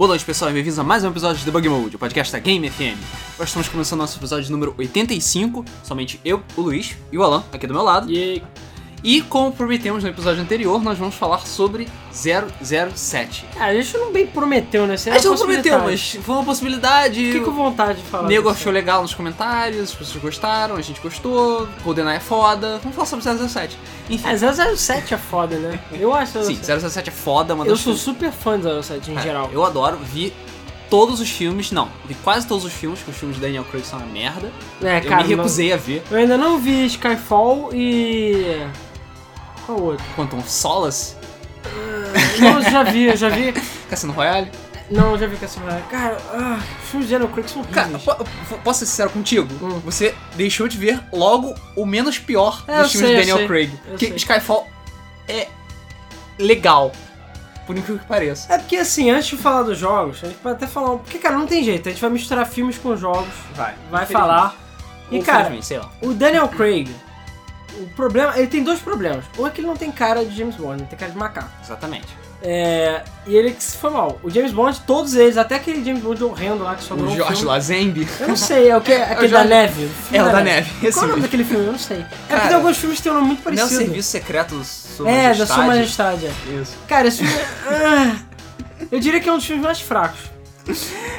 Boa noite, pessoal, e bem-vindos a mais um episódio de Debug Mode, o podcast da Game FM. Hoje estamos começando nosso episódio número 85, somente eu, o Luiz e o Alan, aqui do meu lado. E E como prometemos no episódio anterior, nós vamos falar sobre 007. ah, a gente não bem prometeu, né? Seria A gente não prometeu, mas foi uma possibilidade. Fiquei com vontade de O falar. nego disso. achou legal nos comentários, as pessoas gostaram, a gente gostou, GoldenEye é foda. Vamos falar sobre 007. Enfim, É, 007 é foda, né? Eu acho sim, 007. 007 é foda, uma Eu das sou super fã de 007 em É, geral. Eu adoro, vi todos os filmes, não, vi quase todos os filmes, porque os filmes de Daniel Craig são uma merda. É, eu cara, me recusei a ver. não- eu ainda não vi Skyfall e. Qual outro? Quantum Solace, Não, eu já vi, eu já vi. Cassino Royale. Não, eu já vi Cassino Royale. Cara, ah, os filmes de Daniel Craig são Cara, horríveis. po- po- posso ser sincero contigo? Hum. Você deixou de ver logo o menos pior É, eu dos filmes sei, de Daniel sei, Craig. eu Porque sei. Skyfall é legal, por incrível que pareça. É porque assim, antes de falar dos jogos, a gente pode até falar. um- Porque, cara, não tem jeito, a gente vai misturar filmes com jogos, Vai. vai falar. E, cara, sei lá. O Daniel Craig, o problema, ele tem dois problemas. Um é que ele não tem cara de James Bond, ele tem cara de macaco. Exatamente. É, e ele que se foi mal. O James Bond, todos eles, até aquele James Bond horrendo lá que só O durou um George filme. Lazenby. Eu não sei, é o que? Aquele já- da neve. filme É o da neve, esse Qual é o nome mesmo. daquele filme? Eu não sei. É Cara, porque tem alguns filmes que tem um nome muito Não é o parecido. Serviço Secreto do Sua é, da? Sua Majestade. é. Isso. Cara, esse filme. ah, eu diria que é um dos filmes mais fracos.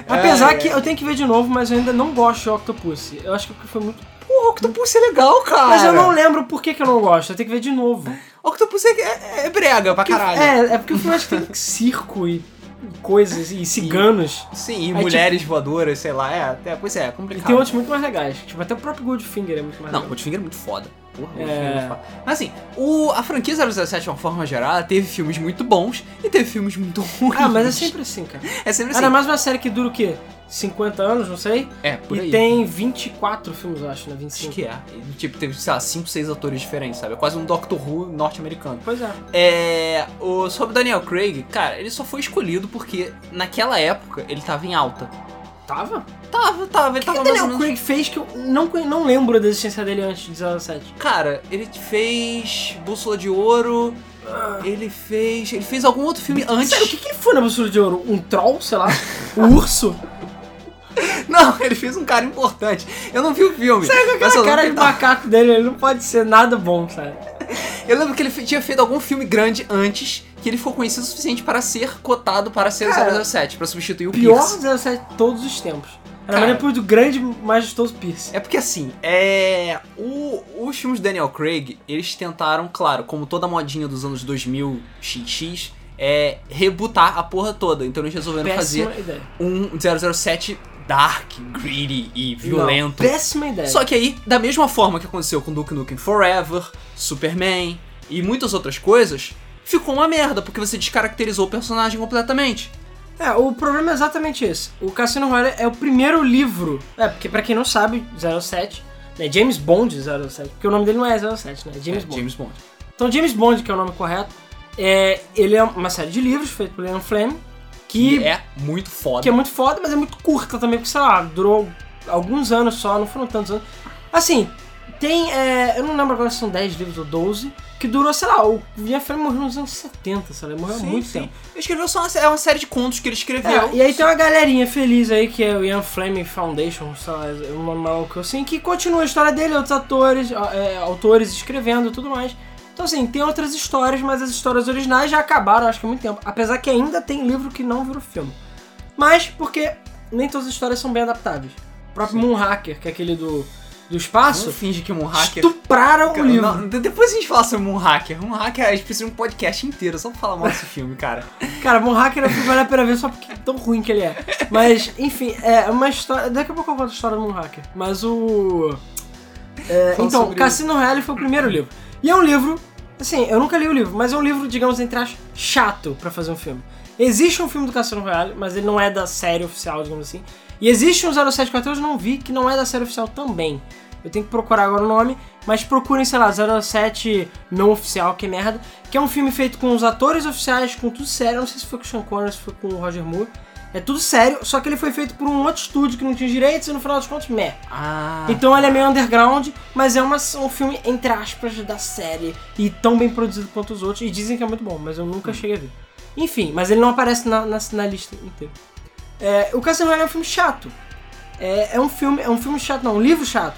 Apesar É, que eu tenho que ver de novo, mas eu ainda não gosto de Octopus. Eu acho que foi muito. Pô, Octopus é legal, cara. Mas eu não lembro por que, que eu não gosto. Eu tenho que ver de novo. Octopus é, é, é brega pra caralho. É, é porque o filme acho que tem circo e, e coisas, e ciganos. Sim, e Aí, mulheres voadoras, sei lá. É, até, pois é, é E complicado. tem outros muito mais legais. Tipo, até o próprio Goldfinger é muito mais Não, legal. Goldfinger é muito foda. É. Mas assim, o, a franquia 007, de uma forma geral, teve filmes muito bons e teve filmes muito ruins. Ah, mas é sempre assim, cara. É sempre assim. Ainda mais uma série que dura o quê? 50 anos, não sei? É, por e aí. tem 24 filmes, eu acho, né? 25. Acho que é. E, tipo, teve, sei lá, 5, 6 atores diferentes, sabe? É quase um Doctor Who norte-americano. Pois é. É. O, sobre Daniel Craig, cara, ele só foi escolhido porque naquela época ele tava em alta. Tava? Tava, tava, ele O que, que tava ou Daniel Craig fez que eu não, não lembro da existência dele antes de 07? Cara, ele fez Bússola de Ouro, ele fez. Ele fez algum outro filme antes. Sério, o que, que ele foi na Bússola de Ouro? Um troll, sei lá? Um urso? Não, ele fez um cara importante. Eu não vi o filme. Sério, aquela cara de que macaco dele, ele não pode ser nada bom, sabe? Eu lembro que ele tinha feito algum filme grande antes que ele ficou conhecido o suficiente para ser cotado para ser Cara, 007, para substituir o Pior Pierce. 07 de todos os tempos. Era mais depois do grande, majestoso Pierce. É porque assim, é. O, os filmes de Daniel Craig, eles tentaram, claro, como toda modinha dos anos 2000 XX, é rebootar a porra toda. Então eles resolveram Péssima fazer ideia. um 007 dark, greedy e violento. Não, péssima ideia. Só que aí, da mesma forma que aconteceu com Duke Nukem Forever, Superman e muitas outras coisas, ficou uma merda, porque você descaracterizou o personagem completamente. É, o problema é exatamente esse. O Cassino Royale é o primeiro livro. É, porque pra quem não sabe, 07, né? James Bond 07, porque o nome dele não é 07, né? É James É, Bond. James Bond. Então, James Bond, que é o nome correto, é, ele é uma série de livros feito por Ian Fleming, que, Que é muito foda. que é muito foda, mas é muito curta também, porque, sei lá, durou alguns anos só, não foram tantos anos. Assim, tem, é, eu não lembro agora se são 10 livros ou 12, que durou, sei lá, o Ian Fleming morreu nos anos 70, sei lá, ele morreu há Sim, muito sim. tempo. Ele escreveu só uma, é uma série de contos que ele escreveu. É, e aí tem uma galerinha feliz aí, que é o Ian Fleming Foundation, sei lá, é um nome maluco assim, que continua a história dele, outros atores, é, autores escrevendo e tudo mais. Então assim, tem outras histórias, mas as histórias originais já acabaram, acho que há muito tempo. Apesar que ainda tem livro que não virou filme. Mas porque nem todas as histórias são bem adaptáveis. O próprio Moonhacker, que é aquele do, do espaço, Não finge que um hacker. estupraram o livro. Não, de- depois a gente fala sobre um hacker. Um hacker, a gente precisa de um podcast inteiro só pra falar mal desse filme, cara. Cara, Moonhacker eu fui vale a pena ver só porque é tão ruim que ele é. Mas, enfim, é uma história. Daqui a pouco eu conto a história do Moonhacker. Mas o. é, então, Cassino Royale foi o primeiro livro. E é um livro. Assim, eu nunca li o livro, mas é um livro, digamos, entre aspas, chato pra fazer um filme. Existe um filme do Cassino Royale, mas ele não é da série oficial, digamos assim. E existe um 074 eu não vi, que não é da série oficial também. Eu tenho que procurar agora o nome, mas procurem, sei lá, 07 não oficial, que merda. Que é um filme feito com os atores oficiais, com tudo sério. Eu não sei se foi com o Sean Connery, se foi com o Roger Moore. É tudo sério, só que ele foi feito por um outro estúdio que não tinha direitos e no final dos contos, meh. Ah. Então ele é meio underground, mas é uma, um filme, entre aspas, da série. E tão bem produzido quanto os outros. E dizem que é muito bom, mas eu nunca cheguei a ver. Enfim, mas ele não aparece na, na, na lista inteira. É, o Royale é um filme chato. É, é um filme, é um filme chato, não, um livro chato.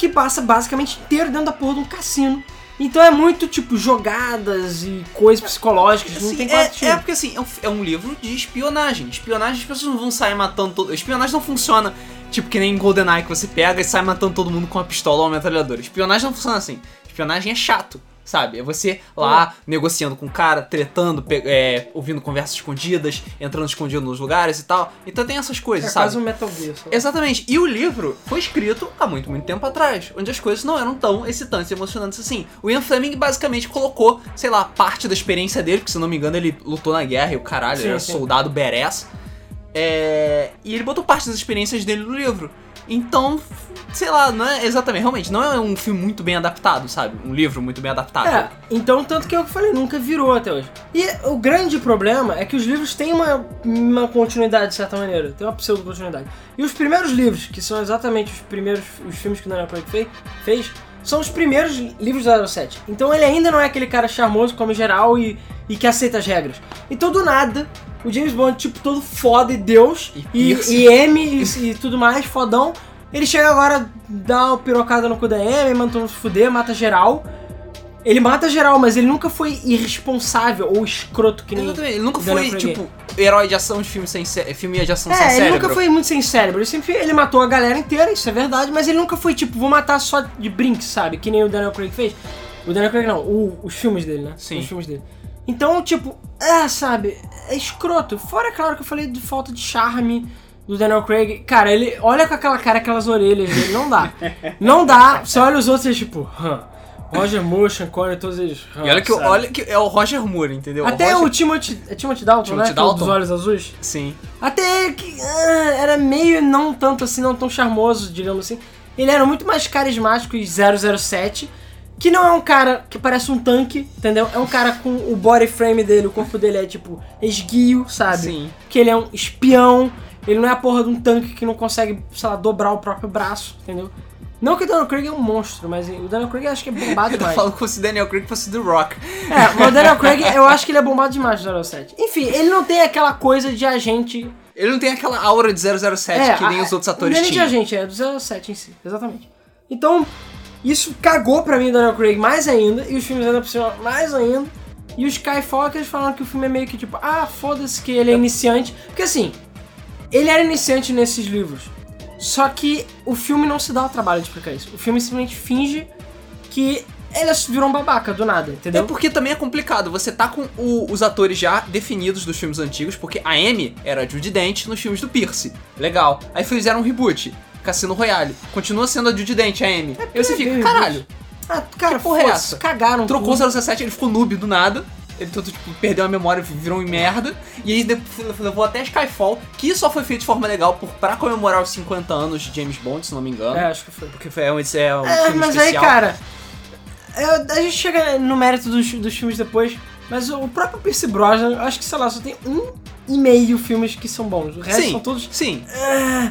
Que passa basicamente inteiro dentro da porra de um cassino. Então é muito, tipo, jogadas e coisas psicológicas. não Assim, tem é, é porque assim, é um, é um livro de espionagem. Espionagem, as pessoas não vão sair matando todo. Espionagem não funciona, tipo, que nem em GoldenEye que você pega e sai matando todo mundo com uma pistola ou uma metralhadora. Espionagem não funciona assim. Espionagem é chato. Sabe? É você lá negociando com o cara, tretando, é, ouvindo conversas escondidas, entrando escondido nos lugares e tal. Então tem essas coisas, É sabe? quase um Metal Gear. sabe? Exatamente. E o livro foi escrito há muito, muito tempo atrás, onde as coisas não eram tão excitantes e emocionantes assim. O Ian Fleming basicamente colocou, sei lá, parte da experiência dele, porque se não me engano ele lutou na guerra e o caralho, Sim, ele era sim. soldado badass. É... E ele botou parte das experiências dele no livro. Então, sei lá, não é exatamente, realmente, não é um filme muito bem adaptado, sabe? Um livro muito bem adaptado. É, então tanto que é eu falei, nunca virou até hoje. E o grande problema é que os livros têm uma, uma continuidade de certa maneira, tem uma pseudo-continuidade. E os primeiros livros, que são exatamente os primeiros os filmes que o Daniel Craig fe- fez, são os primeiros livros do 07. Então ele ainda não é aquele cara charmoso como geral e, e que aceita as regras. Então do nada, o James Bond, tipo, todo foda e Deus, E e, e M e, e tudo mais, fodão. Ele chega agora, dá uma pirocada no cu da M, manda todo mundo se fuder, mata geral. Ele mata geral, mas ele nunca foi irresponsável ou escroto que nem. Exatamente, ele nunca foi, tipo, herói de ação de filme sem filme de ação sem É, ele cérebro. nunca foi muito sem cérebro. Ele sempre ele matou a galera inteira, isso é verdade, mas ele nunca foi tipo, vou matar só de brinks, sabe? Que nem o Daniel Craig fez. O Daniel Craig não, o- os filmes dele, né? Sim. Os filmes dele. Então, tipo, é, sabe, é escroto. Fora, claro, que eu falei de falta de charme do Daniel Craig. Cara, ele olha com aquela cara, aquelas orelhas dele, não dá. Não dá. Você olha os outros e é tipo, hã. Roger Moore, Sean Connery, todos eles. E olha que, olha que é o Roger Moore, entendeu? Até Roger... o Timothy, é Timothy Dalton, Timothy né? É o Dalton. Dos olhos azuis. Sim. Até que ah, era meio não tanto assim, não tão charmoso, digamos assim. Ele era muito mais carismático e 007, que não é um cara que parece um tanque, entendeu? É um cara com o body frame dele, o corpo dele é tipo esguio, sabe? Sim. Que ele é um espião, ele não é a porra de um tanque que não consegue, sei lá, dobrar o próprio braço, entendeu? Não que o Daniel Craig é um monstro, mas o Daniel Craig eu acho que é bombado Eu demais. falando como se Daniel Craig fosse do Rock. É, mas o Daniel Craig, eu acho que ele é bombado demais no 07. Enfim, ele não tem aquela coisa de agente Ele não tem aquela aura de 007 que nem a- os outros atores não é nem de tinham. agente, é do 07 em si, exatamente. Então, isso cagou pra mim o Daniel Craig mais ainda, e os filmes ainda por cima mais ainda. E os Skyfall, falaram que o filme é meio que tipo, ah, foda-se que ele é iniciante. Porque assim, ele era iniciante nesses livros. Só que o filme não se dá o trabalho de explicar isso. O filme simplesmente finge que ele virou um babaca do nada, É entendeu? porque também é complicado. Você tá com o- os atores já definidos dos filmes antigos, porque a Amy era a Judy Dent nos filmes do Pierce. Legal. Aí fizeram um reboot. Cassino Royale. Continua sendo a Judy Dent, a Amy. Aí você é fica, caralho. Ah, cara, Que porra é essa? Cagaram Trocou tudo. o 017, ele ficou noob do nada. Ele tipo, perdeu a memória, virou um merda. E aí depois levou até Skyfall, que só foi feito de forma legal por, pra comemorar os 50 anos de James Bond, se não me engano. É, acho que foi. Porque foi, é um, é um É, filme mas especial. aí, cara, eu- a gente chega no mérito dos, dos filmes depois, mas o próprio Pierce Brosnan, eu acho que, sei lá, só tem um e meio filmes que são bons. O resto Sim, são todos, sim.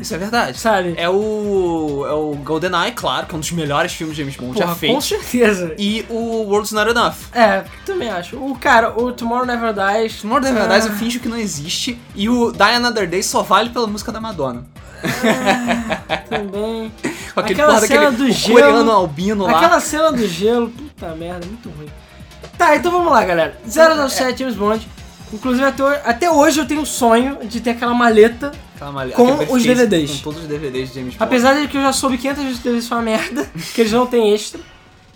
Isso é verdade. sabe? É o. É o GoldenEye, claro, que é um dos melhores filmes de James Bond já Porra, com certeza. E o World's Not Enough. É, também acho. O cara, o Tomorrow Never Dies. Tomorrow Never Dies eu ah, finjo que não existe. E o Die Another Day só vale pela música da Madonna. Também. Com aquele Aquela porra cena daquele do gelo. coreano albino lá. Aquela cena do gelo, puta merda, muito ruim. Tá, então vamos lá, galera. 007 James Bond. Inclusive, até, ho- até hoje eu tenho um sonho de ter aquela maleta malha- com os DVDs. Com todos os DVDs de James Bond. Apesar de que eu já soube 500 vezes que eles são uma merda, que eles não têm extra,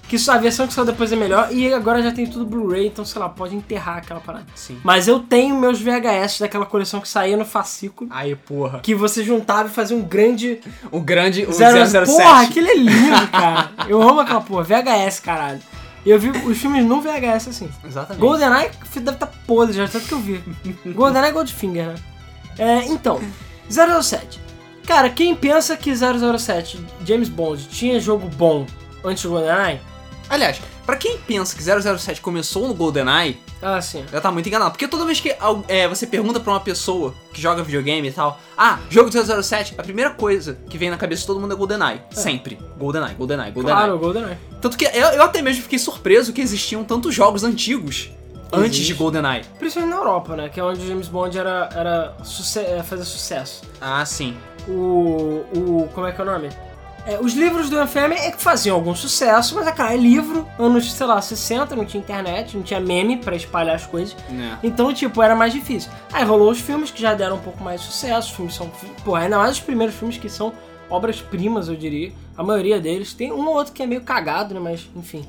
que só a versão que saiu depois é melhor, e agora já tem tudo Blu-ray, então sei lá, pode enterrar aquela parada. Sim. Mas eu tenho meus VHS daquela coleção que saía no fascículo, Aí, porra. que você juntava e fazia um grande. O grande. O Zero- 007. Porra, aquele é lindo, cara. Eu amo aquela porra, VHS, caralho. E eu vi os filmes no VHS assim. Exatamente. GoldenEye deve estar podre já, tanto que eu vi. GoldenEye é Goldfinger, né? É, então, 007. Cara, quem pensa que 007, James Bond, tinha jogo bom antes do GoldenEye? Aliás, pra quem pensa que 007 começou no GoldenEye, Ah, sim. já tá muito enganado. Porque toda vez que é, você pergunta pra uma pessoa que joga videogame e tal, ah, jogo de 007, a primeira coisa que vem na cabeça de todo mundo é GoldenEye. Sempre. GoldenEye, GoldenEye, GoldenEye. Claro, GoldenEye. Tanto que eu, eu até mesmo fiquei surpreso que existiam tantos jogos antigos antes Existe. de GoldenEye. Principalmente na Europa, né? Que é onde o James Bond era, era suce é, fazer sucesso. Ah, sim. O, o. Como é que é o nome? É, os livros do FM é que faziam algum sucesso, mas é cara, é livro, anos, sei lá, 60, não tinha internet, não tinha meme pra espalhar as coisas. É. Então, tipo, era mais difícil. Aí rolou os filmes que já deram um pouco mais de sucesso. Os filmes são. Pô, ainda mais os primeiros filmes que são obras-primas, eu diria. A maioria deles. Tem um ou outro que é meio cagado, né? Mas, enfim.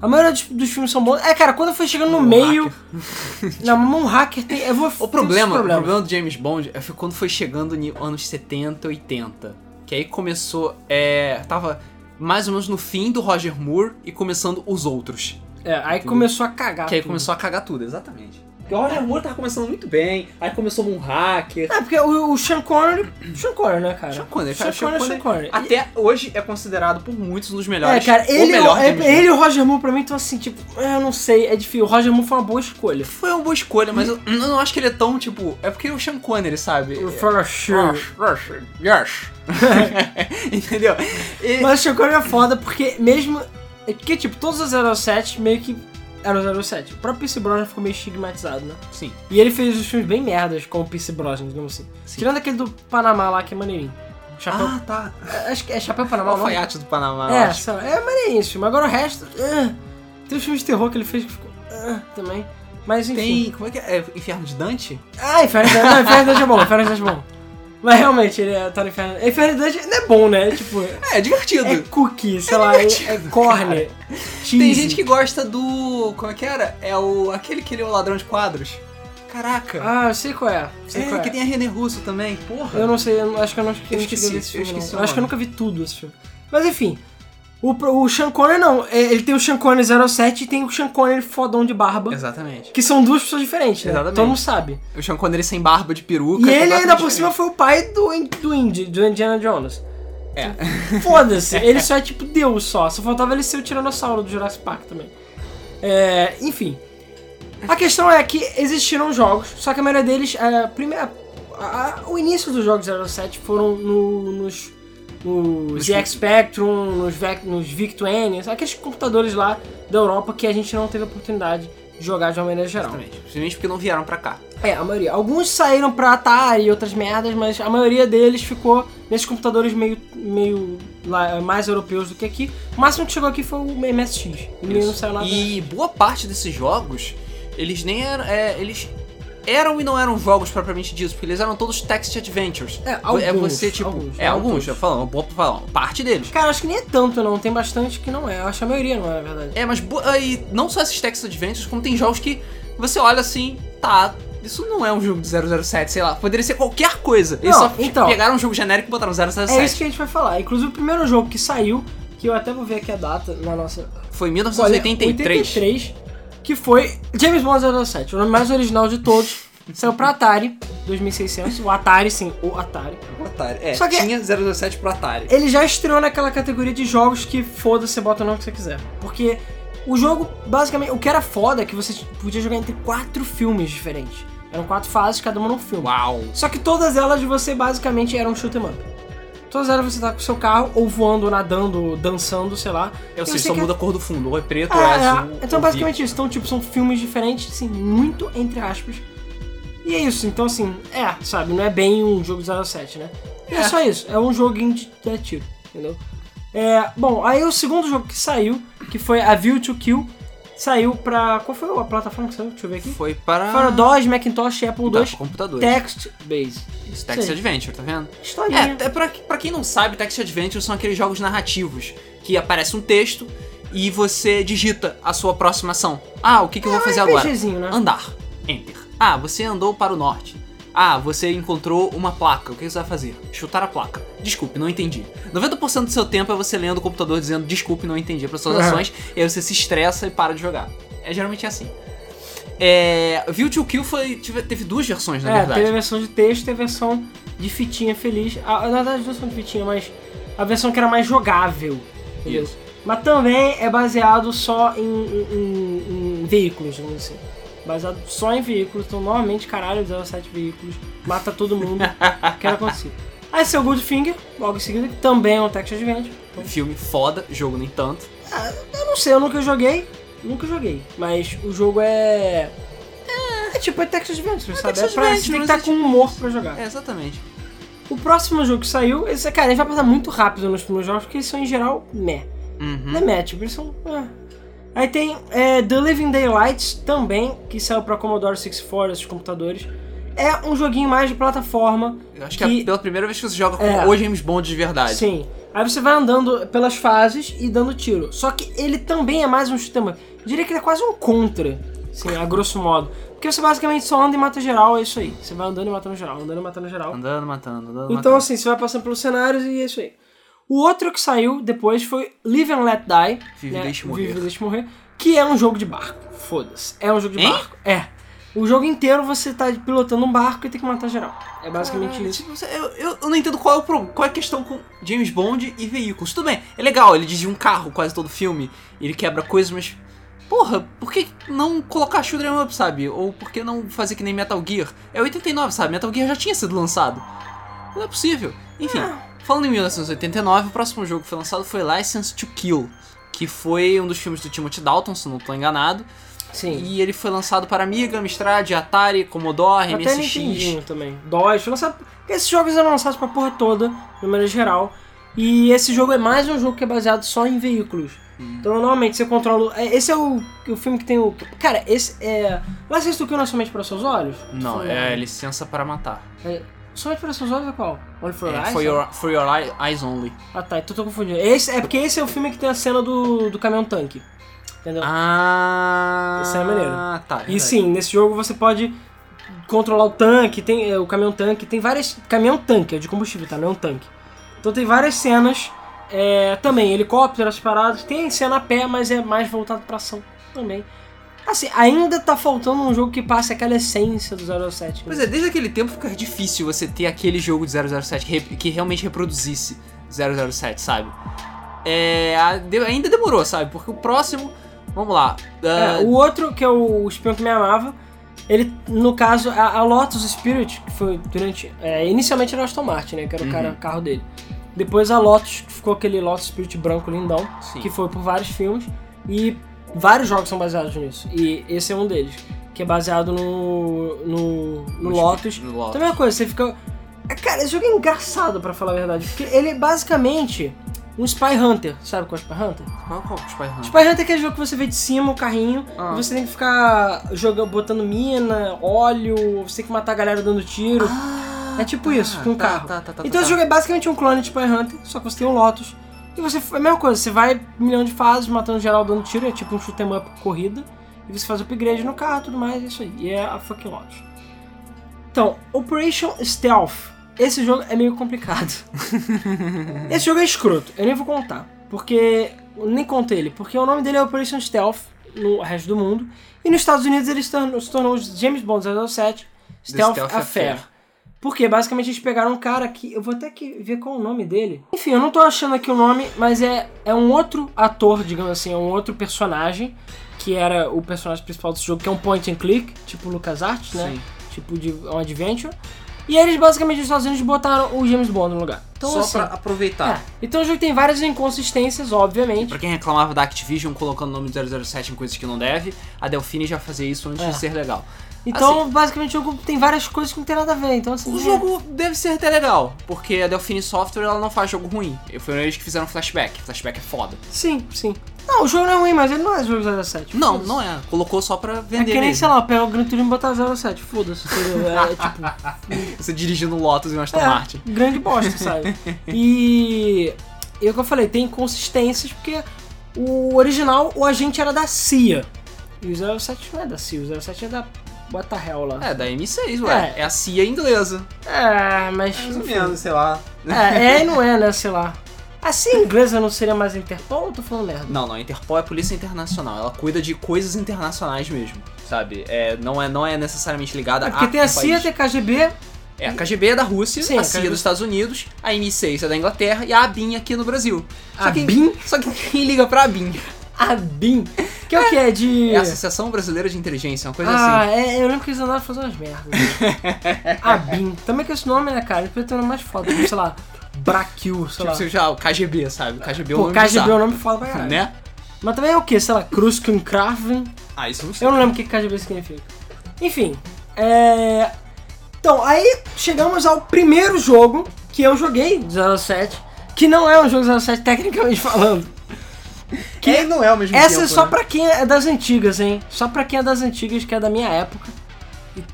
A maioria dos, dos filmes são bons. É, cara, quando foi chegando no meio. Não, mas um hacker tem. Eu vou O problema, o problema do James Bond é que quando foi chegando nos anos 70, 80, que aí começou, é, tava mais ou menos no fim do Roger Moore e começando os outros. É, aí começou a cagar. que aí tudo. começou a cagar tudo, exatamente. Porque o Roger Moore tava começando muito bem, aí começou um hacker. É, porque o, o Sean Connery. Sean Connery, né, cara? Sean Connery, Sean cara, Sean Connery, Sean Connery, até hoje é considerado por muitos um dos É, melhores. cara, ou ele, é- Bond. ele e o Roger Moore pra mim estão assim, tipo, eu não sei, é difícil. O Roger Moore foi uma boa escolha. Foi uma boa escolha, mas eu, eu não acho que ele é tão, tipo... É porque o Sean Connery, sabe? O Fora Sure. Yes. Entendeu? E- Mas o Sean Connery é foda porque mesmo. É porque, tipo, todos os 07 meio que eram 07. O próprio Pierce Brosnan ficou meio estigmatizado, né? Sim. E ele fez os filmes bem merdas com o Pierce Brosnan, digamos assim. Sim. Tirando aquele do Panamá lá, que é maneirinho. Chapéu. Ah, tá. é- Acho que é Chapéu Panamá. O o alfaiate do Panamá, É, acho. lá, é maneirinho esse filme. Agora o resto. ah, tem os filmes de terror que ele fez que ficou. ah, também. Mas enfim. Tem. Como é que é? é? Inferno de Dante? Ah, Inferno de Dante. Não, Inferno de Dante é bom, Inferno de Dante é bom. Mas realmente, ele é, tá no Inferno. Inferno de Dante não é bom, né? Tipo. É, é divertido. É cookie, sei lá, é, é corne. Tem gente que gosta do. Como é que era? É o. aquele que ele é o ladrão de quadros. Caraca. Ah, eu sei qual é. Sei é, qual é. que tem a René Russo também. Porra. Eu não sei, eu acho que eu não, eu esqueci, a eu filme. esqueci Eu acho que eu nunca vi tudo esse filme. Mas enfim. O, o Sean Connery não. é, Ele tem o Sean Connery 07 e tem o Sean Connery fodão de barba. Exatamente. Que são duas pessoas diferentes, né? Exatamente. Todo mundo sabe. O Sean Connery sem barba de peruca. E ele ainda por cima foi o pai do, do Indy, do Indiana Jones. É. Foda-se, ele só é tipo Deus só. Só faltava ele ser o Tiranossauro do Jurassic Park também. É, enfim. A questão é que existiram jogos, só que a maioria deles. É, primeiro, a- a- o início dos jogos 07 foram no- nos. Nos ZX Spectrum, nos, Vec, nos VIC-20, aqueles computadores lá da Europa que a gente não teve oportunidade de jogar de uma maneira geral. Exatamente. Principalmente porque não vieram pra cá. É, a maioria. Alguns saíram pra Atari e outras merdas, mas a maioria deles ficou nesses computadores meio, meio lá, mais europeus do que aqui. O máximo que chegou aqui foi o MSX. E não saiu nada. E boa parte desses jogos, eles nem eram. é, eles eram e não eram jogos propriamente disso, porque eles eram todos text adventures. É, alguns, é você, tipo. alguns, é, alguns, eu falo, falar, parte deles. Cara, acho que nem é tanto não, tem bastante que não é. Eu acho que a maioria não é, na verdade. É, mas aí, não só esses text adventures, como tem jogos que você olha assim, tá. Isso não é um jogo de 007, sei lá. Poderia ser qualquer coisa. Eles Não, só então. pegaram um jogo genérico e botaram 007. É isso que a gente vai falar. Inclusive o primeiro jogo que saiu, que eu até vou ver aqui a data na nossa. Foi em Olha, 1983. 83, que foi James Bond 07, o nome mais original de todos. Saiu pra Atari, 2600. O Atari, sim, o Atari. O Atari. É, Só que- tinha 007 pro Atari. ele já estreou naquela categoria de jogos que foda-se, você bota o nome que você quiser. Porque o jogo, basicamente, o que era foda é que você podia jogar entre quatro filmes diferentes. Eram quatro fases, cada uma num filme. Uau. Só que todas elas você basicamente eram um shoot 'em up. Todas elas você tá com o seu carro, ou voando, ou nadando, dançando, sei lá. Eu sei, só quer- muda a cor do fundo. Ou é preto, É, ou é é. azul. Então basicamente isso. Então, tipo, são filmes diferentes, assim, muito entre aspas. E é isso, então assim, é, sabe, não é bem um jogo de 07, né? É. É. só isso, é um joguinho de, de tiro, entendeu? É, bom, aí o segundo jogo que saiu, que foi a View to Kill, saiu pra. Qual foi a plataforma que saiu? Deixa eu ver aqui. Foi para. O DOS, Macintosh, Apple Dá II, computadores. Text Base. Isso, Text Sei. Adventure, tá vendo? Historinha. É, é pra, pra quem não sabe, Text Adventure são aqueles jogos narrativos que aparece um texto e você digita a sua próxima ação. Ah, o que, que eu vou fazer agora? Né? Andar. Enter. Ah, você andou para o norte. Ah, você encontrou uma placa. O que você vai fazer? Chutar a placa. Desculpe, não entendi. 90% do seu tempo é você lendo o computador dizendo desculpe, não entendi para suas ações. e aí você se estressa e para de jogar. É geralmente assim. É, View to Kill foi, tive- teve duas versões, na É, verdade. teve a versão de texto e a versão de fitinha feliz. A, na verdade, não são de fitinha, mas a versão que era mais jogável. Entendeu? Isso. Mas também é baseado só em, em- em- em veículos, vamos dizer assim. Baseado só em veículos, então normalmente, caralho, 17 veículos, mata todo mundo, quer acontecer. Aí seu Goldfinger, logo em seguida, que também é um text adventure. Então, Filme foda, jogo nem tanto. eu não sei, eu nunca joguei. Nunca joguei, mas o jogo é. É tipo, é Texas Adventure, sabe? Texas é pra, você Adventure, tem que mas estar é com humor pra jogar. É, exatamente. O próximo jogo que saiu, esse, cara, a gente vai passar muito rápido nos primeiros jogos, porque eles são em geral meh. Uhum. Não é meh, tipo, eles são. ah. Aí tem é, The Living Daylights também, que saiu pra Commodore 64, esses computadores. É um joguinho mais de plataforma. Eu acho que, é pela primeira vez que você joga com É. o James Bond de verdade. Sim. Aí você vai andando pelas fases e dando tiro. Só que ele também é mais um. Eu diria que ele é quase um contra, assim, a grosso modo. Porque você basicamente só anda e mata geral, é isso aí. Você vai andando e matando geral, andando e matando geral. Andando, matando, andando, Então, matando. assim, você vai passando pelos cenários e é isso aí. O outro que saiu depois foi Live and Let Die. Vive e né? Deixe Morrer. Vive e Deixe Morrer. Que é um jogo de barco. Foda-se. É um jogo de Hein? barco. É. O jogo inteiro você tá pilotando um barco e tem que matar geral. É basicamente Caralho, isso. tipo, você- eu, eu, eu não entendo qual é, o qual é a questão com James Bond e veículos. Tudo bem, é legal, ele desvia um carro quase todo filme, ele quebra coisas, mas. Porra, por que não colocar shoot'em up, sabe? Ou por que não fazer que nem Metal Gear? É 89, sabe? Metal Gear já tinha sido lançado. Não é possível. Enfim, falando em 1989, o próximo jogo que foi lançado foi License to Kill, que foi um dos filmes do Timothy Dalton, se não estou enganado. Sim. E ele foi lançado para Amiga, Amstrad, Atari, Commodore, Até MSX. Nintendinho também. DOS, lançado... Esses jogos eram lançados pra porra toda, de maneira geral. E esse jogo é mais um jogo que é baseado só em veículos. Hum. Então, normalmente, você controla... é, Esse é o, o filme que tem o... Cara, esse é... License to Kill não é somente para seus olhos? Não, Foi- é licença para matar. é... Somente para seus olhos é qual? Only for É, Eyes? for, your, for your eye- eyes only. Ah tá, então tô confundindo. Esse, é porque esse é o filme que tem a cena do, do caminhão tanque. Entendeu? Ah, Esse é maneiro. tá. E sim, nesse jogo você pode controlar o tanque, tem é, o caminhão tanque, tem várias. Caminhão tanque, é de combustível, tá? Não é um tanque. Então tem várias cenas. é, também, helicópteros, paradas. Tem cena a pé, mas é mais voltado pra ação também. Assim, ainda tá faltando um jogo que passe aquela essência do 07. Pois é, desde aquele tempo fica difícil você ter aquele jogo de 007 que, que realmente reproduzisse 007, sabe? É, ainda demorou, sabe? Porque o próximo. Vamos lá. É, ah, o outro, que é o espião que me amava, ele, no caso, a, a Lotus Spirit, que foi durante. é, inicialmente era o Aston Martin, né? Que era o cara, carro dele. Depois a Lotus, que ficou aquele Lotus Spirit branco lindão, Sim. que foi por vários filmes. E vários jogos são baseados nisso. E esse é um deles, que é baseado no. no, no Lotus. no Lotus. Também é uma coisa, você fica. Cara, esse jogo é engraçado pra falar a verdade. Porque ele basicamente um Spy Hunter. Sabe qual é o Spy Hunter? Qual, qual o Spy Hunter? Spy Hunter é aquele jogo que você vê de cima o carrinho Ah. e você tem que ficar jogando, botando mina, óleo, você tem que matar a galera dando tiro. é tipo isso, com um tá, carro. tá, tá, tá, então tá. esse jogo é basicamente um clone de Spy Hunter, só que você tem um Lotus. E você é a mesma coisa, você vai um milhão de fases, matando geral, dando tiro, é tipo um shoot 'em up corrida. E você faz upgrade no carro e tudo mais, é isso aí. E é a fucking Lotus. Então, Operation Stealth. Esse jogo é meio complicado. Esse jogo é escroto, eu nem vou contar. Porque. Nem conto ele, porque o nome dele é Operation Stealth no resto do mundo. E nos Estados Unidos ele se tornou, se tornou James Bond 007 Stealth, Stealth Affair. Affair. Porque basicamente eles pegaram um cara que. Eu vou até que ver qual é o nome dele. Enfim, eu não tô achando aqui o nome, mas é, é um outro ator, digamos assim, é um outro personagem. Que era o personagem principal desse jogo, que é um point and click, tipo LucasArts, né? Sim. Tipo de um adventure. E eles basicamente nos Estados Unidos botaram o James Bond no lugar. Então, Só assim, pra aproveitar. é. Então o jogo tem várias inconsistências, obviamente. Pra quem reclamava da Activision colocando o nome do 007 em coisas que não deve, a Delphine já fazia isso antes É. de ser legal. Então, basicamente, o jogo tem várias coisas que não tem nada a ver. Então, assim. O é- jogo deve ser até legal, porque a Delphine Software ela não faz jogo ruim. Foram eles que fizeram Flashback. Flashback é foda. Sim, sim. Não, o jogo não é ruim, mas ele não é jogo 07. Não, não é. Colocou só pra É vender que nem, mesmo. sei lá, pegar o Gran Turismo e botar 07. Foda-se. É tipo. Você dirigindo um Lotus e um Aston é, Martin. grande bosta, sabe? E. E o que eu falei, tem inconsistências porque o original, o agente era da CIA. E o 07 não é da CIA, o 07 é da. What the hell lá. É, da M6, ué. É. É, a CIA inglesa. É, mas. Mais ou menos, sei lá. É, é e não é, né? Sei lá. Assim, inglesa não seria mais Interpol ou tô falando merda? Não, não, a Interpol é a polícia internacional. Ela cuida de coisas internacionais mesmo, sabe? É, não, é, não é necessariamente ligada É porque a tem a CIA, país. tem a KGB. É, a KGB é da Rússia, Sim, a a CIA é dos Estados Unidos, a M6 é da Inglaterra e a ABIN aqui no Brasil. Só A que, BIM? Só que quem liga pra ABIN? A BIM. Que é o que? É de. É a Associação Brasileira de Inteligência, uma coisa Ah, assim. é, eu lembro que eles andaram fazendo umas merdas. a BIM. Também com esse nome, né, cara? Ele podia ter um mais foda, sei lá, Braquil, sei Tipo, lá. você já, o KGB, sabe? O KGB é um Pô, nome KGB é bizarro, nome foda pra caralho. né? Mas também é o que? Sei lá, Kruskenkraven? Ah, isso eu não sei. Eu não lembro o que KGB significa. Enfim, é... Então, aí chegamos ao primeiro jogo que eu joguei, 07, que não é um jogo 07 tecnicamente falando. Que é, não é ao mesmo Essa tempo, é só né? pra quem é das antigas, hein? Só pra quem é das antigas, que é da minha época.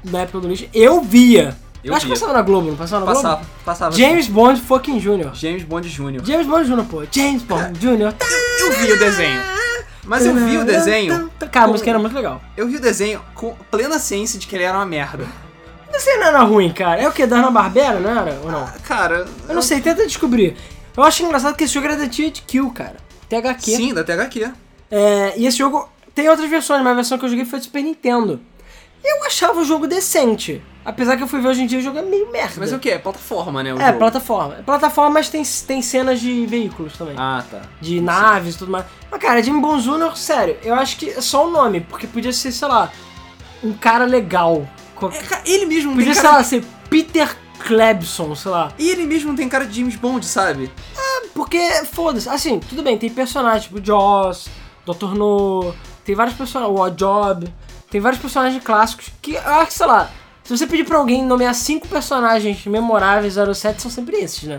Da época do lixo. Eu via. Eu acho que passava na Globo, não passava na Passava, Globo? passava. James Bond fucking Jr. James Bond Jr. James Bond Jr., pô. James Bond Jr. Eu vi o desenho. Mas eu vi o desenho. Cara, a música era muito legal. Eu vi o desenho com plena ciência de que ele era uma merda. Desenho não era ruim, cara. É o que? Da Hanna-Barbera, não era? Ou não? Cara. Eu não sei, tenta descobrir. Eu acho engraçado que esse jogo era da THQ, cara. THQ. Sim, da THQ. É, e esse jogo tem outras versões, mas a versão que eu joguei foi do Super Nintendo. Eu achava o jogo decente. Apesar que eu fui ver hoje em dia o jogo é meio merda. Mas é o que? É plataforma, né? O É, jogo. plataforma. É plataforma, mas tem, tem cenas de veículos também. Ah, tá. de naves e tudo mais. Mas, cara, Jimmy Bond Jr., sério, eu acho que é só o nome, porque podia ser, sei lá, um cara legal. É, cara, ele mesmo não Podia, sei cara. lá, ser Peter Klebson, sei lá. Ele mesmo não tem cara de James Bond, sabe? Porque, foda-se, assim, tudo bem, tem personagens tipo Joss, Dr. No, tem vários personagens, o Oddjob, tem vários personagens clássicos que, que, sei lá, se você pedir pra alguém nomear cinco personagens memoráveis 07, são sempre esses, né?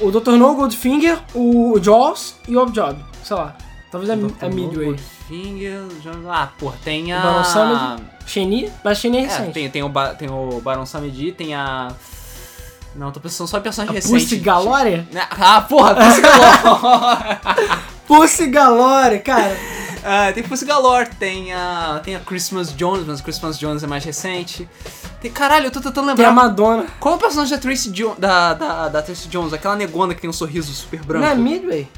O Dr. No, Goldfinger, o Jaws e o Oddjob, sei lá. Talvez a, a Midway. Finger, ah, porra, tem a. O Baron Samedi, Sheni, mas Sheni é É, recente. tem, tem, o ba... tem o Baron Samedi, tem a. Não, tô pensando só em personagem a recente. Pussy Galore? Né? Ah, porra, Pussy Galore! Pussy Galore, cara. Ah, tem Pussy Galore, tem a. Tem a Christmas Jones, mas Christmas Jones é mais recente. Tem. Caralho, eu tô tentando Tem a lembrar. Madonna. Qual é o personagem da Tracy Jones? Da, da, da Tracy Jones, aquela negona que tem um sorriso super branco. Não é Midway?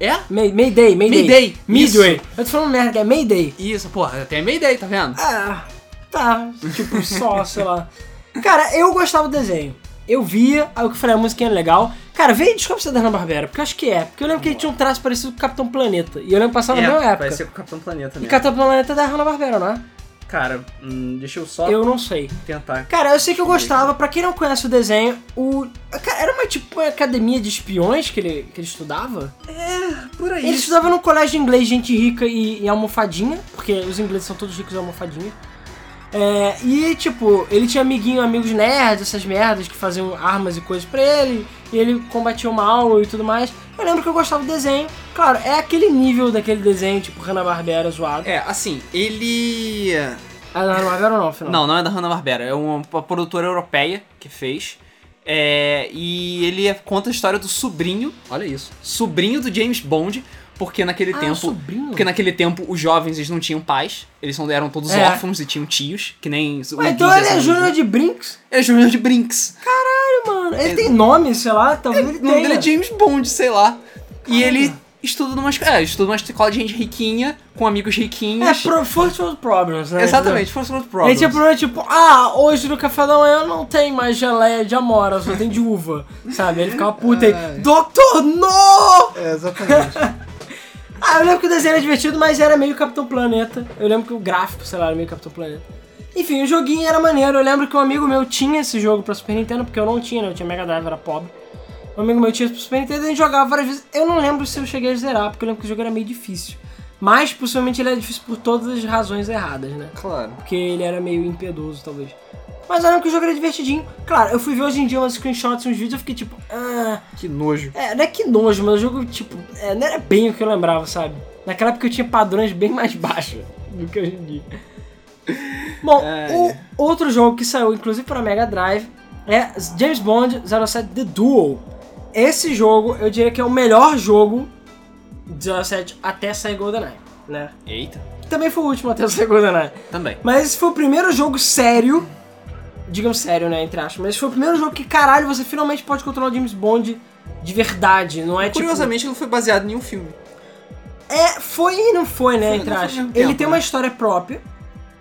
É? May, Mayday, Mayday. Mayday, Midway. isso. Eu tô falando merda, é Mayday. Isso, porra, tem Mayday, tá vendo? Ah, tá. Tipo, só, sei lá. Cara, eu gostava do desenho. Eu via, aí eu falei, a música é legal. Cara, veio desculpa se é da Hanna-Barbera, porque eu acho que é. Porque eu lembro que ele tinha um traço parecido com o Capitão Planeta. E eu lembro que passava na mesma época. É, ser com o Capitão Planeta E mesmo. Capitão Planeta é da Hanna-Barbera, não é? Cara, hum, deixa eu só Eu não sei. tentar. Cara, eu sei que eu gostava, pra quem não conhece o desenho, o. Era uma tipo uma academia de espiões que ele, que ele estudava. Por aí. Ele estudava num colégio de inglês, gente rica e, e almofadinha, porque os ingleses são todos ricos e almofadinha. É, e tipo, ele tinha amiguinho, amigos nerds, essas merdas que faziam armas e coisas pra ele, e ele combatia o mal e tudo mais. Eu lembro que eu gostava do desenho. Claro, é aquele nível daquele desenho, tipo Hanna-Barbera zoado. É, assim, ele. Ah, não, Hanna-Barbera não, afinal. Não, não é da Hanna-Barbera, é uma, uma produtora europeia que fez. É, e ele conta a história do sobrinho, olha isso, sobrinho do James Bond, porque naquele Ah, tempo, sobrinho? porque naquele tempo os jovens eles não tinham pais, eles são, eram todos É. órfãos e tinham tios, que nem o Ué, então ele é. Júnior de Brinks? Ele é Júnior de Brinks. Caralho, mano. Ele tem nome, sei lá, talvez ele O nome tenha. dele é James Bond, sei lá. E Caramba. ele estuda numa, é, estuda numa escola de gente riquinha, com amigos É, riquinhos. pro First World Problems, né? Exatamente, First World Ele Problems. tinha problema tipo, ah, hoje no café da manhã não tem mais geleia de amora, só tem de uva, sabe? Ele ficava puto aí, Ai. Doutor, no! É, exatamente. Ah, eu lembro que o desenho era divertido, mas era meio Capitão Planeta. Eu lembro que o gráfico, sei lá, era meio Capitão Planeta. Enfim, o joguinho era maneiro. Eu lembro que um amigo meu tinha esse jogo pra Super Nintendo, porque eu não tinha, né? Eu tinha Mega Drive, era pobre. Um amigo meu tinha pro Super Nintendo e a gente jogava várias vezes. Eu não lembro se eu cheguei a zerar, porque eu lembro que o jogo era meio difícil. Mas, possivelmente, ele era difícil por todas as razões erradas, né? claro. Porque ele era meio impiedoso, talvez. Mas lembro que o jogo era divertidinho. Claro, eu fui ver hoje em dia umas screenshots, uns vídeos, eu fiquei tipo, ah, Que nojo. é, não é que nojo, mas o jogo, tipo, é, não era bem o que eu lembrava, sabe? Naquela época eu tinha padrões bem mais baixos do que hoje em dia. Bom, É. o outro jogo que saiu, inclusive para Mega Drive, é James Bond 07 The Duel. Esse jogo, eu diria que é o melhor jogo de 07 até sair GoldenEye, né? Eita. Também foi o último até sair GoldenEye. Também. Mas esse foi o primeiro jogo sério, digamos sério, né, entre aspas, mas foi o primeiro jogo que, caralho, você finalmente pode controlar o James Bond de verdade, não é tipo... Curiosamente, ele não foi baseado em nenhum filme. É, foi e não foi, né, Foi- entre aspas. Ele tempo, tem né? uma história própria,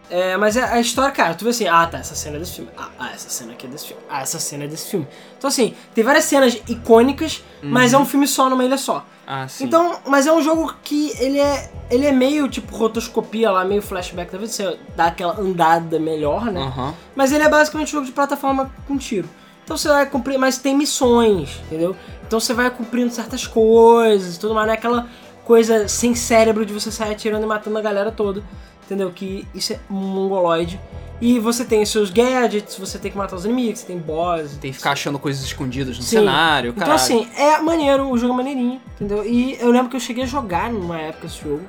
é, mas a, a história, cara, tu vê assim, ah, tá, essa cena é desse filme, ah, ah, essa cena aqui é desse filme, ah, essa cena é desse filme. Então, assim, tem várias cenas icônicas, mas é um filme só numa ilha só. Ah, sim. Então, mas é um jogo que ele é, ele é meio, tipo, rotoscopia lá, meio flashback, talvez você dá aquela andada melhor, né? Aham. Mas ele é basicamente um jogo de plataforma com tiro. Então você vai cumprir, mas tem missões, entendeu? Então você vai cumprindo certas coisas e tudo mais, não é aquela coisa sem cérebro de você sair atirando e matando a galera toda. Entendeu? Que isso é mongoloide. E você tem os seus gadgets, você tem que matar os inimigos, você tem boss. Tem que ficar achando coisas escondidas no Sim. cenário, Então cara. assim, é maneiro, o jogo é maneirinho, entendeu? E eu lembro que eu cheguei a jogar numa época esse jogo.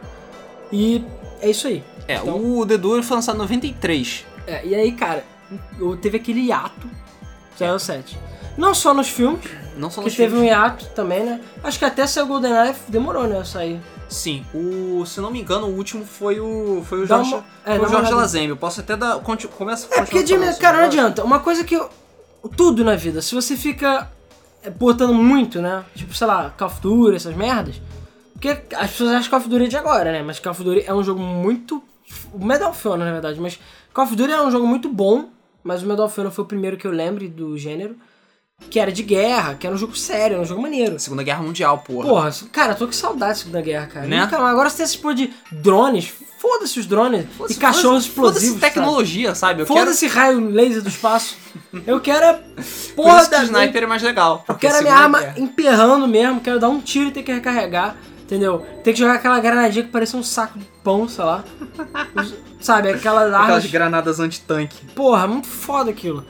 E é isso aí. É, Então- o The Duro foi lançado em 93. É, e aí, cara, eu teve aquele hiato 07. Não só nos filmes, Não só que teve um hiato também, né? Acho que até saiu o GoldenEye demorou, né, a sair. Sim, o, se não me engano, o último foi o foi o Dá Jorge, uma- é, foi o Jorge. Lazembe. Eu posso até dar conti, começa É porque, Jimmy, cara, não adianta. Uma coisa que eu... Tudo na vida, se você fica é, botando muito, né? Tipo, sei lá, Call of Duty, essas merdas. Porque as pessoas acham Call of Duty de agora, né? Mas Call of Duty é um jogo muito... O Medal of Honor, na verdade. Mas Call of Duty é um jogo muito bom. Mas o Medal of Honor foi o primeiro que eu lembre do gênero. Que era de guerra, que era um jogo sério, era um jogo maneiro. Segunda Guerra Mundial, porra. Porra, cara, tô com saudade da Segunda Guerra, cara. Né? Nunca. Agora você tem esse porra de drones. Foda-se os drones. e Foda-se- cachorros foda-se explosivos. sabe? tecnologia, sabe? Eu quero, Foda-se raio laser do espaço. Eu quero por porra que da sniper é mais legal. Eu quero a minha arma Guerra- emperrando mesmo, quero dar um tiro e ter que recarregar, entendeu? Tem que jogar aquela granadinha que parecia um saco de pão, sei lá. Sabe, aquela arma. Aquelas granadas anti-tanque. Porra, muito foda aquilo.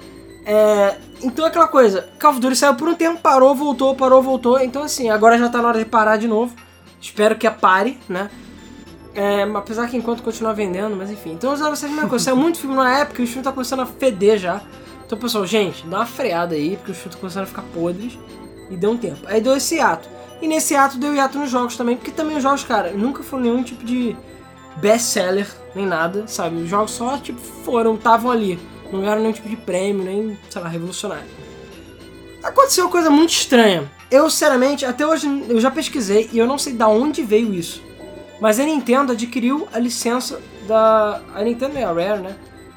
É, então é aquela coisa, Call of Duty saiu por um tempo, parou, voltou, parou, voltou. Então assim, agora já tá na hora de parar de novo. Espero que a pare, né? É, apesar que enquanto continuar vendendo, mas enfim. Então os anos a mesma coisa. Saiu muito filme na época e os filmes tá começando a feder já. Então, pessoal, gente, dá uma freada aí, porque os filmes estão começando a ficar podres. E deu um tempo. Aí deu esse ato. E nesse ato deu hiato nos jogos também, porque também os jogos, cara, nunca foram nenhum tipo de best-seller, nem nada, sabe? Os jogos só, tipo, foram, estavam ali. Não ganharam nenhum tipo de prêmio, nem, sei lá, revolucionário. Aconteceu uma coisa muito estranha. Eu, sinceramente, até hoje eu já pesquisei e eu não sei da onde veio isso. Mas a Nintendo adquiriu a licença da. A Nintendo é a Rare, né?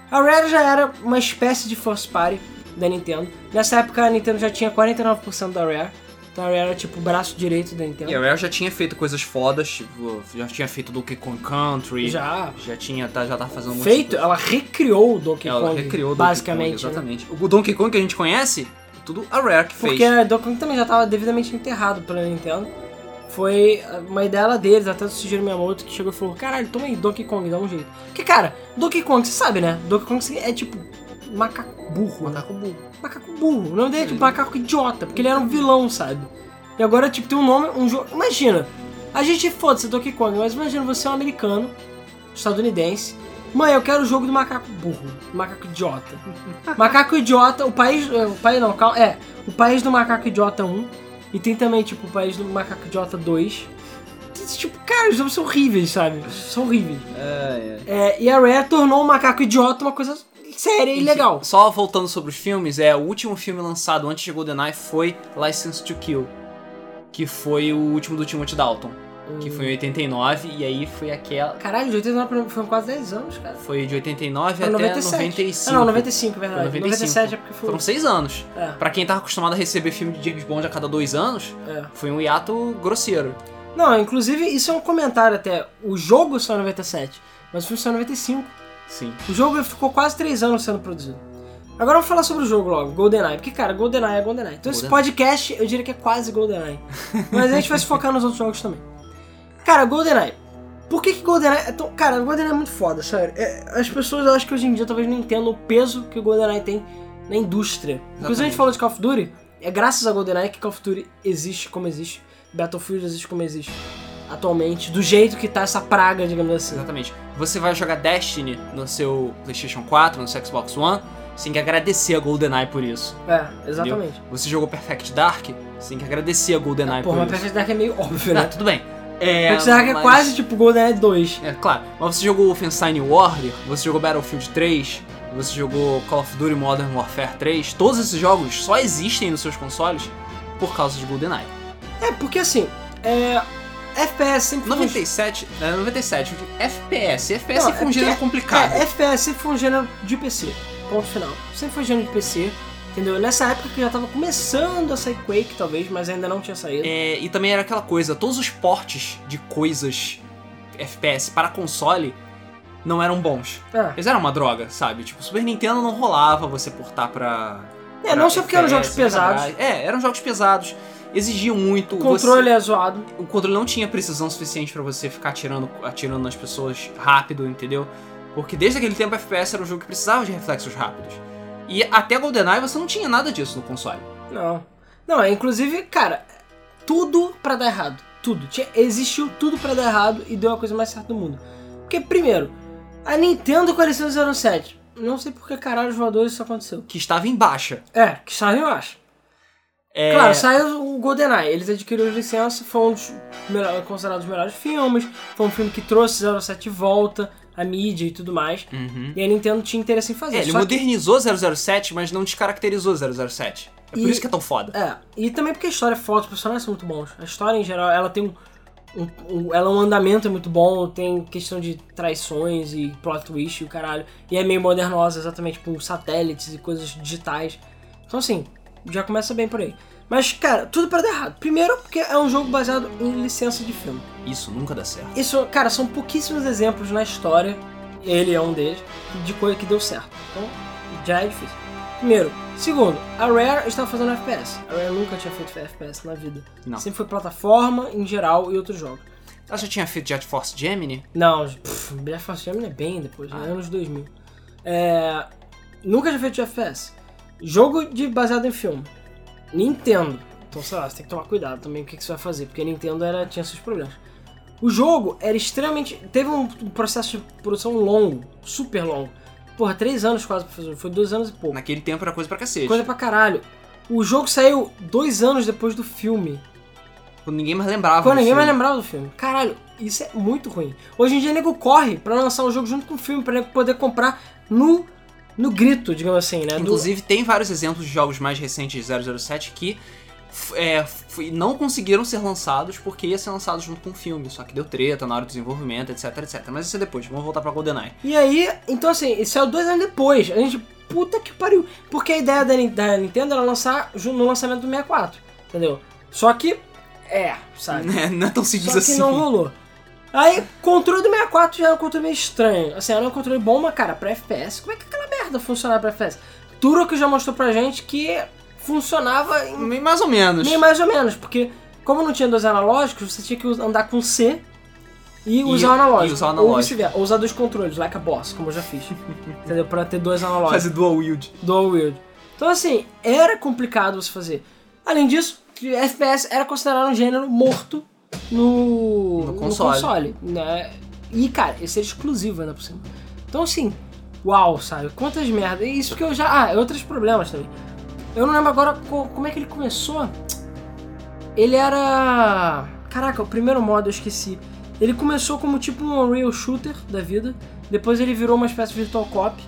A Rare já era uma espécie de first party da Nintendo. Nessa época a Nintendo já tinha 49% da Rare. Então a Rare era tipo o braço direito da Nintendo. E a Rare já tinha feito coisas fodas, tipo, já tinha feito Donkey Kong Country. Já. Já tinha, tá, já tá fazendo Feito, ela recriou o Donkey Ela Kong. recriou o Donkey basicamente. Kong, né? exatamente. O Donkey Kong que a gente conhece, tudo a Rare que Porque fez. a Donkey Kong também já estava devidamente enterrado pela Nintendo. Foi uma ideia deles, até do Shigeru Miyamoto, que chegou e falou, caralho, toma aí, Donkey Kong, dá um jeito. Porque, cara, Donkey Kong, você sabe, né? Donkey Kong é tipo macaco burro. Macaco burro. Macaco burro. O nome dele é tipo macaco idiota, porque ele era um vilão, sabe? E agora, tipo, tem um nome, um jogo... Imagina, a gente foda-se Donkey Kong, mas imagina você é um americano, estadunidense, Mãe, eu quero o jogo do macaco burro, do macaco idiota. macaco idiota, o país. é, O país não, calma. É, o país do macaco idiota 1. E tem também, tipo, o país do macaco idiota 2. Tipo, cara, os jogos são horríveis, sabe? São horríveis. É, é. É, e a Rare tornou o macaco idiota uma coisa séria e legal. Só voltando sobre os filmes, é o último filme lançado antes de GoldenEye foi License to Kill, que foi o último do Timothy Dalton, que foi em 89 e aí foi aquela Caralho, de 89 pra- foram quase 10 anos, cara. foi de 89 Foi até 97. 95. Ah, não, 95, é verdade. Foi 95. 97 é porque foi. Foram seis anos. É, Pra quem tava acostumado a receber filme de James Bond a cada dois anos, é. foi um hiato grosseiro. Não, inclusive, isso é um comentário até. O jogo saiu em 97, mas o filme saiu em 95. Sim. O jogo ficou quase 3 anos sendo produzido. Agora vamos falar sobre o jogo logo, GoldenEye. Porque, cara, GoldenEye é GoldenEye. Então esse GoldenEye. podcast eu diria que é quase GoldenEye. Mas a gente vai se focar nos outros jogos também. Cara, GoldenEye. Por que que GoldenEye é tão... Cara, GoldenEye é muito foda, sério. É, as pessoas, eu acho que hoje em dia talvez não entendam o peso que o GoldenEye tem na indústria. Inclusive a gente Exatamente. falou de Call of Duty, é graças a GoldenEye que Call of Duty existe como existe. Battlefield existe como existe. Atualmente, do jeito que tá essa praga, digamos assim. Exatamente. Você vai jogar Destiny no seu PlayStation 4, no seu Xbox One, você tem que agradecer a GoldenEye por isso. É, exatamente. entendeu? Você jogou Perfect Dark, você tem que agradecer a GoldenEye Porra, por mas isso. Perfect Dark é meio óbvio, Tá, né? tudo bem. É, Perfect Dark é mas- quase tipo GoldenEye 2. É, claro. Mas você jogou Wolfenstein Warrior, você jogou Battlefield 3, você jogou Call of Duty Modern Warfare 3. Todos esses jogos só existem nos seus consoles por causa de GoldenEye. É, porque assim, é. FPS sempre foi um 97, é, 97, FPS. FPS Não, foi um é gênero porque- complicado. É, FPS sempre foi um gênero de PC. Ponto final. Sempre foi gênero de PC. Entendeu? Nessa época que já tava começando a sair Quake, talvez, mas ainda não tinha saído. É, e também era aquela coisa, todos os portes de coisas FPS para console não eram bons. É. Eles eram uma droga, sabe? Tipo, Super Nintendo não rolava você portar pra. É, pra não só porque eram jogos pesados. É, eram jogos pesados. Exigia muito. O controle você- é zoado. o controle não tinha precisão suficiente pra você ficar atirando, atirando nas pessoas rápido, entendeu? Porque desde aquele tempo FPS era um jogo que precisava de reflexos rápidos. E até GoldenEye você não tinha nada disso no console. Não. Não, é inclusive, cara, tudo pra dar errado. Tudo. Tinha, existiu tudo pra dar errado e deu a coisa mais certa do mundo. Porque, primeiro, a Nintendo com a licença 07. Não sei por que caralho os voadores isso aconteceu. Que estava em baixa. É, que saiu, eu acho. É, Claro, saiu o GoldenEye. Eles adquiriram a licença, foi um dos considerados os melhores filmes. Foi um filme que trouxe 07 de volta, a mídia e tudo mais. Uhum. E a Nintendo tinha interesse em fazer. É, ele Só que- modernizou 007, mas não descaracterizou 007. É por E- isso que é tão foda. É, e também porque a história é forte, os personagens são muito bons. A história em geral, ela tem um, um, um- ela é um andamento muito bom, tem questão de traições e plot twist e o caralho. E é meio modernosa, exatamente, com satélites e coisas digitais. Então assim, já começa bem por aí. Mas, cara, tudo pra dar errado. Primeiro, porque é um jogo baseado em licença de filme. Isso nunca dá certo. Isso, cara, são pouquíssimos exemplos na história, ele é um deles, de coisa que deu certo. Então, já é difícil. Primeiro. Segundo, a Rare estava fazendo FPS. A Rare nunca tinha feito FPS na vida. Não. Sempre foi plataforma, em geral, e outros jogos. Ela já tinha feito Jet Force Gemini? Não, pff, of the Wild é bem depois, né? Ah. anos 2000. É, nunca tinha feito FPS. Jogo de baseado em filme. Nintendo. Então, sei lá, você tem que tomar cuidado também com o que que você vai fazer, porque a Nintendo era, tinha seus problemas. O jogo era extremamente. Teve um processo de produção longo, super longo. Porra, três anos quase pra fazer. Foi dois anos e pouco. Naquele tempo era coisa pra cacete. Coisa pra caralho. O jogo saiu dois anos depois do filme. Quando ninguém mais lembrava. Quando do ninguém filme. mais lembrava do filme. Caralho, isso é muito ruim. Hoje em dia, nego corre pra lançar o jogo junto com o filme, pra nego poder comprar no, no grito, digamos assim, né? Do- Inclusive, tem vários exemplos de jogos mais recentes de 007 que é, não conseguiram ser lançados porque ia ser lançado junto com o filme, só que deu treta na hora do desenvolvimento, etc, etc. Mas isso é depois, vamos voltar pra GoldenEye. E aí, então assim, isso saiu dois anos depois. A gente, puta que pariu. Porque a ideia da, da Nintendo era lançar no lançamento do 64, entendeu? Só que, é, sabe? É, não é tão simples Só que assim. não rolou. Aí, controle do 64 já era um controle meio estranho. Assim, era um controle bom, mas, cara, pra FPS, como é que aquela merda funcionava pra FPS? Turok já mostrou pra gente que funcionava em Meio Mais ou menos. meio mais ou menos, porque como não tinha dois analógicos, você tinha que andar com C e usar o analógico. e usar o Ou analógico. vice-versa, ou usar dois controles, like a boss, como eu já fiz. entendeu? Pra ter dois analógicos. Fazer dual wield. Dual wield. Então, assim, era complicado você fazer. Além disso, FPS era considerado um gênero morto no, No console. console, né? E, cara, esse era exclusivo ainda por cima. Então, assim, uau, sabe? Quantas merdas. E Isso que eu já. Ah, outros problemas também. Eu não lembro agora co- como é que ele começou. Ele era. Caraca, o primeiro modo eu esqueci. Ele começou como tipo um Unreal Shooter da vida. Depois ele virou uma espécie de Virtual Cop.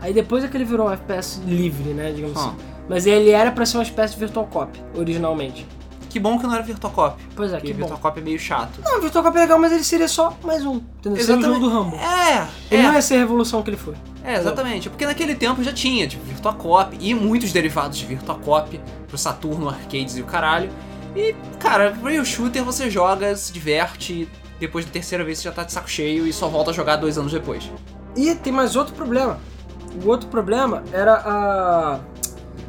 Aí depois é que ele virou um FPS livre, né? Digamos Ah. assim. Mas ele era pra ser uma espécie de Virtual Cop, originalmente. Que bom que não era Virtual Cop. Pois é, Porque que bom. Virtual Cop é meio chato. Não, Virtual Cop é legal, mas ele seria só mais um. Entendeu? Seria o jogo do Rambo. É, Ele é. não ia ser a revolução que ele foi. É, exatamente. Porque naquele tempo já tinha, tipo, Virtua Cop e muitos derivados de Virtua Cop pro Saturno, arcades e o caralho. E, cara, Real Shooter você joga, se diverte, depois da terceira vez você já tá de saco cheio e só volta a jogar dois anos depois. E tem mais outro problema. O outro problema era a.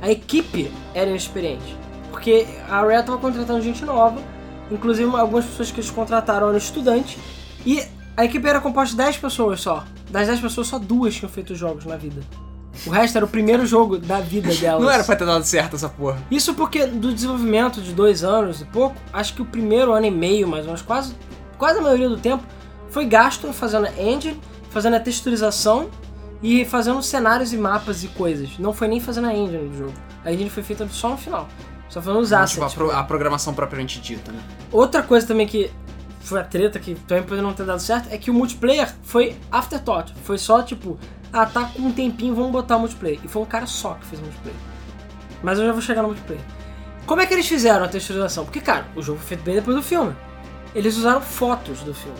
A equipe era inexperiente. Porque a Rare tava contratando gente nova. Inclusive algumas pessoas que eles contrataram eram estudantes. E a equipe era composta de 10 pessoas só. Das 10 pessoas, só duas tinham feito jogos na vida. O resto era o primeiro jogo da vida delas. Não era pra ter dado certo essa porra. Isso porque do desenvolvimento de dois anos e pouco, acho que o primeiro ano e meio, mais ou menos, quase, quase a maioria do tempo, foi gasto fazendo a engine, fazendo a texturização e fazendo cenários e mapas e coisas. Não foi nem fazendo a engine do jogo. A engine foi feita só no final. Só fazendo os Tipo, assets. a, pro- a programação propriamente dita, né? Outra coisa também que foi a treta que também pode não ter dado certo é que o multiplayer foi afterthought. Foi só tipo, ah, tá com um tempinho, vamos botar o multiplayer. E foi um cara só que fez o multiplayer. Mas eu já vou chegar no multiplayer. Como é que eles fizeram a texturização? Porque, cara, o jogo foi feito bem depois do filme. Eles usaram fotos do filme.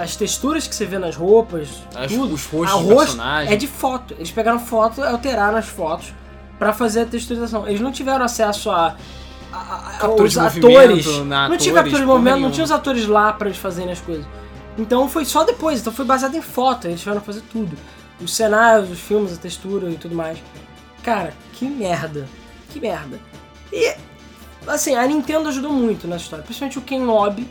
As texturas que você vê nas roupas, As- tudo, os rostos a dos rosto personagens. é de foto. Eles pegaram foto e alteraram as fotos pra fazer a texturização. Eles não tiveram acesso a, a, a- de movimento, atores. não tinha atores, de movimento, não tinha os atores lá pra eles fazerem as coisas. Então foi só depois, então foi baseado em foto, eles tiveram que fazer tudo. Os cenários, os filmes, a textura e tudo mais. Cara, que merda. Que merda. E Assim, a Nintendo ajudou muito nessa história, principalmente o Ken Lobby.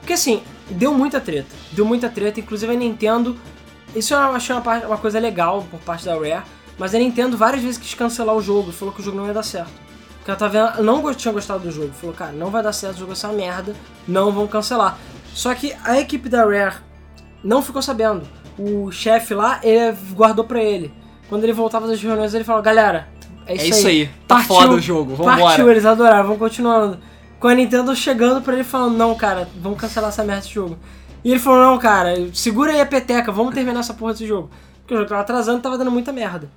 Porque assim, deu muita treta. Deu muita treta, inclusive a Nintendo. Isso eu achei uma, uma coisa legal por parte da Rare. Mas a Nintendo várias vezes quis cancelar o jogo, falou que o jogo não ia dar certo. Porque ela tá vendo, não tinha gostado do jogo. Falou, cara, não vai dar certo, o jogo ser uma merda, não vão cancelar. Só que a equipe da Rare não ficou sabendo. O chefe lá, ele guardou pra ele. Quando ele voltava das reuniões, ele falou, galera, é isso, É isso aí, tá Partiu- foda o jogo, vambora. Partiu, eles adoraram, vamos continuando. Com a Nintendo chegando pra ele falando, não, cara, vamos cancelar essa merda desse jogo. E ele falou, não, cara, segura aí a peteca, vamos terminar essa porra desse jogo. Porque o jogo tava atrasando e tava dando muita merda.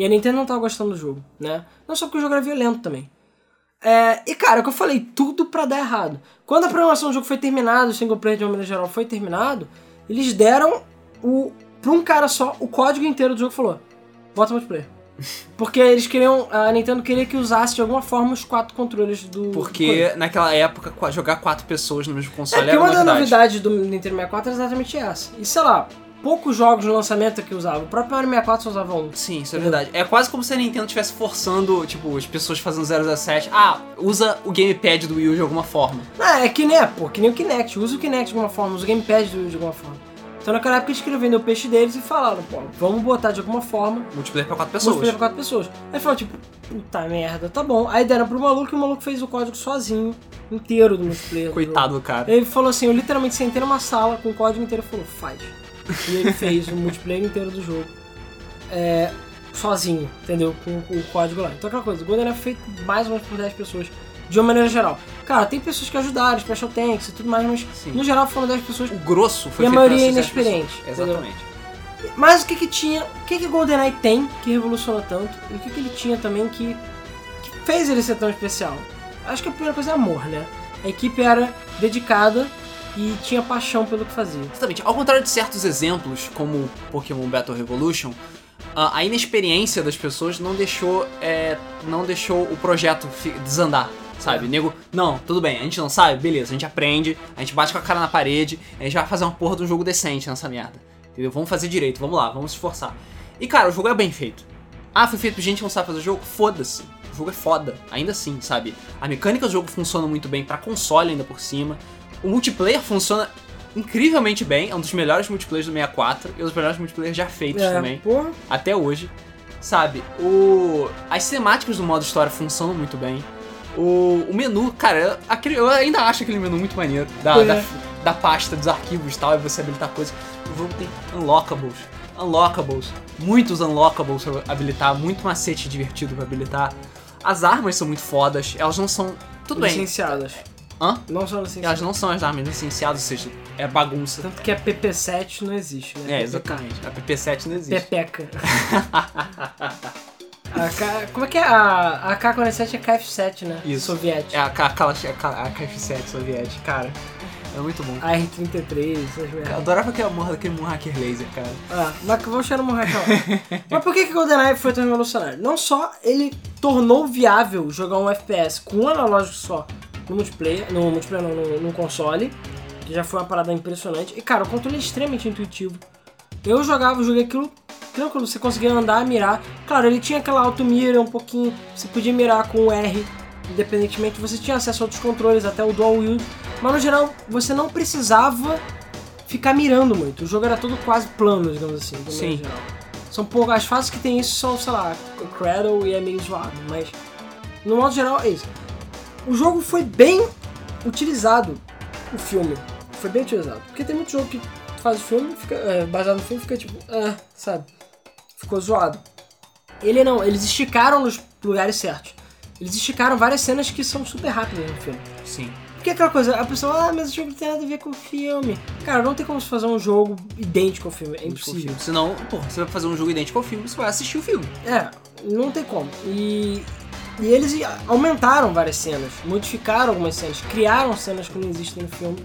E a Nintendo não tava gostando do jogo, né? Não só porque o jogo era violento também. É, e cara, é o que eu falei, tudo pra dar errado. Quando a programação do jogo foi terminada, o single player de uma maneira geral foi terminado, eles deram o, pra um cara só o código inteiro do jogo e falou: bota multiplayer. Porque eles queriam. A Nintendo queria que usasse de alguma forma os quatro controles do. do Porque coisa. naquela época, jogar quatro pessoas no mesmo É, console porque era uma uma das novidade. do Nintendo 64 é exatamente essa. E sei lá, poucos jogos no lançamento que usavam. O próprio Mario 64 só usava um. Sim, isso é verdade. É quase como se a Nintendo estivesse forçando, tipo, as pessoas fazendo 007. Ah, usa o gamepad do Wii U de alguma forma. Ah, é que nem, é, pô, que nem o Kinect. Usa o Kinect de alguma forma, usa o Gamepad de de alguma forma. Então naquela época eles queriam vender o peixe deles e falaram, pô, vamos botar de alguma forma Multiplayer pra quatro pessoas. multiplayer pra quatro pessoas. Aí falou, tipo, puta merda, tá bom. Aí deram pro maluco e o maluco fez o código sozinho, inteiro do multiplayer. do Coitado do cara. Ele falou assim, eu literalmente sentei numa sala com o código inteiro e falou, faz. E ele fez o multiplayer inteiro do jogo. É, sozinho, entendeu? Com, com o código lá. Então aquela coisa, o GoldenEye foi feito mais ou menos por 10 pessoas, de uma maneira geral. Cara, tem pessoas que ajudaram, Special Tanks e tudo mais, mas Sim. no geral foram 10 pessoas. O grosso foi E a maioria inexperiente, entendeu? Exatamente. Mas o que que tinha, o que que GoldenEye tem que revolucionou tanto? E o que que ele tinha também que, que fez ele ser tão especial? Acho que a primeira coisa é amor, né? A equipe era dedicada e tinha paixão pelo que fazia. Exatamente. Ao contrário de certos exemplos, como Pokémon Battle Revolution, a inexperiência das pessoas não deixou, é, não deixou o projeto desandar. Sabe, É. nego, não, tudo bem, a gente não sabe, beleza, a gente aprende, a gente bate com a cara na parede, a gente vai fazer uma porra de um jogo decente nessa merda. Entendeu? Vamos fazer direito, vamos lá, vamos se esforçar. E cara, o jogo é bem feito. Ah, foi feito por gente que não sabe fazer o jogo? Foda-se. O jogo é foda, ainda assim, sabe? A mecânica do jogo funciona muito bem pra console ainda por cima. O multiplayer funciona incrivelmente bem, é um dos melhores multiplayers do 64 e um dos melhores multiplayers já feitos também, porra. até hoje. Sabe, o as cinemáticas do modo história funcionam muito bem. O, o menu, cara, eu- aquele, eu ainda acho aquele menu muito maneiro. Da, É. da, da pasta dos arquivos e tal, e você habilitar coisas. O jogo tem unlockables. Unlockables. Muitos unlockables pra habilitar, muito macete divertido pra habilitar. As armas são muito fodas, elas não são. Tudo bem. Licenciadas. Hã? Não são licenciadas. Elas não são as armas licenciadas, ou seja, é bagunça. Tanto que a PP7 não existe, né? É, PPK. exatamente. A PP7 não existe. Pepeca. K- como é que é? A, a K-47 é KF7, né? Isso. Soviética. É a, K- a, a KF7 soviética, cara. É muito bom. A R33, essas Eu merdas. adorava aquela morra daquele hacker laser, cara. Ah, mas vamos chegar no Moonhack lá. Mas por que que GoldenEye foi tão revolucionário? Não só ele tornou viável jogar um FPS com um analógico só no multiplayer, no multiplayer não, no, no console, que já foi uma parada impressionante. E cara, o controle é extremamente intuitivo. Eu jogava, joguei aquilo tranquilo, você conseguia andar, mirar. Claro, ele tinha aquela auto-mira um pouquinho, você podia mirar com o R, independentemente, você tinha acesso a outros controles, até o dual wield, mas no geral você não precisava ficar mirando muito. O jogo era todo quase plano, digamos assim, maneira Sim. geral. São poucas, as fases que tem isso são, sei lá, o Cradle e é meio zoado, mas no modo geral é isso. O jogo foi bem utilizado, o filme. Foi bem utilizado. Porque tem muito jogo que faz o filme, fica, é, baseado no filme, fica tipo, ah, sabe? Ficou zoado. Ele não, eles esticaram nos lugares certos. Eles esticaram várias cenas que são super rápidas no filme. Sim. Porque aquela coisa, a pessoa, ah, mas o jogo não tem nada a ver com o filme. Cara, não tem como se fazer um jogo idêntico ao filme, é impossível. Senão, pô, você vai fazer um jogo idêntico ao filme, você vai assistir o filme. É, não tem como. E, e eles aumentaram várias cenas, modificaram algumas cenas, criaram cenas que não existem no filme.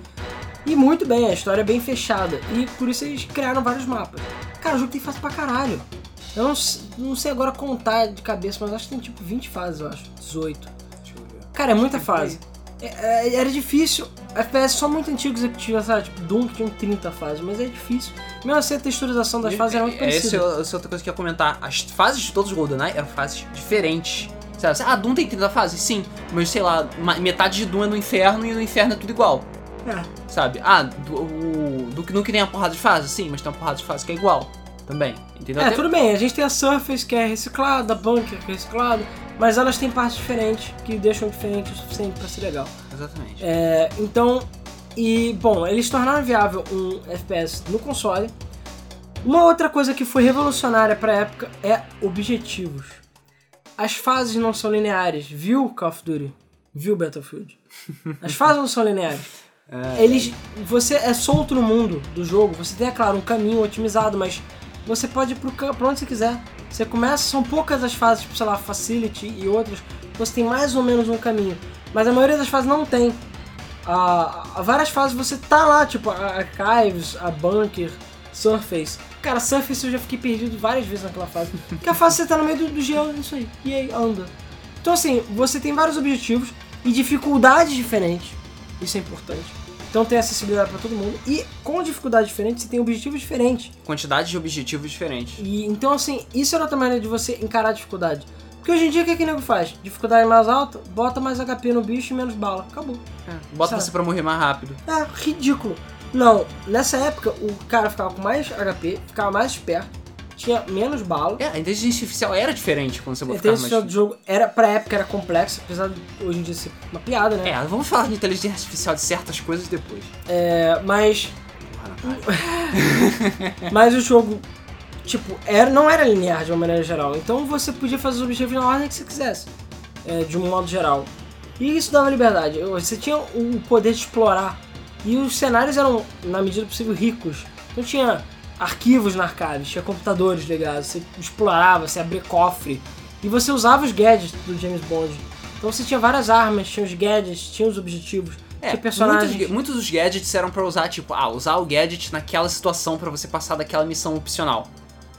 E muito bem, a história é bem fechada. E por isso eles criaram vários mapas. Cara, o jogo tem fase pra caralho. Eu não, não sei agora contar de cabeça, mas acho que tem tipo 20 fases, eu acho. 18. Deixa eu ver. Cara, é muita fase. É- é- era difícil. FPS só muito antigos é que tinha, sabe, tipo Doom que tinha 30 fases, mas é difícil. Mesmo assim, a texturização das fases era muito É, essa parecida. é essa é outra coisa que eu ia comentar. As fases de todos os GoldenEye eram fases diferentes. Sabe? Ah, Doom tem 30 fases? Sim. Mas sei lá, metade de Doom é no inferno e no inferno é tudo igual. É. Sabe? Ah, do, o, do que não que nem a porrada de fase? Sim, mas tem uma porrada de fase que é igual. Também. Entendeu? É, Tem- tudo bem, a gente tem a Surface que é reciclada, a Bunker que é reciclada, mas elas têm partes diferentes que deixam diferente o suficiente pra ser legal. Exatamente. É, então, e bom, eles tornaram viável um FPS no console. Uma outra coisa que foi revolucionária pra época é objetivos. As fases não são lineares, viu Call of Duty? Viu Battlefield? As fases não são lineares. Eles, você é solto no mundo do jogo, você tem, é claro, um caminho otimizado, mas você pode ir pro, pra onde você quiser. Você começa, são poucas as fases, tipo, sei lá, Facility e outras, você tem mais ou menos um caminho. Mas a maioria das fases não tem. A, a várias fases você tá lá, tipo, a Archives, a Bunker, Surface. Cara, Surface eu já fiquei perdido várias vezes naquela fase. Porque a fase você tá no meio do, do gelo, isso aí. E aí, anda. Então assim, você tem vários objetivos e dificuldades diferentes. Isso é importante. Então tem acessibilidade pra todo mundo. E com dificuldade diferente, você tem objetivos diferentes. Quantidade de objetivos diferentes. E então assim, isso era outra maneira de você encarar a dificuldade. Porque hoje em dia o que, é que o nego faz? Dificuldade mais alta, bota mais HP no bicho e menos bala. Acabou. Bota Sabe? você pra morrer mais rápido. É ridículo. Não, nessa época o cara ficava com mais HP, ficava mais esperto, tinha menos bala. É, a inteligência artificial era diferente quando você A botava inteligência mais... do jogo era, pra época era complexa, apesar de hoje em dia ser uma piada, né? É, vamos falar de inteligência artificial de certas coisas depois. É, mas. Mas o jogo, tipo, era, não era linear de uma maneira geral. Então você podia fazer os objetivos na ordem que você quisesse, é, de um modo geral. E isso dava liberdade. Você tinha o poder de explorar. E os cenários eram, na medida do possível, ricos. Então tinha arquivos na arcade, tinha computadores ligados, você explorava, você abria cofre. E você usava os gadgets do James Bond. Então você tinha várias armas, tinha os gadgets, tinha os objetivos, É, tinha personagens. muitos, muitos dos gadgets eram pra usar, tipo, ah, usar o gadget naquela situação pra você passar daquela missão opcional.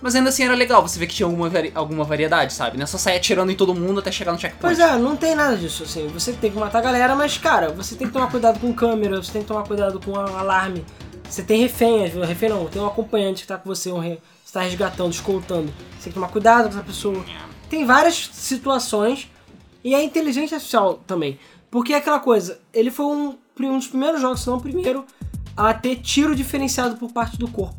Mas ainda assim era legal você ver que tinha alguma, vari- alguma variedade, sabe? Não é só sair atirando em todo mundo até chegar no checkpoint. Pois é, não tem nada disso, assim. Você tem que matar a galera, mas, cara, você tem que tomar cuidado com câmera, você tem que tomar cuidado com alarme. Você tem refém, vezes- refém não, tem um acompanhante que tá com você, um re... você tá resgatando, escoltando. Você tem que tomar cuidado com essa pessoa. Tem várias situações e é inteligência artificial também. Porque é aquela coisa, ele foi um, um dos primeiros jogos, se não o primeiro, a ter tiro diferenciado por parte do corpo.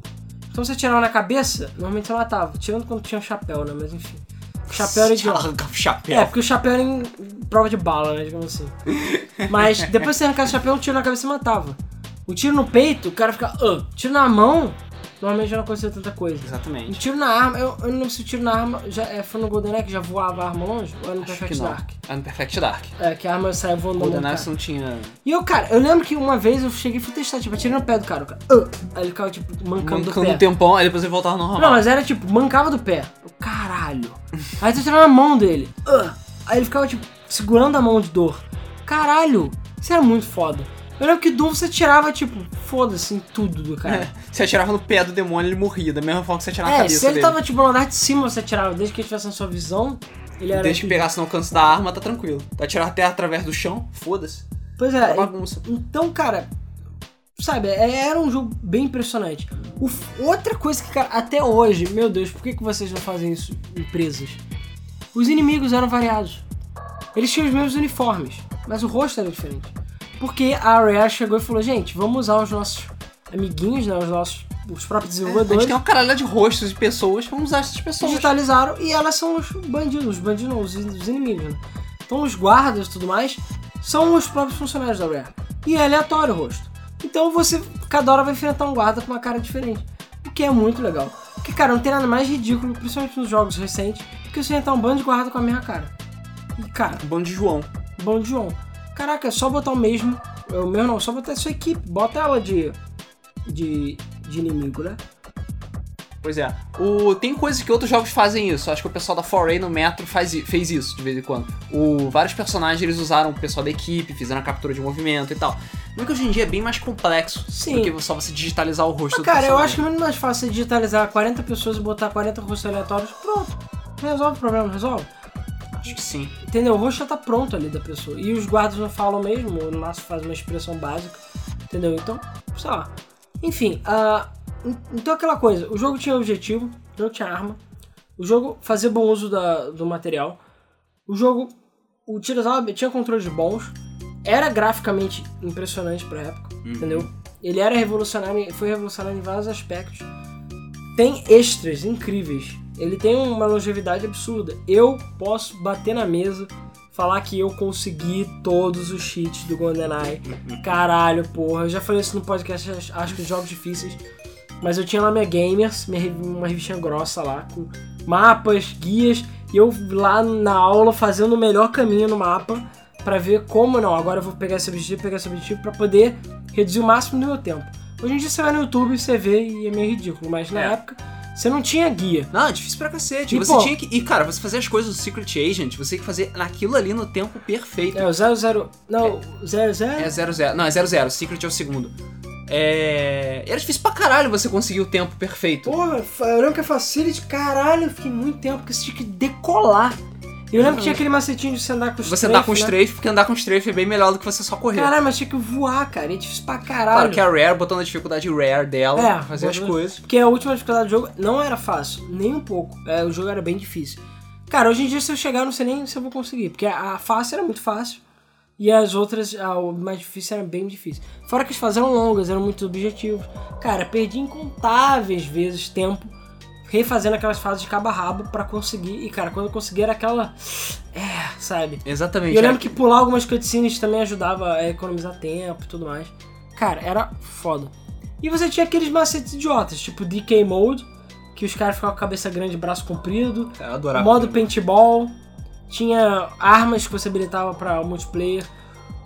Então você tirava na cabeça, normalmente você matava. Tirando quando tinha um chapéu, né? Mas enfim. O chapéu era. Arranca o chapéu. É, porque o chapéu era em prova de bala, né? Digamos assim. Mas depois que você arrancava o chapéu, um tiro na cabeça matava. O tiro no peito, o cara fica. "Ah". tiro na mão, normalmente já não acontecia tanta coisa. Um Exatamente. tiro na arma, eu, eu não lembro se o tiro na arma já, é, foi no GoldenEye que já voava a arma longe? Ou era no Acho Perfect. Dark? Ah, no Perfect Dark. É, que a arma saia voando do GoldenEye cara. você não tinha... E eu, cara, eu lembro que uma vez eu cheguei e fui testar, tipo, atirei no pé do cara. O cara "Ah". Aí ele ficava, tipo, mancando, do Mancando pé. um tempão, aí depois ele voltava normal. Não, mas era tipo, mancava do pé. Caralho. Aí tu tirava na mão dele. Ah. Aí ele ficava, tipo, segurando a mão de dor. Caralho. Isso era muito foda. Eu lembro que Doom você tirava, tipo, foda-se em tudo do cara. É, você atirava no pé do demônio, ele morria, da mesma forma que você atirava na É, cabeça se ele dele. tava, tipo, no andar de cima você tirava, desde que ele estivesse na sua visão, ele era. Desde que pegasse no alcance da arma, tá tranquilo. Tá atirar até através do chão, foda-se. Pois Tá é, bagunça. Então, cara, sabe, é- era um jogo bem impressionante. O outra coisa que, cara, até hoje, meu Deus, por que, que vocês não fazem isso em empresas? Os inimigos eram variados. Eles tinham os mesmos uniformes, mas o rosto era diferente. Porque a Rare chegou e falou, gente, vamos usar os nossos amiguinhos, né, os nossos, os próprios A gente desenvolvedores, tem uma caralhada de rostos de pessoas, vamos usar essas pessoas. digitalizaram e elas são os bandidos, os bandidos não, os, os inimigos, né? Então os guardas e tudo mais são os próprios funcionários da Rare. E é aleatório o rosto. Então você, cada hora vai enfrentar um guarda com uma cara diferente. O que é muito legal. Porque, cara, não tem nada mais ridículo, principalmente nos jogos recentes, que você enfrentar um bando de guarda com a mesma cara. E, cara, Bando de João. bom de João. Caraca, é só botar o mesmo. O meu não, só botar a sua equipe. Bota ela de. de. de inimigo, né? Pois é. O, tem coisas que outros jogos fazem isso. Acho que o pessoal da 4A no Metro faz, fez isso de vez em quando. O, vários personagens eles usaram o pessoal da equipe, fizeram a captura de movimento e tal. Não é que hoje em dia é bem mais complexo Sim. do que só você digitalizar o rosto Mas, do cara, eu personagem. acho que é muito mais fácil você digitalizar 40 pessoas e botar 40 rostos aleatórios. Pronto. Resolve o problema, resolve. Acho que sim. Entendeu? O rosto já tá pronto ali da pessoa. E os guardas não falam mesmo, o Laço faz uma expressão básica. Entendeu? Então, sei lá. Enfim, en- então aquela coisa, o jogo tinha objetivo, o jogo tinha arma, o jogo fazia bom uso da- do material. O jogo utilizava, tinha controles bons, era graficamente impressionante pra época, entendeu? Ele era revolucionário, foi revolucionário em vários aspectos. Tem extras incríveis. Ele tem uma longevidade absurda. Eu posso bater na mesa, falar que eu consegui todos os cheats do GoldenEye. Caralho, porra. Eu já falei isso no podcast, acho- que os jogos difíceis. Mas eu tinha lá minha Gamers, minha, uma revistinha grossa lá, com mapas, guias, e eu lá na aula fazendo o melhor caminho no mapa pra ver como não. Agora eu vou pegar esse objetivo, pegar esse objetivo pra poder reduzir o máximo do meu tempo. Hoje em dia você vai no YouTube e você vê e é meio ridículo, mas na É. época você não tinha guia. Não, é difícil pra cacete. E, você pô- tinha que. E, cara, você fazer as coisas do Secret Agent, você tinha que fazer naquilo ali no tempo perfeito. É o 00. Não, 00? É 00. Não, é 00. Secret é o segundo. É. Era difícil pra caralho você conseguir o tempo perfeito. Porra, eu lembro que a Facility, caralho, eu fiquei muito tempo porque você tinha que decolar. E eu lembro que tinha aquele macetinho de você andar com os Você andar com strafe, porque andar com strafe é bem melhor do que você só correr. Caralho, mas tinha que voar, cara. É difícil pra caralho. Claro que a Rare, botando a dificuldade Rare dela, É, pra fazer as coisas. Porque a última dificuldade do jogo não era fácil, nem um pouco. É, o jogo era bem difícil. Cara, hoje em dia se eu chegar, eu não sei nem se eu vou conseguir. Porque a fácil era muito fácil. E as outras, a, mais difícil era bem difícil. Fora que as fases eram longas, eram muito objetivos. Cara, perdi incontáveis vezes tempo refazendo aquelas fases de cabo a rabo pra conseguir. E, cara, quando eu consegui era aquela. É, sabe? Exatamente. E eu era lembro que pular algumas cutscenes também ajudava a economizar tempo e tudo mais. Cara, era foda. E você tinha aqueles macetes idiotas, tipo DK Mode, que os caras ficavam com a cabeça grande, braço comprido. Eu adorava. modo paintball. Tinha armas que você habilitava pra multiplayer.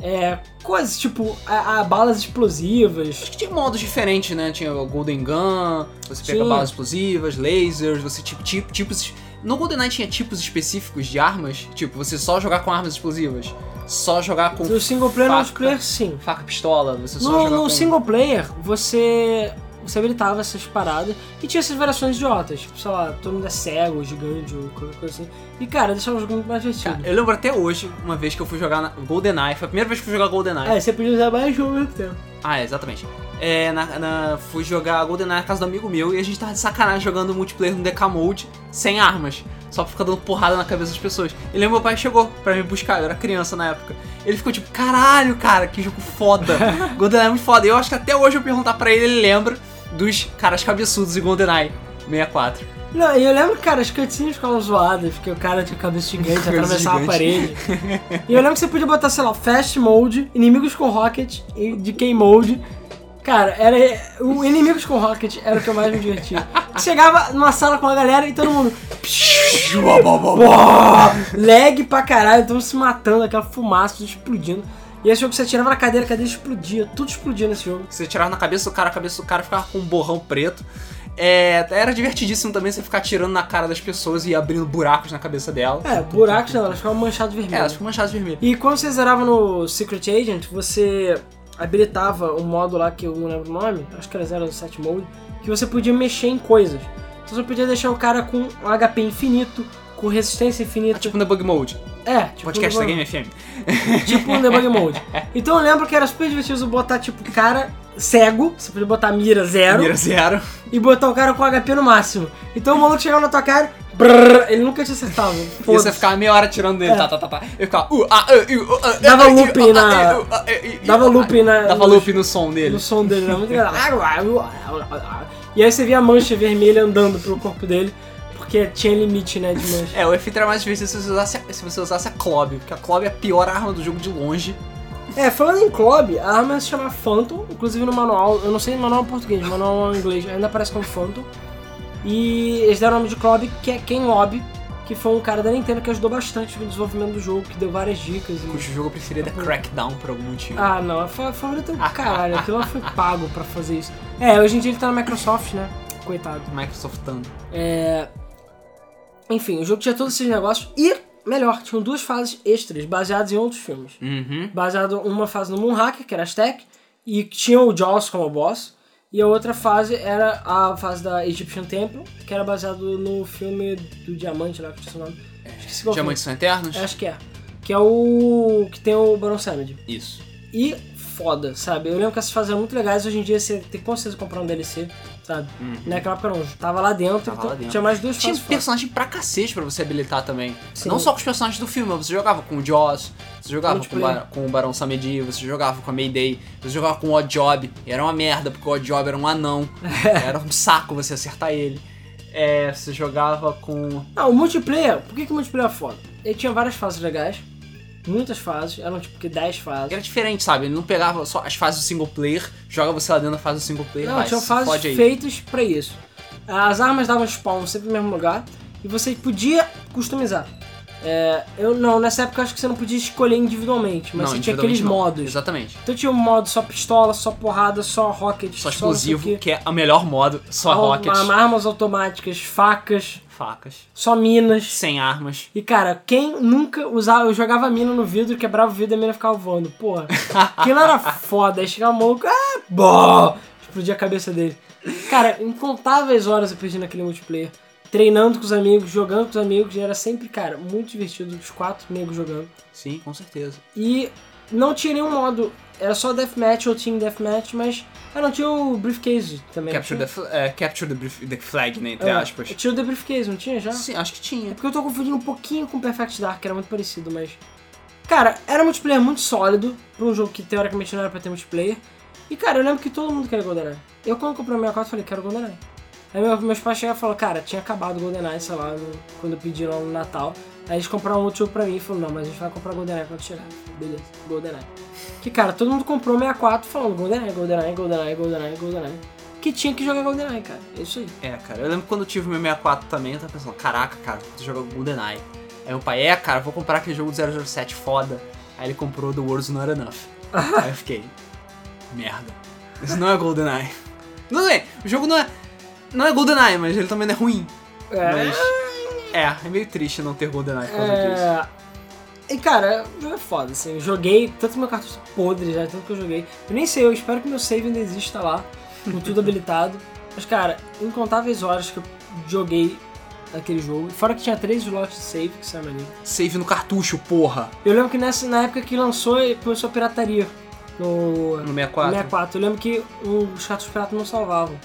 É, coisas tipo a, a balas explosivas. Acho que tinha modos diferentes, né? Tinha o Golden Gun, você pega balas explosivas, lasers, você tipo, tipo tipos. No GoldenEye tinha tipos específicos de armas, tipo, você só jogar com armas explosivas, só jogar com No single player, no faca, multiplayer, sim. faca pistola, você só No, jogar no com single player, você, você habilitava essas paradas e tinha essas variações idiotas. Tipo, sei lá, todo mundo é cego, gigante ou qualquer coisa assim. E, cara, deixava o jogo muito mais divertido. Cara, eu lembro até hoje, uma vez que eu fui jogar na GoldenEye, foi a primeira vez que eu fui jogar GoldenEye. É, você podia usar mais jogo ao mesmo tempo. Ah, é, exatamente. É, na, na- fui jogar GoldenEye na casa do amigo meu e a gente tava de sacanagem jogando multiplayer no DK Mode sem armas. Só pra ficar dando porrada na cabeça das pessoas. E lembro meu pai chegou pra me buscar, eu era criança na época. Ele ficou tipo, caralho, cara, que jogo foda. GoldenEye é muito foda. E eu acho que até hoje eu perguntar pra ele, ele lembra dos caras cabeçudos de GoldenEye 64. Não, e eu lembro, cara, as cutscenes ficavam zoadas, porque o cara tinha cabeça gigante, atravessava a parede. e eu lembro que você podia botar, sei lá, Fast Mode, inimigos com Rocket e Decay Mode. Cara, era. O inimigos com Rocket era o que eu mais me divertia. Chegava numa sala com a galera e todo mundo. Lag pra caralho, todo mundo se matando, aquela fumaça, explodindo. E esse jogo você atirava na cadeira, a cadeira explodia, tudo explodia nesse jogo. Você tirava na cabeça do cara, a cabeça do cara ficava com um borrão preto. É, era divertidíssimo também você ficar tirando na cara das pessoas e abrindo buracos na cabeça dela. É, buracos não, elas ficavam manchadas de É, elas ficam manchadas de vermelho. E quando você zerava no Secret Agent, você habilitava um modo lá que eu não lembro o nome, acho que era 07 Mode, que você podia mexer em coisas. Então você podia deixar o cara com um HP infinito, com resistência infinita. Tipo no Bug Mode. é, tipo Podcast da debug- Game FM. Tipo no debug mode. Então eu lembro que era super divertido botar tipo cara cego, você podia botar mira zero Mira zero. e botar o cara com HP no máximo. Então o maluco chegava na tua cara, brrr, ele nunca te acertava. E você ficava meia hora tirando dele. É. Tá, tá, tá, tá. Eu ficava. Uh, ah, uh, uh, uh, Dava looping na- Dava looping na. Dava no- loop no som dele. no som dele, era muito engraçado. E aí você via a mancha vermelha andando pelo corpo dele, porque tinha limite, né, de mancha. É, o efeito era mais difícil se você usasse a, se você usasse a Clob, porque a Clob é a pior arma do jogo de longe. É, falando em Club, a arma se chama Phantom, inclusive no manual, eu não sei no manual em português, no manual em inglês ainda aparece como Phantom. E eles deram o nome de Club, que é Ken Lobby, que foi um cara da Nintendo que ajudou bastante no desenvolvimento do jogo, que deu várias dicas. E... Cujo jogo preferido é Crackdown por algum motivo. Ah, não, a fa- favorito é o caralho, aquilo lá foi pago pra fazer isso. É, hoje em dia ele tá na Microsoft, né? Coitado. Microsoftando. É... Enfim, o jogo tinha todos esses negócios e, melhor, tinham duas fases extras baseadas em outros filmes. Uhum. Baseado uma fase no Moonhacker, que era Aztec, e tinha o Jaws como boss. E a outra fase era a fase da Egyptian Temple, que era baseado no filme do Diamante lá, que tinha nome. Esqueci qual Diamantes são eternos? filme. Acho que é. Que é o que tem o Baron Samedi. Isso. e foda, sabe? Eu lembro que essas fases eram muito legais, hoje em dia você tem com certeza comprar um DLC, sabe? Naquela época não, tava lá dentro, Uhum. Tava então lá dentro. tinha mais duas Tinha personagem pra cacete pra você habilitar também. Sim. Não só com os personagens do filme, você jogava com o Joss, você jogava com. Bar- com o Barão Samedi, você jogava com a Mayday, você jogava com o Odd Job. E era uma merda, porque o Odd Job era um anão. era um saco você acertar ele. É, você jogava com. Não, o multiplayer, por que, que o multiplayer é foda? Ele tinha várias fases legais, muitas fases, eram tipo que 10 fases. Era diferente, sabe? Ele não pegava só as fases do single player, joga você lá dentro da fase do single player. Não, vai, tinham se fases feitas pra isso. As armas davam spawn sempre no mesmo lugar e você podia customizar. É, eu não, nessa época eu acho que você não podia escolher individualmente, mas Não, você tinha aqueles individualmente não. modos. Exatamente. Então tinha um modo só pistola, só porrada, só rocket, Só explosivo, quê. que é o melhor modo, só Ar- rockets, Armas automáticas, facas, facas, só minas. sem armas. E cara, quem nunca usava, eu jogava mina no vidro, quebrava o vidro e a mina ficava voando. Porra, aquilo era foda. Aí chegava o maluco, ah, bó! Explodia a cabeça dele. Cara, incontáveis horas eu perdi naquele multiplayer. Treinando com os amigos, jogando com os amigos, e era sempre, cara, muito divertido, os quatro amigos jogando. Sim, com certeza. E não tinha nenhum modo, era só Deathmatch ou Team Deathmatch, mas. Ah, não tinha o Briefcase também. Capture, the, é, capture the, brief- the flag, né? Entre tinha? aspas. É, tinha o The Briefcase, não tinha já? Sim, acho que É tinha. porque eu tô confundindo um pouquinho com Perfect Dark, que era muito parecido, mas. Cara, era um multiplayer muito sólido pra um jogo que teoricamente não era pra ter multiplayer. E cara, eu lembro que todo mundo queria GoldenEye. Eu quando comprei o 64 falei, quero GoldenEye. Aí meu- meus pais chegaram e falaram, cara, tinha acabado o GoldenEye, sei lá, no- quando pediram no Natal. Aí eles compraram um outro jogo pra mim e falaram, não, mas a gente vai comprar GoldenEye quando chegar. Beleza, GoldenEye. Que cara, todo mundo comprou o 64 falando GoldenEye, GoldenEye, GoldenEye, GoldenEye, GoldenEye. Que tinha que jogar GoldenEye, cara. É isso aí. É, cara, eu lembro quando eu tive o meu 64 também, eu tava pensando, caraca, cara, tu joga GoldenEye. Aí meu pai, é, cara, vou comprar aquele jogo do 007 foda. Aí ele comprou The World's Not Enough. Aí eu fiquei, merda, isso não é GoldenEye. Não é, o jogo não é, não é GoldenEye, mas ele também não é ruim. Mas, é, é meio triste não ter GoldenEye por causa disso. É... E cara, o jogo é foda, assim. Eu joguei, tanto meu cartucho podre já, tanto que eu joguei. Eu nem sei, eu espero que meu save ainda exista lá, com tudo habilitado. Mas, cara, incontáveis horas que eu joguei aquele jogo. Fora que tinha três slots de save, que isso é maneiro. Save no cartucho, porra. Eu lembro que nessa, na época que lançou, começou a pirataria no, No 64. 64. Eu lembro que os cartuchos piratas não salvavam.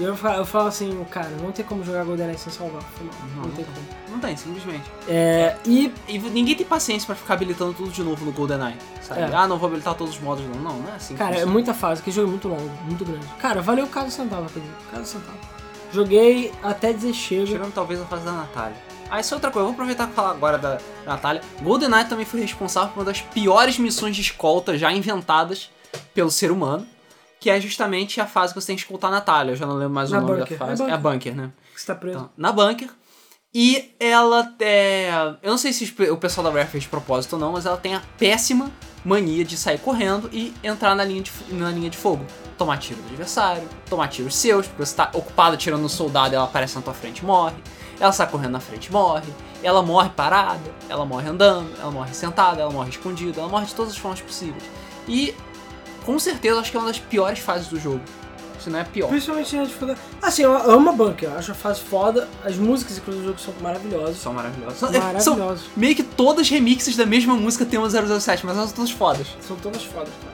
E eu, fa- eu falava assim, cara, não tem como jogar GoldenEye sem salvar. Eu não, não, Não, tem como. Não tem, simplesmente. É, e E ninguém tem paciência pra ficar habilitando tudo de novo no GoldenEye, sabe? É. Ah, não vou habilitar todos os modos, não. Não, não é assim. que Cara, é muita fase, aquele jogo é muito longo, muito grande. Cara, valeu cada centavo jogo, cada centavo. Joguei até dizer chega. Tirando talvez a fase da Natália. Ah, isso é outra coisa. Vou aproveitar pra falar agora da Natália. GoldenEye também foi responsável por uma das piores missões de escolta já inventadas pelo ser humano. Que é justamente a fase que você tem que escoltar a Natália. Eu já não lembro mais Na o nome bunker. da fase. É a bunker, né? Que você tá preso. Então, na bunker. E ela é. Eu não sei se o pessoal da Rare fez de propósito ou não, mas ela tem a péssima mania de sair correndo e entrar na linha de, na linha de fogo. Tomar tiro do adversário, tomar tiros seus, porque você tá ocupado tirando um soldado e ela aparece na tua frente e morre. Ela sai correndo na frente e morre. Ela morre parada, ela morre andando, ela morre sentada, ela morre escondida, ela morre de todas as formas possíveis. E com certeza acho que é uma das piores fases do jogo. Se não é pior. Principalmente na dificuldade. Assim, eu amo a Bunker, eu acho a fase foda. As músicas, inclusive, do jogo são maravilhosas. São maravilhosas. São, é, são Maravilhosas. meio que todas remixes da mesma música tema 007, mas elas são todas fodas. São todas fodas, cara.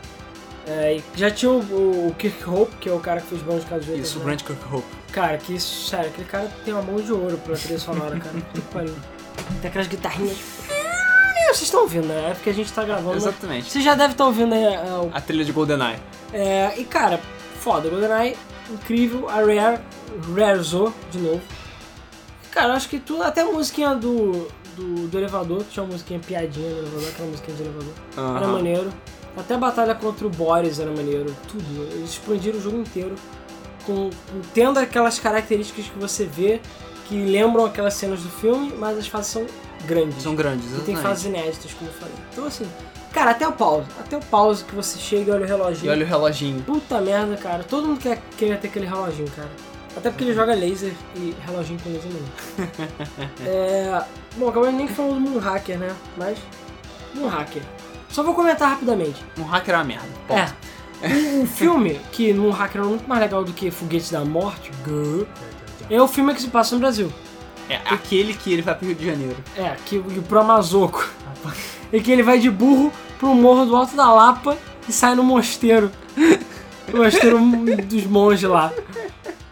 É, já tinha o, o Kirk Hope, que é o cara que fez Bons de Casueta. Isso, o né? Grant Kirkhope. Cara, que isso, sério, aquele cara tem uma mão de ouro pra trilha sonora, cara. Tem aquelas guitarrinhas. Vocês estão ouvindo, né? É porque a gente tá gravando. Exatamente. Você já deve estar ouvindo aí é, o A trilha de GoldenEye. É, e cara, foda, GoldenEye, incrível, a Rare, Rarezou de novo. Cara, eu acho que tudo, até a musiquinha do, do, do elevador, tinha uma musiquinha piadinha no elevador, aquela musiquinha de elevador, era Aham. maneiro. Até a batalha contra o Boris era maneiro, tudo. Eles expandiram o jogo inteiro, com, com- tendo aquelas características que você vê, que lembram aquelas cenas do filme, mas as fases são grandes. São grandes, E tem exatamente. fases inéditas, como eu falei. Então assim, cara, até o pause. Até o pause que você chega e olha o reloginho. E olha o reloginho. Puta merda, cara. Todo mundo quer, quer ter aquele reloginho, cara. Até porque ele joga laser e reloginho com laser nenhum. é... Bom, acabamos nem falando do Moonhacker, né? Mas. Moonhacker. Só vou comentar rapidamente. Um hacker é uma merda. Ponto. É. Um, um filme que Moonhacker é muito mais legal do que Foguete da Morte é o filme que se passa no Brasil. É aquele que ele vai pro Rio de Janeiro. É, que, que pro Amazoco. e que ele vai de burro pro morro do Alto da Lapa e sai no mosteiro. No mosteiro dos monges lá.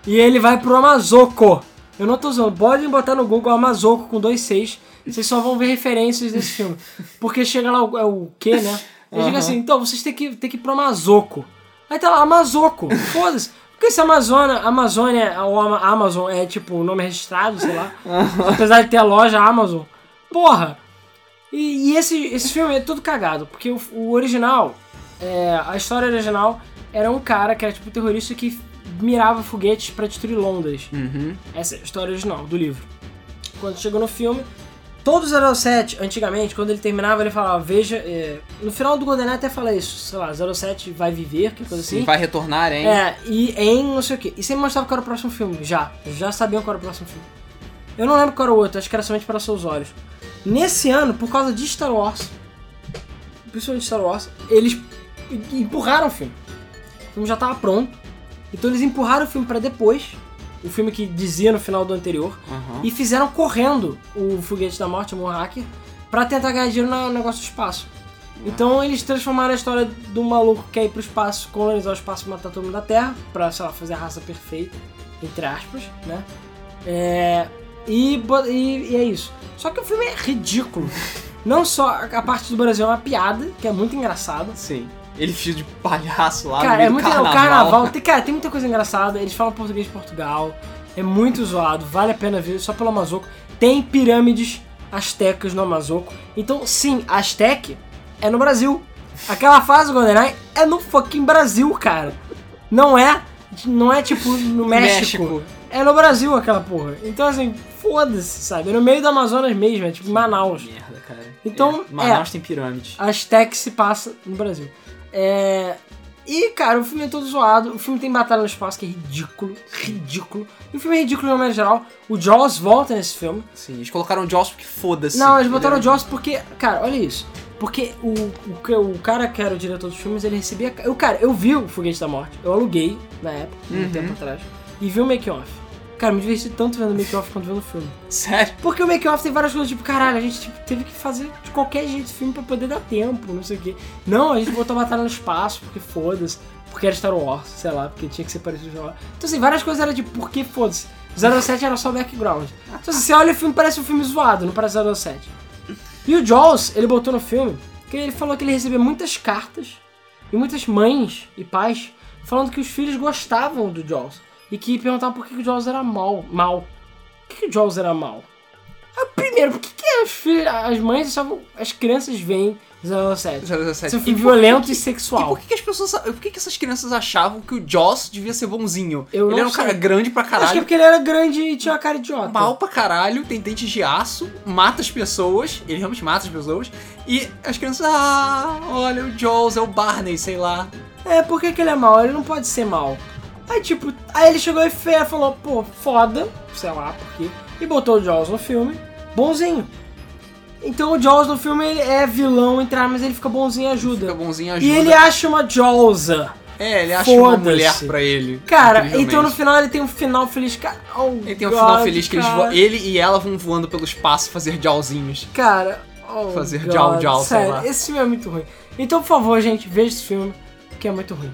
E ele vai pro Amazoco. Eu não tô usando. Podem botar no Google Amazoco com dois seis. Vocês só vão ver referências desse filme. Porque chega lá o, é o quê, né? Ele Aham. diga assim, então vocês têm que, têm que ir pro Amazoco. Aí tá lá, Amazoco. Foda-se. Porque se a Amazônia, a Amazônia, ou a Amazon é tipo o nome registrado, sei lá. apesar de ter a loja Amazon. Porra! E, e esse, esse filme é todo cagado, porque o, o original, é, a história original era um cara que era tipo um terrorista que mirava foguetes pra destruir Londres. Uhum. Essa é a história original do livro. Quando chegou no filme, todo 07, antigamente, quando ele terminava, ele falava, veja, é, no final do GoldenEye até fala isso, sei lá, 07 vai viver, que coisa assim. Vai retornar, hein? É, e em não sei o que. E sempre mostrava qual era o próximo filme, já. Já sabiam qual era o próximo filme. Eu não lembro qual era o outro, acho que era somente para seus olhos. Nesse ano, por causa de Star Wars, principalmente Star Wars, eles empurraram o filme. O filme já tava pronto, então eles empurraram o filme para depois, o filme que dizia no final do anterior, Aham. e fizeram correndo o Foguete da Morte, o Moonraker, pra tentar ganhar dinheiro no negócio do espaço. Então eles transformaram a história do maluco que quer ir pro espaço, colonizar o espaço e matar todo mundo da Terra, pra, sei lá, fazer a raça perfeita, entre aspas, né? É, e, e, e é isso. Só que o filme é ridículo. Não só a parte do Brasil é uma piada, que é muito engraçada. Sim. Ele fica de palhaço lá no Cara, meio é do muito carnaval. o carnaval. Tem, cara, tem muita coisa engraçada. Eles falam português de Portugal. É muito zoado, vale a pena ver só pelo Amazoco. Tem pirâmides astecas no Amazoco. Então, sim, Aztec é no Brasil. Aquela fase do GoldenEye é no fucking Brasil, cara. Não é, não é tipo no México. México. É no Brasil aquela porra. Então, assim, foda-se, sabe? É no meio do Amazonas mesmo, é tipo Manaus. Merda, cara. Então, é. Manaus é. tem pirâmide. Aztec se passa no Brasil. É... E, cara, o filme é todo zoado. O filme tem batalha no espaço que é ridículo. Ridículo. E o filme é ridículo de uma maneira geral. O Jaws volta nesse filme. Sim, eles colocaram o Jaws porque foda-se. Não, eles botaram o Jaws porque... Cara, olha isso. Porque o, o, o cara que era o diretor dos filmes, ele recebia... Eu, cara, eu vi o Foguete da Morte. Eu aluguei, na época, um Uhum. tempo atrás. E vi o make-off. Cara, me diverti tanto vendo o make-off quanto vendo o filme. Sério? Porque o make-off tem várias coisas, tipo, caralho, a gente tipo, teve que fazer de qualquer jeito o filme pra poder dar tempo, não sei o quê. Não, a gente botou a batalha no espaço, porque foda-se. Porque era Star Wars, sei lá, porque tinha que ser parecido com Star Wars. Então, assim, várias coisas eram de porque foda-se. 07 era só background. Então, assim, você olha o filme, parece um filme zoado, não parece 07. E o Jaws, ele botou no filme, que ele falou que ele recebia muitas cartas e muitas mães e pais falando que os filhos gostavam do Jaws. E que perguntavam por que que o Jaws era mal. mal. Por que, que o Jaws era mal? Ah, primeiro, por que, que as, as mães achavam. As crianças veem 07? 007. Isso E por violento e E sexual. por que, que as pessoas. Por que, que essas crianças achavam que o Jaws devia ser bonzinho? Eu Ele era um sei. cara grande pra Acho que é caralho. porque ele era grande e tinha uma cara idiota. Mal pra caralho, tem dentes de aço, mata as pessoas, ele realmente mata as pessoas, e as crianças, ah, olha, o Jaws é o Barney, sei lá. É, por que, que ele é mal? Ele não pode ser mal. Aí, tipo, aí ele chegou e fe- falou, pô, foda, sei lá por quê, e botou o Jaws no filme, bonzinho. Então o Jaws no filme ele é vilão, entrar, mas ele fica bonzinho e ajuda. Fica bonzinho, ajuda. E ele acha uma Jawsa. É, ele acha uma mulher pra ele. Cara, então no final ele tem um final feliz. Cara, oh Ele tem um God, final feliz que cara. ele e ela vão voando pelo espaço fazer jawzinhos. Cara, oh Fazer God, Jaw Jaw, sei sério, lá. esse filme é muito ruim. Então, por favor, gente, veja esse filme, que é muito ruim.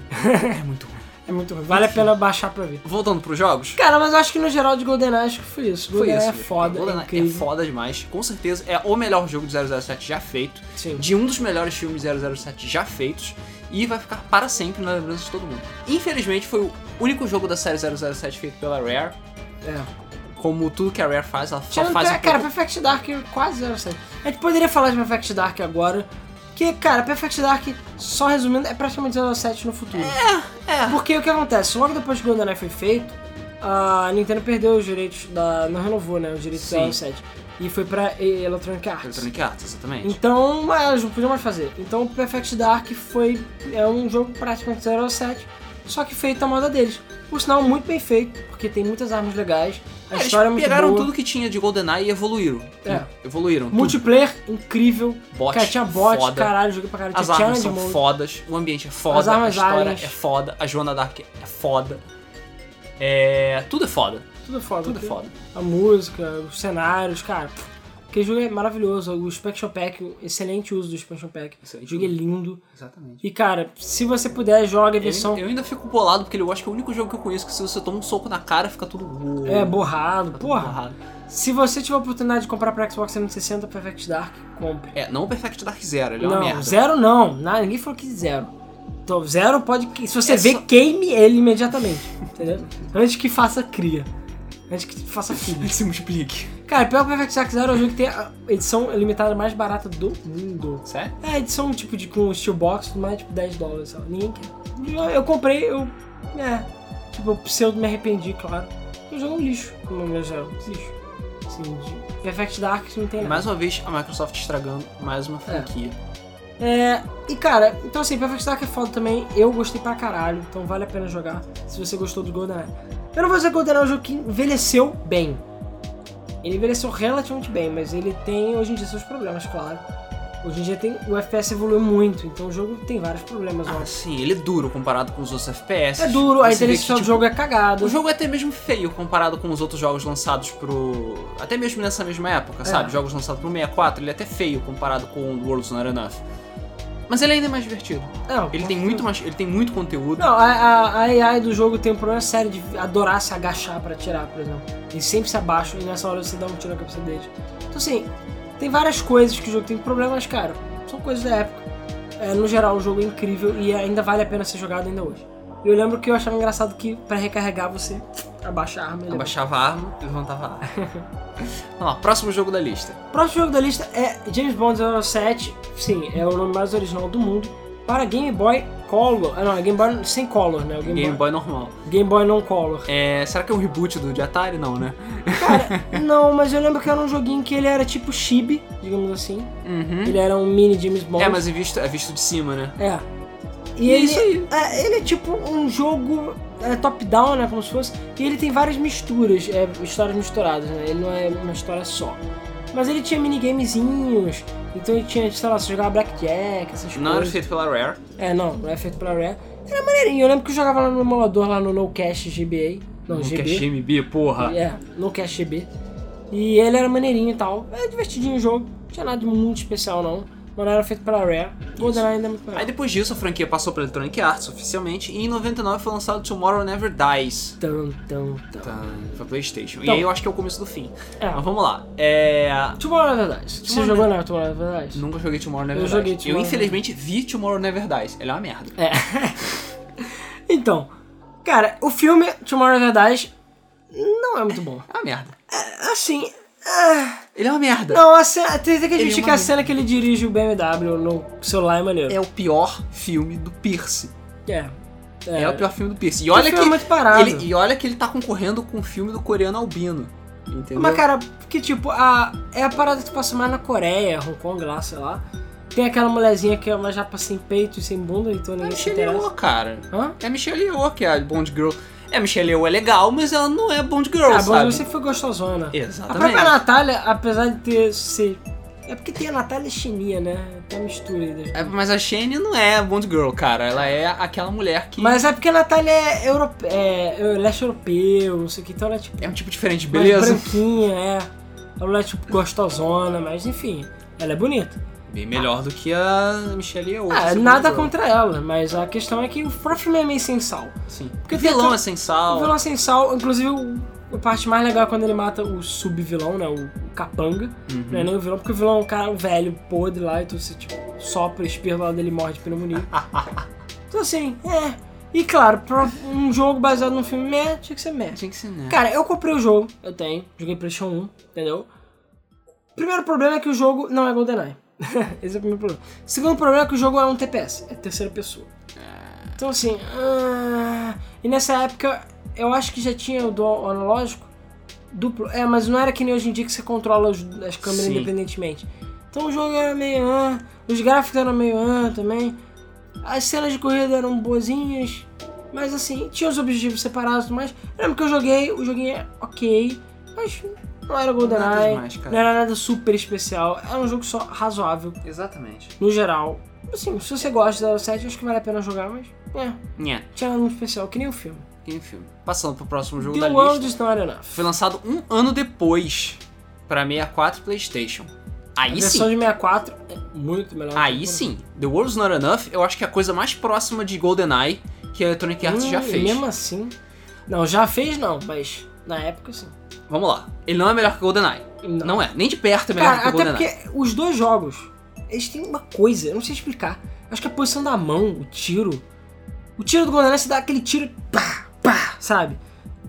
É muito ruim. É muito ruim. Vale a pena baixar pra ver. Voltando pros jogos. Cara, mas eu acho que no geral de GoldenEye acho que foi isso. Foi GoldenEye isso. é foda, GoldenEye é é foda demais. Com certeza é o melhor jogo de 007 já feito. Sim. De um dos melhores filmes 007 já feitos. E vai ficar para sempre na lembrança de todo mundo. Infelizmente foi o único jogo da série 007 feito pela Rare. É. Como tudo que a Rare faz, ela só faz que, um cara, pouco... Perfect Dark é quase 07. A gente poderia falar de Perfect Dark agora, que, cara, Perfect Dark, só resumindo, é praticamente 07 no futuro. É, Porque o que acontece? Logo depois que o GoldenEye foi feito, a Nintendo perdeu os direitos da... não renovou, né, os direitos Sim. da 07. E foi pra Electronic Arts. Electronic Arts, exatamente. Então, mas não podiam mais fazer. Então, o Perfect Dark foi é um jogo praticamente 07, só que feito à moda deles. Por sinal, muito bem feito, porque tem muitas armas legais, a É, eles história é muito pegaram boa. tudo que tinha de GoldenEye e evoluíram. É. Evoluíram. tudo. Multiplayer incrível. Bot, cara, tinha bot, foda. caralho, joguei pra caralho. As tinha armas são mode. fodas, o ambiente é foda, As armas a história aliens. é foda, a Joana Dark é foda. É. Tudo é foda. Tudo foda. Tudo é foda. A música, os cenários, cara. Aquele jogo é maravilhoso. O Expansion Pack, um excelente uso do Expansion Pack. Excelente o jogo é lindo. Exatamente. E cara, se você puder, joga a Eu, versão. eu ainda fico bolado porque eu acho que é o único jogo que eu conheço que se você toma um soco na cara fica tudo. É, borrado. Fica Porra. borrado. Se você tiver a oportunidade de comprar pra Xbox 360 Perfect Dark, compre. É, não o Perfect Dark Zero, ele é uma não, merda. zero não. Nada, ninguém falou que zero. Então, zero pode. Se você É vê, só- queime ele imediatamente. Entendeu? Antes que faça cria. Antes que faça filho. Ele se multiplique. Cara, pior que o Perfect Dark Zero é o jogo que tem a edição limitada mais barata do mundo. Sério? É, edição tipo de com steelbox, tudo mais, tipo 10 dólares, lá. Ninguém quer. Eu, eu comprei, eu. É. Tipo, eu pseudo me arrependi, claro. O jogo é um lixo, no meu geral. Lixo. Assim, de Perfect Dark não tem nada. Mais uma vez, a Microsoft estragando mais uma franquia. É, e cara, então assim, Perfect Dark é foda também. Eu gostei pra caralho, então vale a pena jogar se você gostou do GoldenEye. Eu não vou dizer que o jogo que envelheceu bem. Ele envelheceu relativamente bem, mas ele tem hoje em dia seus problemas, claro. Hoje em dia tem, o FPS evoluiu muito, então o jogo tem vários problemas, Ah, ó. sim, ele é duro comparado com os outros FPS. É duro, a inteligência do tipo, jogo é cagada. O jogo é até mesmo feio comparado com os outros jogos lançados pro. Até mesmo nessa mesma época, É. sabe? Jogos lançados pro 64, ele é até feio comparado com o World's Not Enough. Mas ele ainda é mais divertido. Não, Ele tem muito mais. Ele tem muito conteúdo. Não, a, a, a AI do jogo tem um problema sério de adorar se agachar pra atirar, por exemplo. Ele sempre se abaixa e nessa hora você dá um tiro na cabeça dele. Então assim, tem várias coisas que o jogo tem problemas, cara. São coisas da época. É, no geral, o jogo é incrível e ainda vale a pena ser jogado ainda hoje. Eu lembro que eu achava engraçado que pra recarregar você abaixa a arma e. Abaixava a arma e levantava a arma. Vamos lá, próximo jogo da lista. Próximo jogo da lista é James Bond 07. Sim, é o nome mais original do mundo. Para Game Boy Color. Ah, não, é Game Boy sem Color, né? O Game, Game Boy, Boy normal. Game Boy não Color. É, será que é um reboot do de Atari? Não, né? Cara, não, mas eu lembro que era um joguinho que ele era tipo chibi, digamos assim. Uhum. Ele era um mini James Bond. É, mas é visto, é visto de cima, né? É. E É ele, isso aí. É, ele é tipo um jogo é, top-down, né? Como se fosse. E ele tem várias misturas, é, histórias misturadas, né? Ele não é uma história só. Mas ele tinha minigamezinhos, então ele tinha, sei lá, você jogava Blackjack, essas Não era coisas. feito pela Rare. É, não, não é feito pela Rare. Era maneirinho, eu lembro que eu jogava lá no emulador, lá no No Cash GBA. Não, Não GB. quer GMB, porra. É, no Cash GB. E ele era maneirinho e tal. É divertidinho o jogo. Não tinha nada de muito especial não. Mas não era feito pela Rare. GoldenEye ainda é muito Aí melhor. depois disso a franquia passou pra Electronic Arts oficialmente e em 99 foi lançado Tomorrow Never Dies. Tão, tão, tão. Tá, pra Playstation. Então. e aí eu acho que é o começo do fim. É. Mas vamos lá. É... Tomorrow Never Dies. Você Tomorrow jogou não, Tomorrow Never Dies? Nunca joguei Tomorrow Never Eu Dies. joguei Eu Tomorrow infelizmente vi Tomorrow Never Dies. Ele é uma merda. É. então, cara, o filme Tomorrow Never Dies não é muito bom. É uma merda. Assim, ah, Ele é uma merda. não, a cena, tem tem que é admitir que a cena que ele dirige o BMW no celular é maneiro. É o pior filme do Pierce. É. É, o pior filme do Pierce. E olha filme que é muito parado. ele, e olha que ele tá concorrendo com o filme do coreano albino. Entendeu? Mas, cara, porque, tipo, a, é a parada que passa mais na Coreia, Hong Kong lá, sei lá. Tem aquela mulherzinha que é uma japa sem peito e sem bunda, então é a ninguém se Michelle Yeoh, interessa. cara. Hã? É a Michelle Yeoh que é a Bond Girl. É, a Michelle Yeoh é legal, mas ela não é Bond Girl, Ah, sabe? você foi gostosona. A Exatamente. própria Natália, apesar de ter ser. É porque tem a Natália chininha, né? Tem a mistura aí das É, mas a Shane não é a Bond Girl, cara. Ela é aquela mulher que Mas é porque a Natália é, europe... é é leste europeu, não sei o que, então ela é tipo. é um tipo diferente, mais beleza? branquinha, é. Ela é tipo gostosona, mas enfim, ela é bonita. Bem melhor do que a Michelle Yeoh. Ah, essa nada contra ela, mas a questão é que o próprio filme é meio sem sal. Sim. Porque o vilão é sem sal. O vilão sem sal, inclusive a parte mais legal é quando ele mata o sub-vilão, né? O, capanga. Uhum. Não é nem o vilão, porque o vilão é um cara um velho, podre lá, então você tipo, sopra, espirra lado dele e morre de pneumonia. então assim, é. E claro, pra um jogo baseado num filme, meh, tinha que ser meh. Tinha que ser, né? Cara, eu comprei o jogo, eu tenho, joguei PlayStation 1, entendeu? Primeiro problema é que o jogo não é GoldenEye. Esse é o primeiro problema. Segundo problema é que o jogo é um TPS, é terceira pessoa. Então assim, ah, e nessa época eu acho que já tinha o dual analógico duplo, é, mas não era que nem hoje em dia que você controla os- as câmeras Sim. independentemente. Então o jogo era meio ah, os gráficos eram meio ah também. As cenas de corrida eram boazinhas, mas assim, tinha os objetivos separados e tudo mais. Eu lembro que eu joguei, o joguinho é ok, mas não era GoldenEye, não era nada super especial, era um jogo só razoável, Exatamente. no geral. Assim, se você gosta da 7, acho que vale a pena jogar, mas é, Nhé. tinha nada muito especial, que nem o filme. Que filme. Passando pro próximo jogo The da World lista. is not enough. Foi lançado um ano depois pra 64 e PlayStation. A Aí versão sim. de 64 é muito melhor. Aí a sim. The World's Not Enough, eu acho que é a coisa mais próxima de GoldenEye que a Electronic Arts Hum, já fez. Mesmo assim. Não, já fez não, mas na época sim. Vamos lá. Ele não é melhor que GoldenEye. Não. Não é. Nem de perto é melhor Cara, que até GoldenEye. porque os dois jogos, eles têm uma coisa, eu não sei explicar. Acho que a posição da mão, o tiro. O tiro do GoldenEye, você dá aquele tiro, pá, pá, sabe?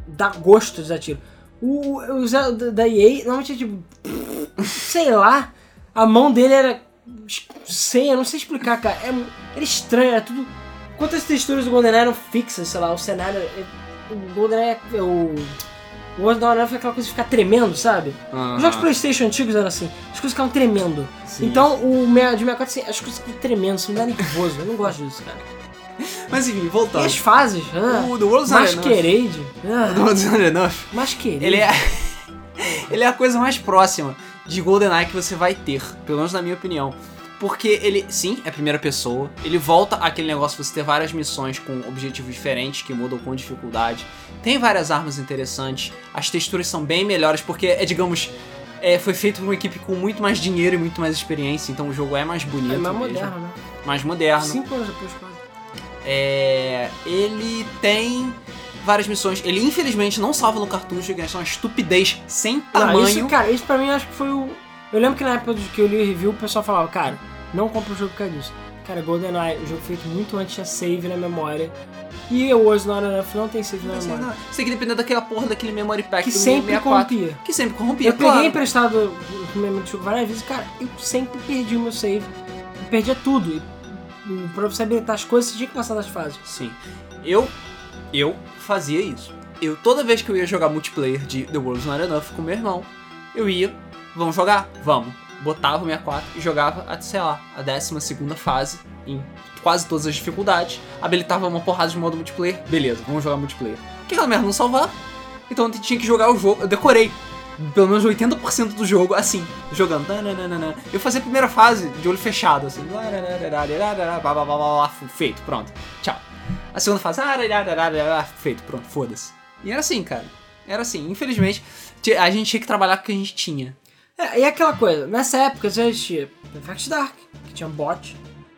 Dá gosto de dar tiro. O, o Zé da EA, normalmente é tipo. Sei lá. A mão dele era. Sei, eu não sei explicar, cara. É, era estranho, era tudo. Quantas texturas do GoldenEye eram fixas, sei lá, o cenário. é- O GoldenEye. é- O. O World of Warcraft foi aquela coisa de ficar tremendo, sabe? Os jogos Playstation antigos eram assim, as coisas ficavam tremendo. Sim. Então o de 64, assim, as coisas ficam tremendo, você me dá nervoso. Eu não gosto disso, cara. Mas enfim, E voltando. as fases, ah, O The World's Not Enough. Masquerade, The ah, World's Not Enough. Masquerade. Ele é. ele é a coisa mais próxima de GoldenEye que você vai ter, pelo menos na minha opinião. Porque ele, sim, é primeira pessoa. Ele volta àquele negócio de você ter várias missões com objetivos diferentes que mudam com dificuldade. Tem várias armas interessantes. As texturas são bem melhores porque é, digamos, é, foi feito por uma equipe com muito mais dinheiro e muito mais experiência. Então o jogo é mais bonito, É mais mesmo, moderno, né? mais moderno. Cinco anos depois, quase. É, ele tem várias missões. Ele infelizmente não salva no cartucho, que é uma estupidez sem Não, tamanho. isso, cara, isso pra mim acho que foi o... Eu lembro que na época que eu li o review, o pessoal falava, cara, não compra o jogo por causa disso. Cara, GoldenEye, o jogo feito muito antes, tinha save na memória. E o Wars Not Enough não tem save na Não sei, memória. Você tem que depender daquela porra daquele memory pack Que do sempre 64. corrompia. Que sempre corrompia, Eu peguei claro. emprestado o mesmo jogo várias vezes, cara, eu sempre perdi o meu save. Eu perdia tudo. E, e pra você habilitar as coisas, você tinha que passar das fases. Sim. Eu, eu fazia isso. Eu, toda vez que eu ia jogar multiplayer de The World's Not Enough com meu irmão, eu ia, vamos jogar? Vamos. Botava o 64 e jogava até, sei lá, a 12 segunda fase, em quase todas as dificuldades. Habilitava uma porrada de modo multiplayer, beleza, vamos jogar multiplayer. Que aquela merda não salvar, então eu tinha que jogar o jogo, eu decorei. Pelo menos 80% do jogo assim, jogando. Eu fazia a primeira fase de olho fechado, assim. Feito, pronto. Tchau. A segunda fase, feito, pronto, foda-se. E era assim, cara. Era assim. Infelizmente, a gente tinha que trabalhar com o que a gente tinha. É, e aquela coisa, nessa época já existia Perfect Dark, que tinha bot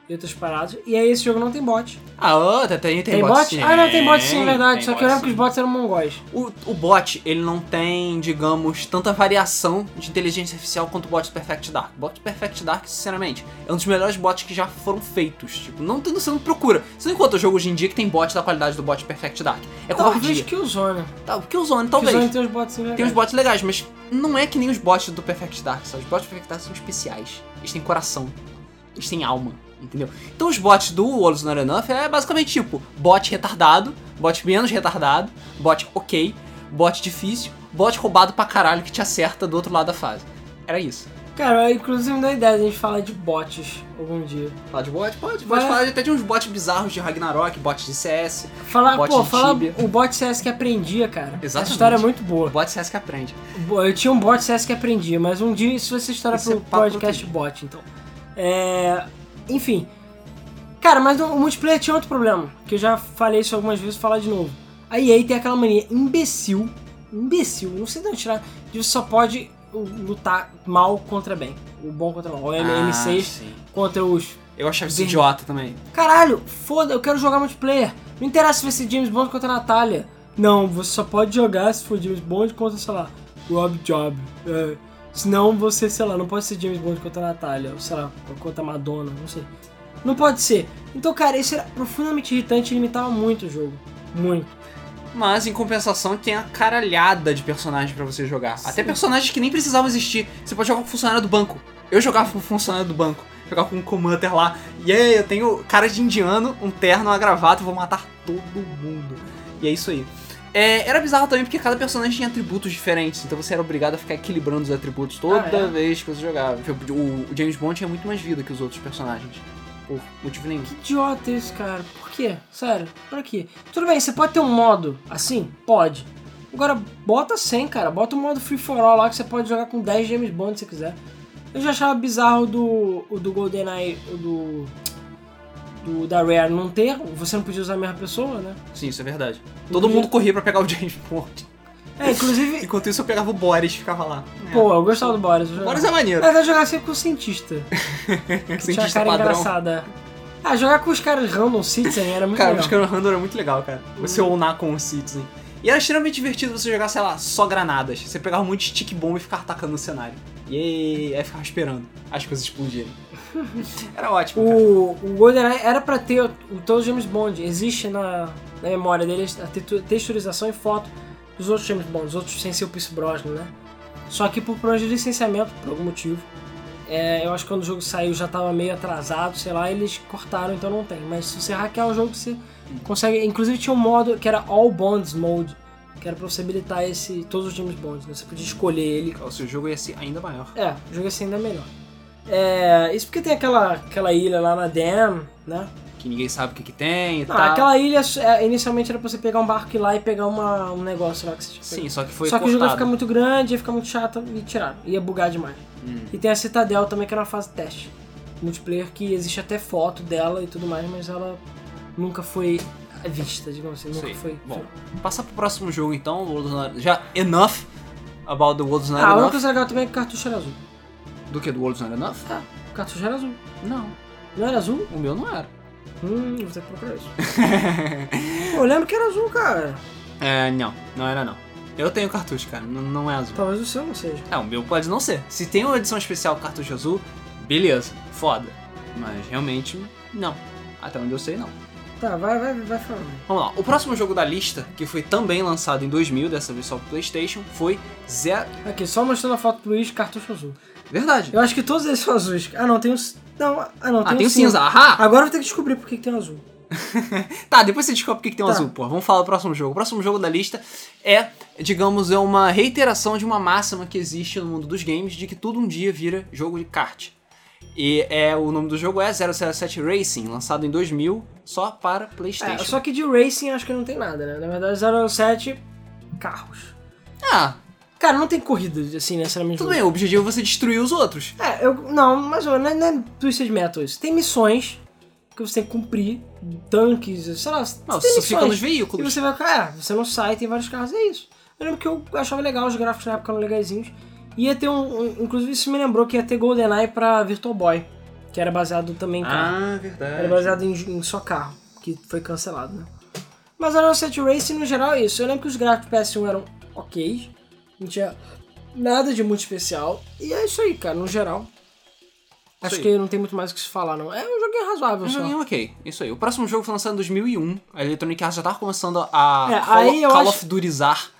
e outras paradas, e aí esse jogo não tem bot. Ah, oh, tem, tem, Tem, bot, bot? sim. Ah, não, tem bot sim, é verdade. Só que eu lembro que os bots eram mongóis. O, o bot, ele não tem, digamos, tanta variação de inteligência artificial quanto o bot Perfect Dark. O bot Perfect Dark, sinceramente, é um dos melhores bots que já foram feitos. Tipo, não, você não procura. Você não encontra jogo hoje em dia que tem bot da qualidade do bot Perfect Dark. É Talvez covardia. Killzone. Tá, porque o Zone, talvez. Killzone tem uns bots sim, Tem uns bots legais, mas não é que nem os bots do Perfect Dark. Só. Os bots do Perfect Dark são especiais. Eles têm coração. Eles têm alma, entendeu? Então os bots do World's Not Enough é basicamente tipo bot retardado, bot menos retardado, bot ok, bot difícil, bot roubado pra caralho que te acerta do outro lado da fase. Era isso. Cara, inclusive me dá ideia de a gente falar de bots algum dia. Falar de bot? Pode. Pode falar até de uns bots bizarros de Ragnarok, bots de CS. Falar, Bot pô, de falar Tibia. o bot CS que aprendia, cara. Exatamente. Essa história é muito boa. Bot CS que aprende. Eu tinha um bot CS que aprendia, mas um dia isso vai ser história Isso pro é podcast bot, então. É. Enfim. Cara, mas o multiplayer tinha outro problema, que eu já falei isso algumas vezes, vou falar de novo. A EA tem aquela mania imbecil, imbecil, não sei de onde tirar, de você só pode lutar mal contra bem. O bom contra o mal. O M- M6 Ah, sim. contra os. Eu achava isso idiota também. Caralho, foda, eu quero jogar multiplayer. Não interessa se vai ser James Bond contra a Natália. Não, você só pode jogar se for James Bond contra, sei lá, Rob Job. É, senão você, sei lá, não pode ser James Bond contra a Natália, ou sei lá, contra a Madonna, não sei. Não pode ser. Então, cara, isso era profundamente irritante e limitava muito o jogo. Muito. Mas, em compensação, tem a caralhada de personagens pra você jogar. Até Sim. personagens que nem precisavam existir. Você pode jogar com funcionário do banco. Eu jogava com funcionário do banco. Jogava com um commander lá. E aí, eu tenho cara de indiano, um terno, uma gravata, vou matar todo mundo. E é isso aí. É, era bizarro também porque cada personagem tinha atributos diferentes, então você era obrigado a ficar equilibrando os atributos toda Ah, é? vez que você jogava. Tipo, O, o James Bond tinha muito mais vida que os outros personagens. Por motivo nenhum. Que idiota isso, cara. Por quê? Sério, pra quê? Tudo bem, você pode ter um modo assim? Pode. Agora, bota 100, cara. Bota um modo free for all lá que você pode jogar com 10 James Bond se você quiser. Eu já achava bizarro do, o do GoldenEye, o do, do da Rare não ter. Você não podia usar a mesma pessoa, né? Sim, isso é verdade. Todo mundo corria pra pegar o James Bond. É, inclusive, Enquanto isso eu pegava o Boris e ficava lá. pô, eu gostava do Boris. eu O Boris é maneiro. Mas eu jogava sempre com o cientista. Que tinha a Cientista cara padrão. engraçada. Ah, jogar com os caras random citizen era muito Cara, o legal. Buscando Random era muito legal, cara. Você Uhum. ownar com o Citizen. E era extremamente divertido você jogar, sei lá, só granadas. Você pegava um monte de stick bomb e ficava atacando no cenário. E aí ficava esperando as coisas explodirem. Era ótimo, cara. O, o GoldenEye era pra ter o, o todo James Bond. Existe na, na memória dele a texturização e foto dos outros James Bond, os outros sem ser o Pierce Brosnan, né? Só que por problemas de licenciamento, por algum motivo, é, eu acho que quando o jogo saiu já tava meio atrasado, sei lá, eles cortaram, então não tem. Mas se você hackear o jogo, você consegue. Inclusive tinha um modo que era All Bonds Mode, que era pra você habilitar esse, todos os James Bonds. né? Você podia escolher ele O seu jogo ia ser ainda maior. é, o jogo assim ainda é melhor. É, isso porque tem aquela, aquela ilha lá na Dam, né? Que ninguém sabe o que, que tem e Não, tal. aquela ilha é, inicialmente era pra você pegar um barco e ir lá e pegar uma, um negócio lá que você tinha que Sim, pegar. só que foi Só que o jogo ia cortado. ficar muito grande, ia ficar muito chato e tiraram. Ia bugar demais. Hum. E tem a Citadel também, que era uma fase teste. Multiplayer que existe até foto dela e tudo mais, mas ela nunca foi vista, digamos assim. Nunca Sei. foi. Bom, passar pro próximo jogo então. o World's Not- Já enough about the World's Not Ah, a única Enough. coisa legal também é que o cartucho era azul. Do que? Do World's Not Enough? Ah, o cartucho era azul. Não, Não era azul? o meu não era. Hum, vou ter que procurar isso. Pô, eu lembro que era azul, cara. é, não, não era não. Eu tenho cartucho, cara, não, não é azul. Talvez o seu não seja. É, o meu pode não ser. Se tem uma edição especial com cartucho azul, beleza, foda. Mas realmente, não. Até onde eu sei, não. Tá, vai, vai, vai falando. Vamos lá. O próximo jogo da lista, que foi também lançado em 2000, dessa vez só pro PlayStation, foi Zero. Aqui, só mostrando a foto do Luiz, cartucho azul. Verdade. Eu acho que todos eles são azuis. Ah, não, tem os. Não, ah, não, tem, Ah, tem o o cinza. Ahá! Agora eu vou ter que descobrir por que que tem azul. Tá, depois você descobre por que que tem um Tá. azul, pô. Vamos falar do próximo jogo. O próximo jogo da lista é, digamos, é uma reiteração de uma máxima que existe no mundo dos games de que tudo um dia vira jogo de kart. E é, o nome do jogo é 007 Racing, lançado em 2000, só para É, PlayStation. só que de racing acho que não tem nada, né? Na verdade, 07, carros. Ah, Cara, não tem corrida, assim, necessariamente. tudo bem, o objetivo é você destruir os outros. É, eu. Não, mas não é, não é Twisted Metal isso. Tem missões que você tem que cumprir, tanques, sei lá. Não, tem você fica nos E veículos. você vai, é, você não sai, tem vários carros, é isso. Eu lembro que eu achava legal, os gráficos na época eram legaisinhos. Ia ter um, um- Inclusive isso me lembrou que ia ter GoldenEye pra Virtual Boy, que era baseado também em carro. Ah, Era verdade. baseado em, em só carro, que foi cancelado, né? Mas a Set Racing no geral é isso. Eu lembro que os gráficos do PS1 eram ok, não tinha nada de muito especial. E é isso aí, cara, no geral. Acho aí. que não tem muito mais o que se falar, não. É um joguinho razoável Um só. joguinho ok, isso aí. O próximo jogo foi lançado em 2001. A Electronic Arts já tava começando a É, Call, aí eu Call acho- of Dutyzar.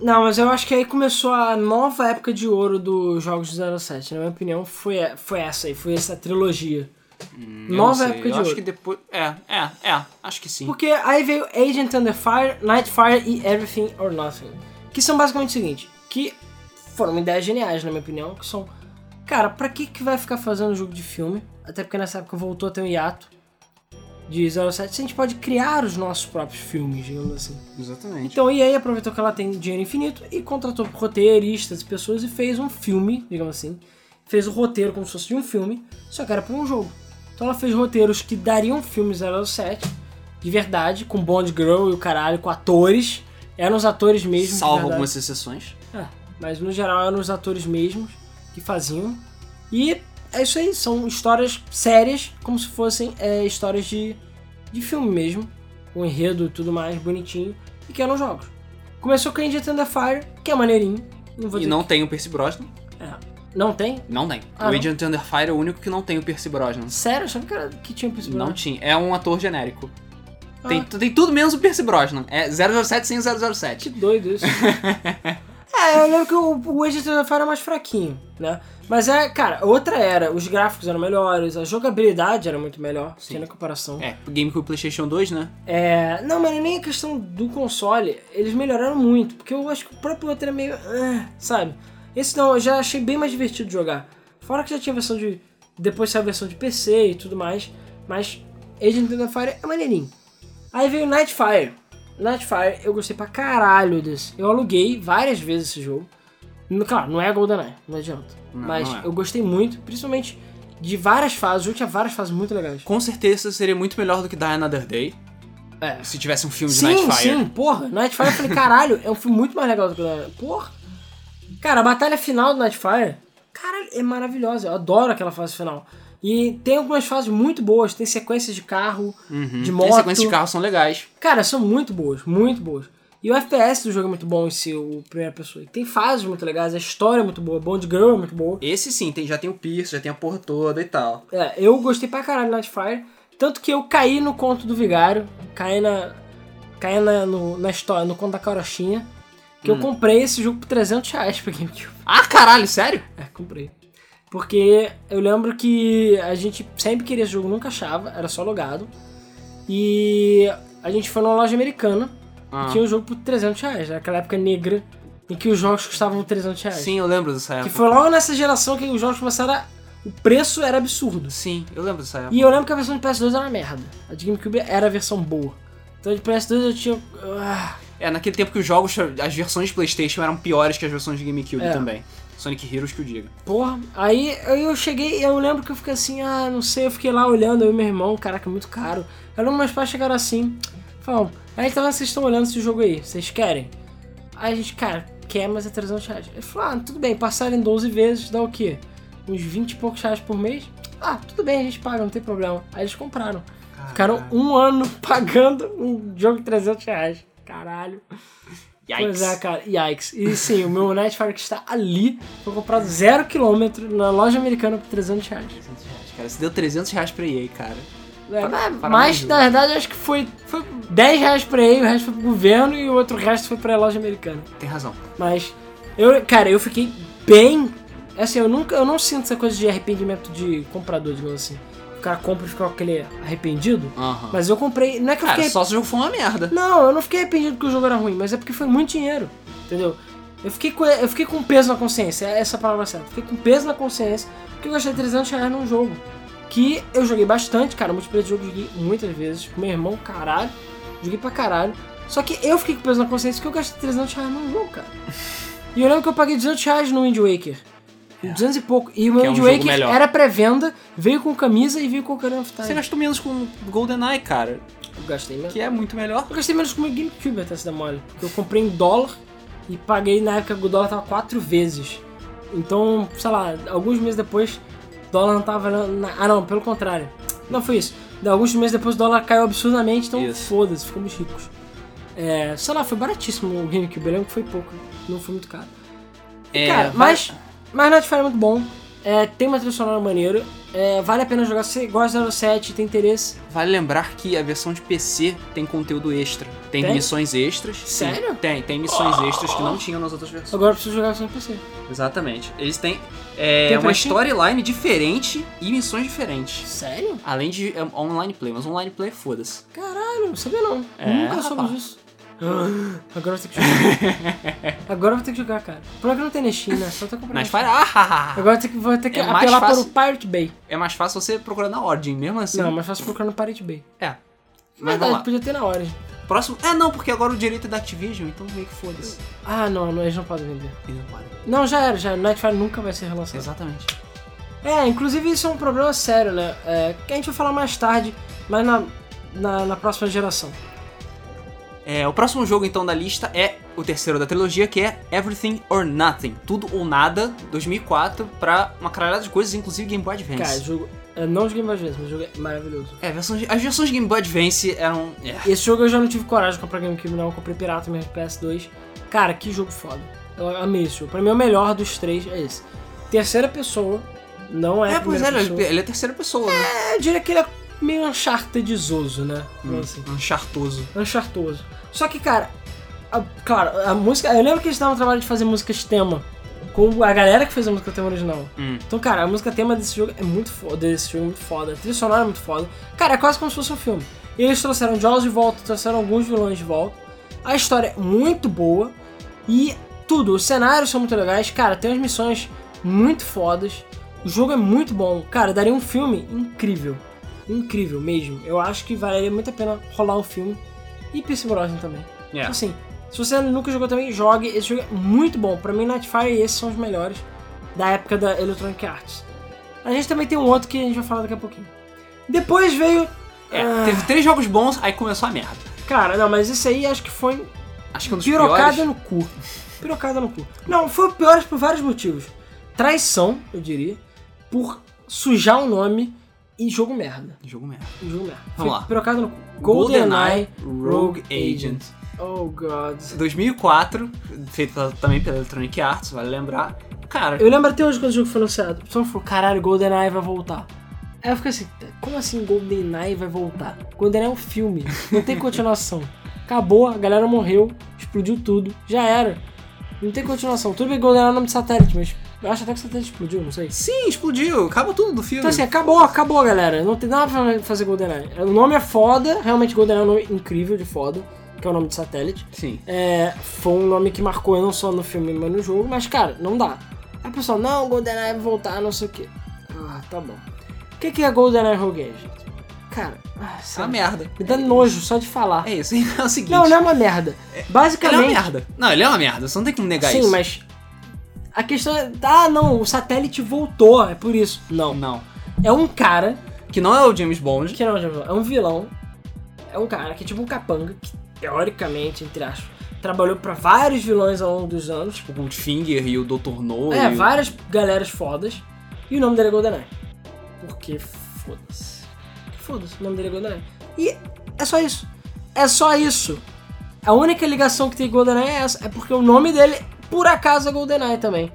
Não, mas eu acho que aí começou a nova época de ouro dos jogos de 07. Na minha opinião, foi, foi essa aí, foi essa trilogia. Hum, nova época eu de acho ouro. que depois. É, é, é, acho que sim. Porque aí veio Agent Under Fire, Nightfire e Everything or Nothing. Que são basicamente o seguinte, que foram ideias geniais, na minha opinião, que são... Cara, pra que que vai ficar fazendo jogo de filme? Até porque nessa época voltou a ter um hiato de 07. Se a gente pode criar os nossos próprios filmes, digamos assim. Exatamente. Então a EA aproveitou que ela tem dinheiro infinito e contratou roteiristas e pessoas e fez um filme, digamos assim. Fez o roteiro como se fosse de um filme, só que era pra um jogo. Então ela fez roteiros que dariam filmes 07, de verdade, com Bond Girl e o caralho, com atores. Eram os atores mesmo. Salvo algumas exceções. É, mas no geral eram os atores mesmos que faziam. E é isso aí, são histórias sérias, como se fossem é, histórias de, de filme mesmo, com enredo e tudo mais bonitinho, e que eram jogos. Começou com Agent Under Fire, que é maneirinho. Não E não tem o Percy Brosnan. que- é. Não tem? Não tem. Ah, o não? Agent Under Fire é o único que não tem o Percy Brosnan. Sério? Eu achava que, era, que tinha possível. Não tinha. É um ator genérico. Ah. Tem, tem tudo menos o Percy Brosnan. É 007 sem Que 007. doido isso. é, eu lembro que o, o Under Fire era mais fraquinho, né? Mas é, cara, outra era, os gráficos eram melhores, a jogabilidade era muito melhor, Sim. tinha na comparação. É, GameCube PlayStation 2, né? É, não, mas nem a questão do console, eles melhoraram muito, porque eu acho que o próprio outro era meio. ah, sabe? Esse não, eu já achei bem mais divertido de jogar. Fora que já tinha versão de. Depois saiu a versão de PC e tudo mais, mas Agent of Fire é maneirinho. Aí veio Nightfire. Nightfire eu gostei pra caralho desse. Eu aluguei várias vezes esse jogo. Claro, não é GoldenEye, não adianta. Não, mas não é. eu gostei muito, principalmente de várias fases. O jogo tinha várias fases muito legais. Com certeza seria muito melhor do que Die Another Day. É. Se tivesse um filme de Sim, Nightfire. sim, porra. Nightfire eu falei, caralho, é um filme muito mais legal do que o Porra. Cara, a batalha final do Nightfire, cara, é maravilhosa. Eu adoro aquela fase final. E tem algumas fases muito boas, tem sequências de carro, Uhum. de As moto. sequências de carro são legais. Cara, são muito boas, muito boas. E o FPS do jogo é muito bom em si, o primeira pessoa. E tem fases muito legais, a história é muito boa, Bond Girl é muito boa. Esse sim, tem, já tem o Pierce, já tem a porra toda e tal. É, eu gostei pra caralho do Nightfire. Tanto que eu caí no conto do Vigário, caí na. caí na, no, na história, no conto da Carochinha. Que eu comprei esse jogo por 300 reais pra GameCube. Ah, caralho, sério? É, comprei. Porque eu lembro que a gente sempre queria esse jogo, nunca achava, era só logado. E a gente foi numa loja americana Ah. e tinha um jogo por 300 reais. Naquela época negra em que os jogos custavam 300 reais. Sim, eu lembro dessa Que época. foi logo nessa geração que os jogos começaram a... O preço era absurdo. Sim, eu lembro dessa época. E eu lembro que a versão de PS2 era uma merda. A de GameCube era a versão boa. Então de PS2 eu tinha. Ah, É, naquele tempo que os jogos, as versões de Playstation eram piores que as versões de GameCube É. também. Sonic Heroes que eu diga. porra. Aí eu cheguei, eu lembro que eu fiquei assim, ah, não sei, eu fiquei lá olhando, eu e meu irmão, caraca, é muito caro. Aí lembro que meus pais chegaram assim, falaram, aí então vocês estão olhando esse jogo aí, vocês querem? Aí a gente, cara, quer, mas é 300 reais. Ele falou, ah, tudo bem, passaram em 12 vezes, dá o quê? Uns 20 e poucos reais por mês? Ah, tudo bem, a gente paga, não tem problema. Aí eles compraram. Ficaram um ano pagando um jogo de 300 reais. Caralho. Pois é, cara. Yikes. E sim, o meu Nightfire que está ali foi comprado zero quilômetro na loja americana por 300 reais. 300 reais, cara. Você deu 300 reais pra EA, cara. É, Para- mas, para mas, na verdade, acho que foi, foi 10 reais pra ele, o resto foi pro governo e o outro resto foi pra loja americana. Tem razão. Mas, eu, cara, eu fiquei bem. Assim, eu nunca. Eu não sinto essa coisa de arrependimento de comprador, digamos assim. Cara compra e fica com aquele arrependido. Aham. Mas eu comprei. Não é que eu Cara, fiquei só se o jogo for uma merda. Não, eu não fiquei arrependido porque o jogo era ruim, mas é porque foi muito dinheiro, entendeu? Eu fiquei com, eu fiquei com peso na consciência, é essa palavra certa. Fiquei com peso na consciência porque eu gastei 300 reais num jogo. Que eu joguei bastante, cara, multiplayer de jogo eu joguei muitas vezes, com meu irmão, caralho, joguei pra caralho. Só que eu fiquei com peso na consciência porque eu gastei 300 reais num jogo, cara. E eu lembro que eu paguei 200 reais no Wind Waker. 200 e pouco. E o meu Que é um Wind jogo Waker melhor. era pré-venda, veio com camisa e veio com Ocarina of Time. Você gastou menos com GoldenEye, cara. Eu gastei mesmo. Que é muito melhor. Eu gastei menos com o meu GameCube até se dar mole. Porque eu comprei em dólar e paguei na época que o dólar tava quatro vezes. Então, sei lá, alguns meses depois, o dólar não tava na- Ah, não, pelo contrário. Não foi isso. Alguns meses depois o dólar caiu absurdamente, então foda-se, ficamos ricos. É, sei lá, foi baratíssimo o GameCube, eu lembro que foi pouco, não foi muito caro. É, Cara, vai- mas, mas Nightfire é muito bom, é, tem uma trilha sonora maneira, é, vale a pena jogar se você gosta do 07, tem interesse. Vale lembrar que a versão de PC tem conteúdo extra. Tem, Tem? missões extras. Sim, Sério? tem, tem missões extras que não tinham nas outras versões. Agora eu preciso jogar no PC. Exatamente. Eles têm é, Tem uma storyline diferente e missões diferentes. Sério? Além de é, online play, mas online play, foda-se. Caralho, não sabia não. É, Nunca soube rapaz. disso. Agora eu vou ter que jogar. Agora eu vou ter que jogar, cara. Por que não tem na Steam, né? Só tô comprando. Mas faz. Ah, Agora eu ter que, vou ter que É mais apelar para fácil. o Pirate Bay. é mais fácil você procurar na Origin, mesmo assim. Não, mas faço procurar no Pirate Bay. É. Mas Verdade, lá. podia ter na hora. Próximo. É, não, porque agora o direito é da Activision, então meio que foda-se. Ah, não, não, eles não podem vender. Ele não pode. Não, já era, já era. Nightfire nunca vai ser relançado. Exatamente. É, inclusive isso é um problema sério, né? É, que a gente vai falar mais tarde, mas na, na, na próxima geração. É, o próximo jogo então da lista é o terceiro da trilogia, que é Everything or Nothing. Tudo ou Nada, 2004, pra uma caralhada de coisas, inclusive Game Boy Advance. Cara, jogo. é, não de Game Boy Advance, mas o jogo é maravilhoso. É, versões as versões de Game Boy Advance eram. é. Esse jogo eu já não tive coragem de comprar GameCube, não. Eu comprei pirata mesmo, PS2. Cara, que jogo foda. Eu amei esse jogo. Pra mim, o melhor dos três é esse. Terceira pessoa, não é, É, pois é, pessoa. ele ele é terceira pessoa, né? É, eu diria que ele é meio unchartedizoso, né? Vamos assim. Um chartoso. Unchartoso. Só que, cara, a- claro, a música... Eu lembro que eles estavam no trabalho de fazer músicas tema. Com a galera que fez a música tema original. Hum. Então, cara, a música tema desse jogo é muito foda. Desse jogo é muito foda. A trilha sonora é muito foda. Cara, é quase como se fosse um filme. E eles trouxeram Jaws de volta, trouxeram alguns vilões de volta. A história é muito boa. E tudo, os cenários são muito legais. Cara, tem umas missões muito fodas. O jogo é muito bom. Cara, daria um filme incrível. Incrível mesmo. Eu acho que valeria muito a pena rolar um filme. E Pierce Brosnan também. É. Então, assim, se você nunca jogou também, jogue. Esse jogo é muito bom. Pra mim, Nightfire e esses são os melhores da época da Electronic Arts. A gente também tem um outro que a gente vai falar daqui a pouquinho. Depois veio É, Ah. teve três jogos bons, aí começou a merda. Cara, não, mas esse aí acho que foi Acho que um dos pirocada piores. no cu. Pirocada no cu. Não, foi o pior por vários motivos. Traição, eu diria, por sujar o nome e jogo merda. Jogo merda. E jogo merda. Vamos foi lá. pirocada no. GoldenEye Rogue Agent. Oh, God. 2004, feito também pela Electronic Arts, vale lembrar. Cara, Eu lembro até hoje quando o jogo foi anunciado. O pessoal falou, caralho, GoldenEye vai voltar. Aí eu fiquei assim, como assim GoldenEye vai voltar? GoldenEye é um filme, não tem continuação. Acabou, a galera morreu, explodiu tudo, já era. Não tem continuação. Tudo bem que GoldenEye é o nome de satélite, mas eu acho até que o satélite explodiu, não sei. sim, explodiu, acaba tudo do filme. Então assim, acabou, acabou, galera. Não tem nada pra fazer GoldenEye. O nome é foda, realmente GoldenEye é um nome incrível de foda, que é o nome de satélite. Sim. É, foi um nome que marcou não só no filme, mas no jogo, mas cara, não dá. Aí o pessoal, não, GoldenEye vai voltar, não sei o que. Ah, tá bom. O que, que é GoldenEye Rogue Agent? Cara, ah, É uma merda. me dá nojo só de falar. É isso, é o seguinte. não, não é uma merda. Ele é uma Basicamente. merda. Não, ele é uma merda, você não tem como negar sim, isso. mas. A questão é. Ah, não, o satélite voltou, é por isso. Não. Não. É um cara Que não é o James Bond. que não, é um vilão. É um cara que é tipo um capanga, que teoricamente, entre aspas, trabalhou pra vários vilões ao longo dos anos. Tipo, o Goldfinger e o Dr. No. É, e o- várias galeras fodas. E o nome dele é GoldenEye. Porque foda-se. Foda-se, o nome dele é GoldenEye. E é só isso. É só isso. A única ligação que tem com GoldenEye é essa. É porque o nome dele, por acaso, é GoldenEye também.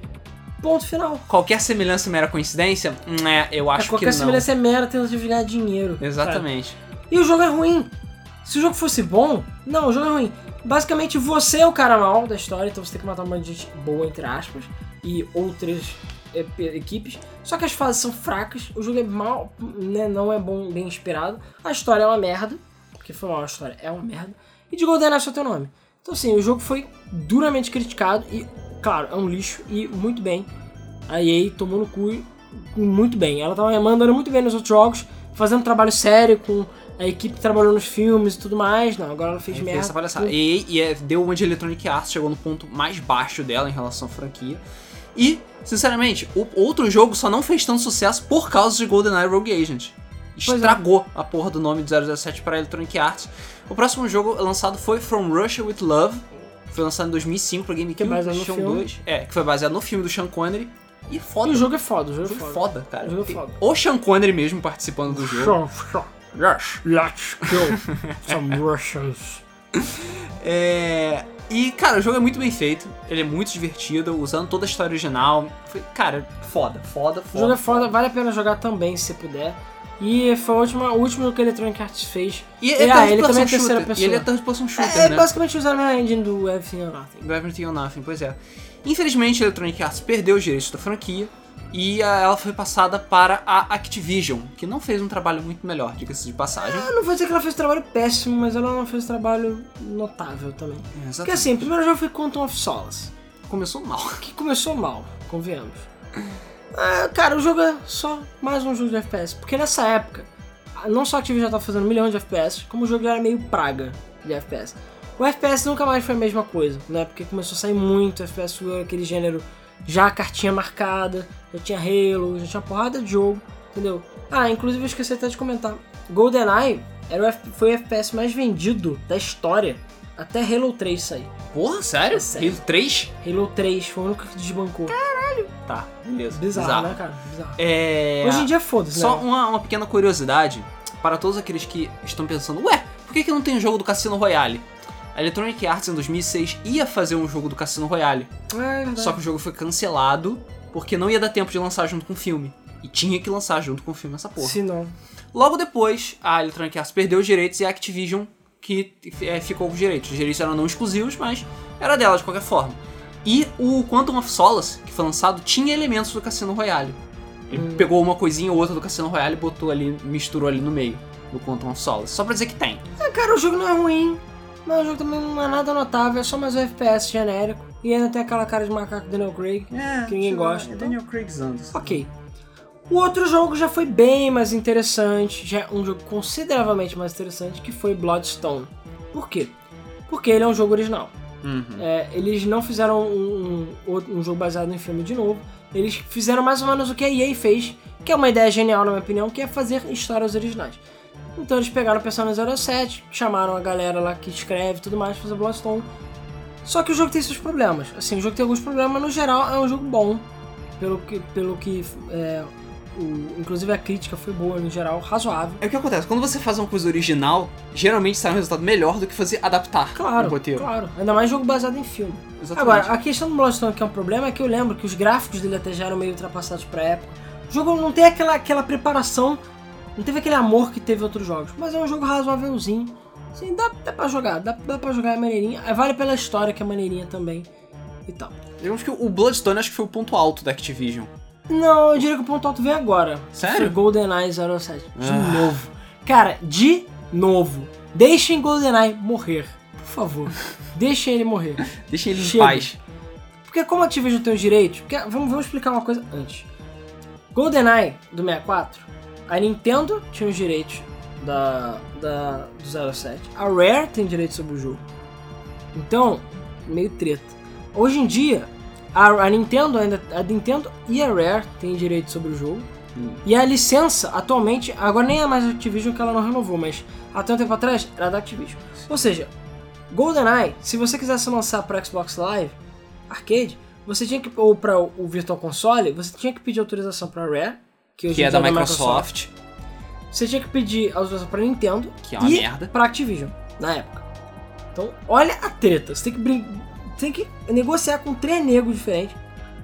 Ponto final. Qualquer semelhança é mera coincidência? É, eu acho É, qualquer que não. semelhança é mera tentativa de ganhar dinheiro. Exatamente. E o jogo é ruim. Se o jogo fosse bom, não, o jogo é ruim. Basicamente, você é o cara mal da história, então você tem que matar uma gente boa, entre aspas, e outras é, pe- equipes. Só que as fases são fracas, o jogo é mal, né, não é bom, bem inspirado. A história é uma merda, porque foi mal, a história é uma merda. E de GoldenEye é só teu nome. Então assim, o jogo foi duramente criticado e, claro, é um lixo e muito bem. A EA tomou no cu muito bem. Ela tava mandando muito bem nos outros jogos, fazendo um trabalho sério com a equipe que trabalhou nos filmes e tudo mais. Não, agora ela fez fez merda. essa palhaçada. com- E, e é, deu uma de Electronic Arts, chegou no ponto mais baixo dela em relação à franquia. E, sinceramente, o outro jogo só não fez tanto sucesso por causa de GoldenEye Rogue Agent. É. Estragou a porra do nome de 007 para Electronic Arts. O próximo jogo lançado foi From Russia With Love. Foi lançado em 2005 para GameCube, Que é baseado no PlayStation filme. 2. É, que foi baseado no filme do Sean Connery. E é foda. E o jogo é foda, o O jogo, jogo é é foda. foda, cara. O jogo é foda. O Sean Connery mesmo participando do jogo. Rush. Let's kill some Russians. É... E, cara, o jogo é muito bem feito, ele é muito divertido, usando toda a história original. Foi, cara, foda, foda, O foda. jogo é foda, vale a pena jogar também se puder. E foi o último, o último que a Electronic Arts fez. E Ah, é third ele também é terceira pessoa. E ele é third person shooter, É, é né? basicamente usar a engine do Everything or Nothing. Do Everything or Nothing, pois é. Infelizmente, a Electronic Arts perdeu os direitos da franquia e ah, ela foi passada para a Activision, que não fez um trabalho muito melhor, diga-se de passagem. Eu não vou dizer que ela fez um trabalho péssimo, mas ela não fez um trabalho notável também. É, Porque exatamente. assim, o primeiro jogo foi Quantum of Solace, Começou mal. que começou mal, convenhamos. Ah, cara, o jogo é só mais um jogo de FPS, porque nessa época, não só a Activision já tava fazendo milhões de FPS, como o jogo era meio praga de FPS. O FPS nunca mais foi a mesma coisa, né? Porque começou a sair muito FPS, aquele gênero já a cartinha marcada, já tinha Halo, já tinha porrada de jogo, entendeu? Ah, inclusive eu esqueci até de comentar. GoldenEye era o F- foi o FPS mais vendido da história até Halo 3 sair. Porra, sério? É sério. Halo 3? Halo 3 foi o único que desbancou. Tá, beleza. Bizarro, né, cara? Bizarro. É... Hoje em dia foda-se, Só né? uma, uma pequena curiosidade para todos aqueles que estão pensando, ué, por que, que não tem jogo do Cassino Royale? A Electronic Arts em 2006 ia fazer um jogo do Cassino Royale, É verdade. só que o jogo foi cancelado porque não ia dar tempo de lançar junto com o filme. E tinha que lançar junto com o filme essa porra. Se não. Logo depois, a Electronic Arts perdeu os direitos e a Activision que é, ficou com os direitos. Os direitos eram não exclusivos, mas era dela de qualquer forma. E o Quantum of Solace, que foi lançado, tinha elementos do Cassino Royale. Ele Hum. pegou uma coisinha ou outra do Cassino Royale e botou ali, misturou ali no meio do Quantum of Solace. Só pra dizer que tem. É, cara, o jogo não é ruim, mas o jogo também não é nada notável, é só mais um FPS genérico. E ainda tem aquela cara de macaco Daniel Craig. É, Que ninguém gosta, então. Craig Zandos. Ok. O outro jogo já foi bem mais interessante, já é um jogo consideravelmente mais interessante, que foi Bloodstone. Por quê? Porque ele é um jogo original. Uhum. É, eles não fizeram um, um, um jogo baseado em filme de novo. Eles fizeram mais ou menos o que a EA fez, que é uma ideia genial, na minha opinião, que é fazer histórias originais. Então eles pegaram o Persona 07, chamaram a galera lá que escreve e tudo mais pra fazer Bloodstone. Só que o jogo tem seus problemas. Assim, o jogo tem alguns problemas, mas no geral é um jogo bom. Pelo que, pelo que é, o- inclusive a crítica foi boa no geral, razoável. É o que acontece, quando você faz uma coisa original, geralmente sai um resultado melhor do que fazer adaptar Claro, o roteiro. claro. Ainda mais jogo baseado em filme. Exatamente. Agora, a questão do Bloodstone que é um problema é que eu lembro que os gráficos dele até já eram meio ultrapassados pra época. O jogo não tem aquela, aquela preparação, não teve aquele amor que teve outros jogos, mas é um jogo razoávelzinho. Assim, dá, dá pra jogar, dá, dá pra jogar é maneirinha. Vale pela história que é maneirinha também e tal. Digamos que o Bloodstone acho que foi o ponto alto da Activision. Não, eu diria que o ponto alto vem agora. Sério? Foi GoldenEye 07. De Ah. novo. Cara, de novo. Deixem GoldenEye morrer. Por favor. Deixem ele morrer. Deixa ele em Chega. paz. Porque como a Activision tem os direitos, porque, vamos, vamos explicar uma coisa antes. GoldenEye do 64, a Nintendo tinha os direitos da, da, do 07, a Rare tem direitos sobre o jogo. Então, meio treta. Hoje em dia, a, a Nintendo ainda, a Nintendo e a Rare têm direitos sobre o jogo. Hum. E a licença, atualmente, agora nem é mais Activision que ela não renovou, mas até um tempo atrás era da Activision. Ou seja, GoldenEye, se você quisesse lançar para Xbox Live Arcade, você tinha que ou para o Virtual Console, você tinha que pedir autorização para Rare, que hoje Que é dia da Microsoft. Você tinha que pedir autorização para Nintendo Que é uma e merda. para Activision na época. Então, olha a treta. Você tem que tem que negociar com três negros diferentes,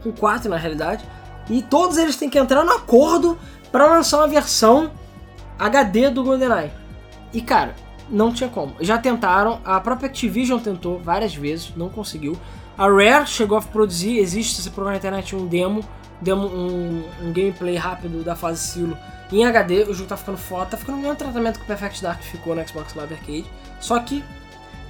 com quatro na realidade, e todos eles têm que entrar no acordo para lançar uma versão HD do GoldenEye. E cara, não tinha como. Já tentaram, a própria Activision tentou várias vezes, não conseguiu. A Rare chegou a produzir, existe, se procurar na internet, um demo, demo um, um gameplay rápido da fase silo em HD. O jogo tá ficando foda, tá ficando o mesmo tratamento que o Perfect Dark ficou no Xbox Live Arcade. Só que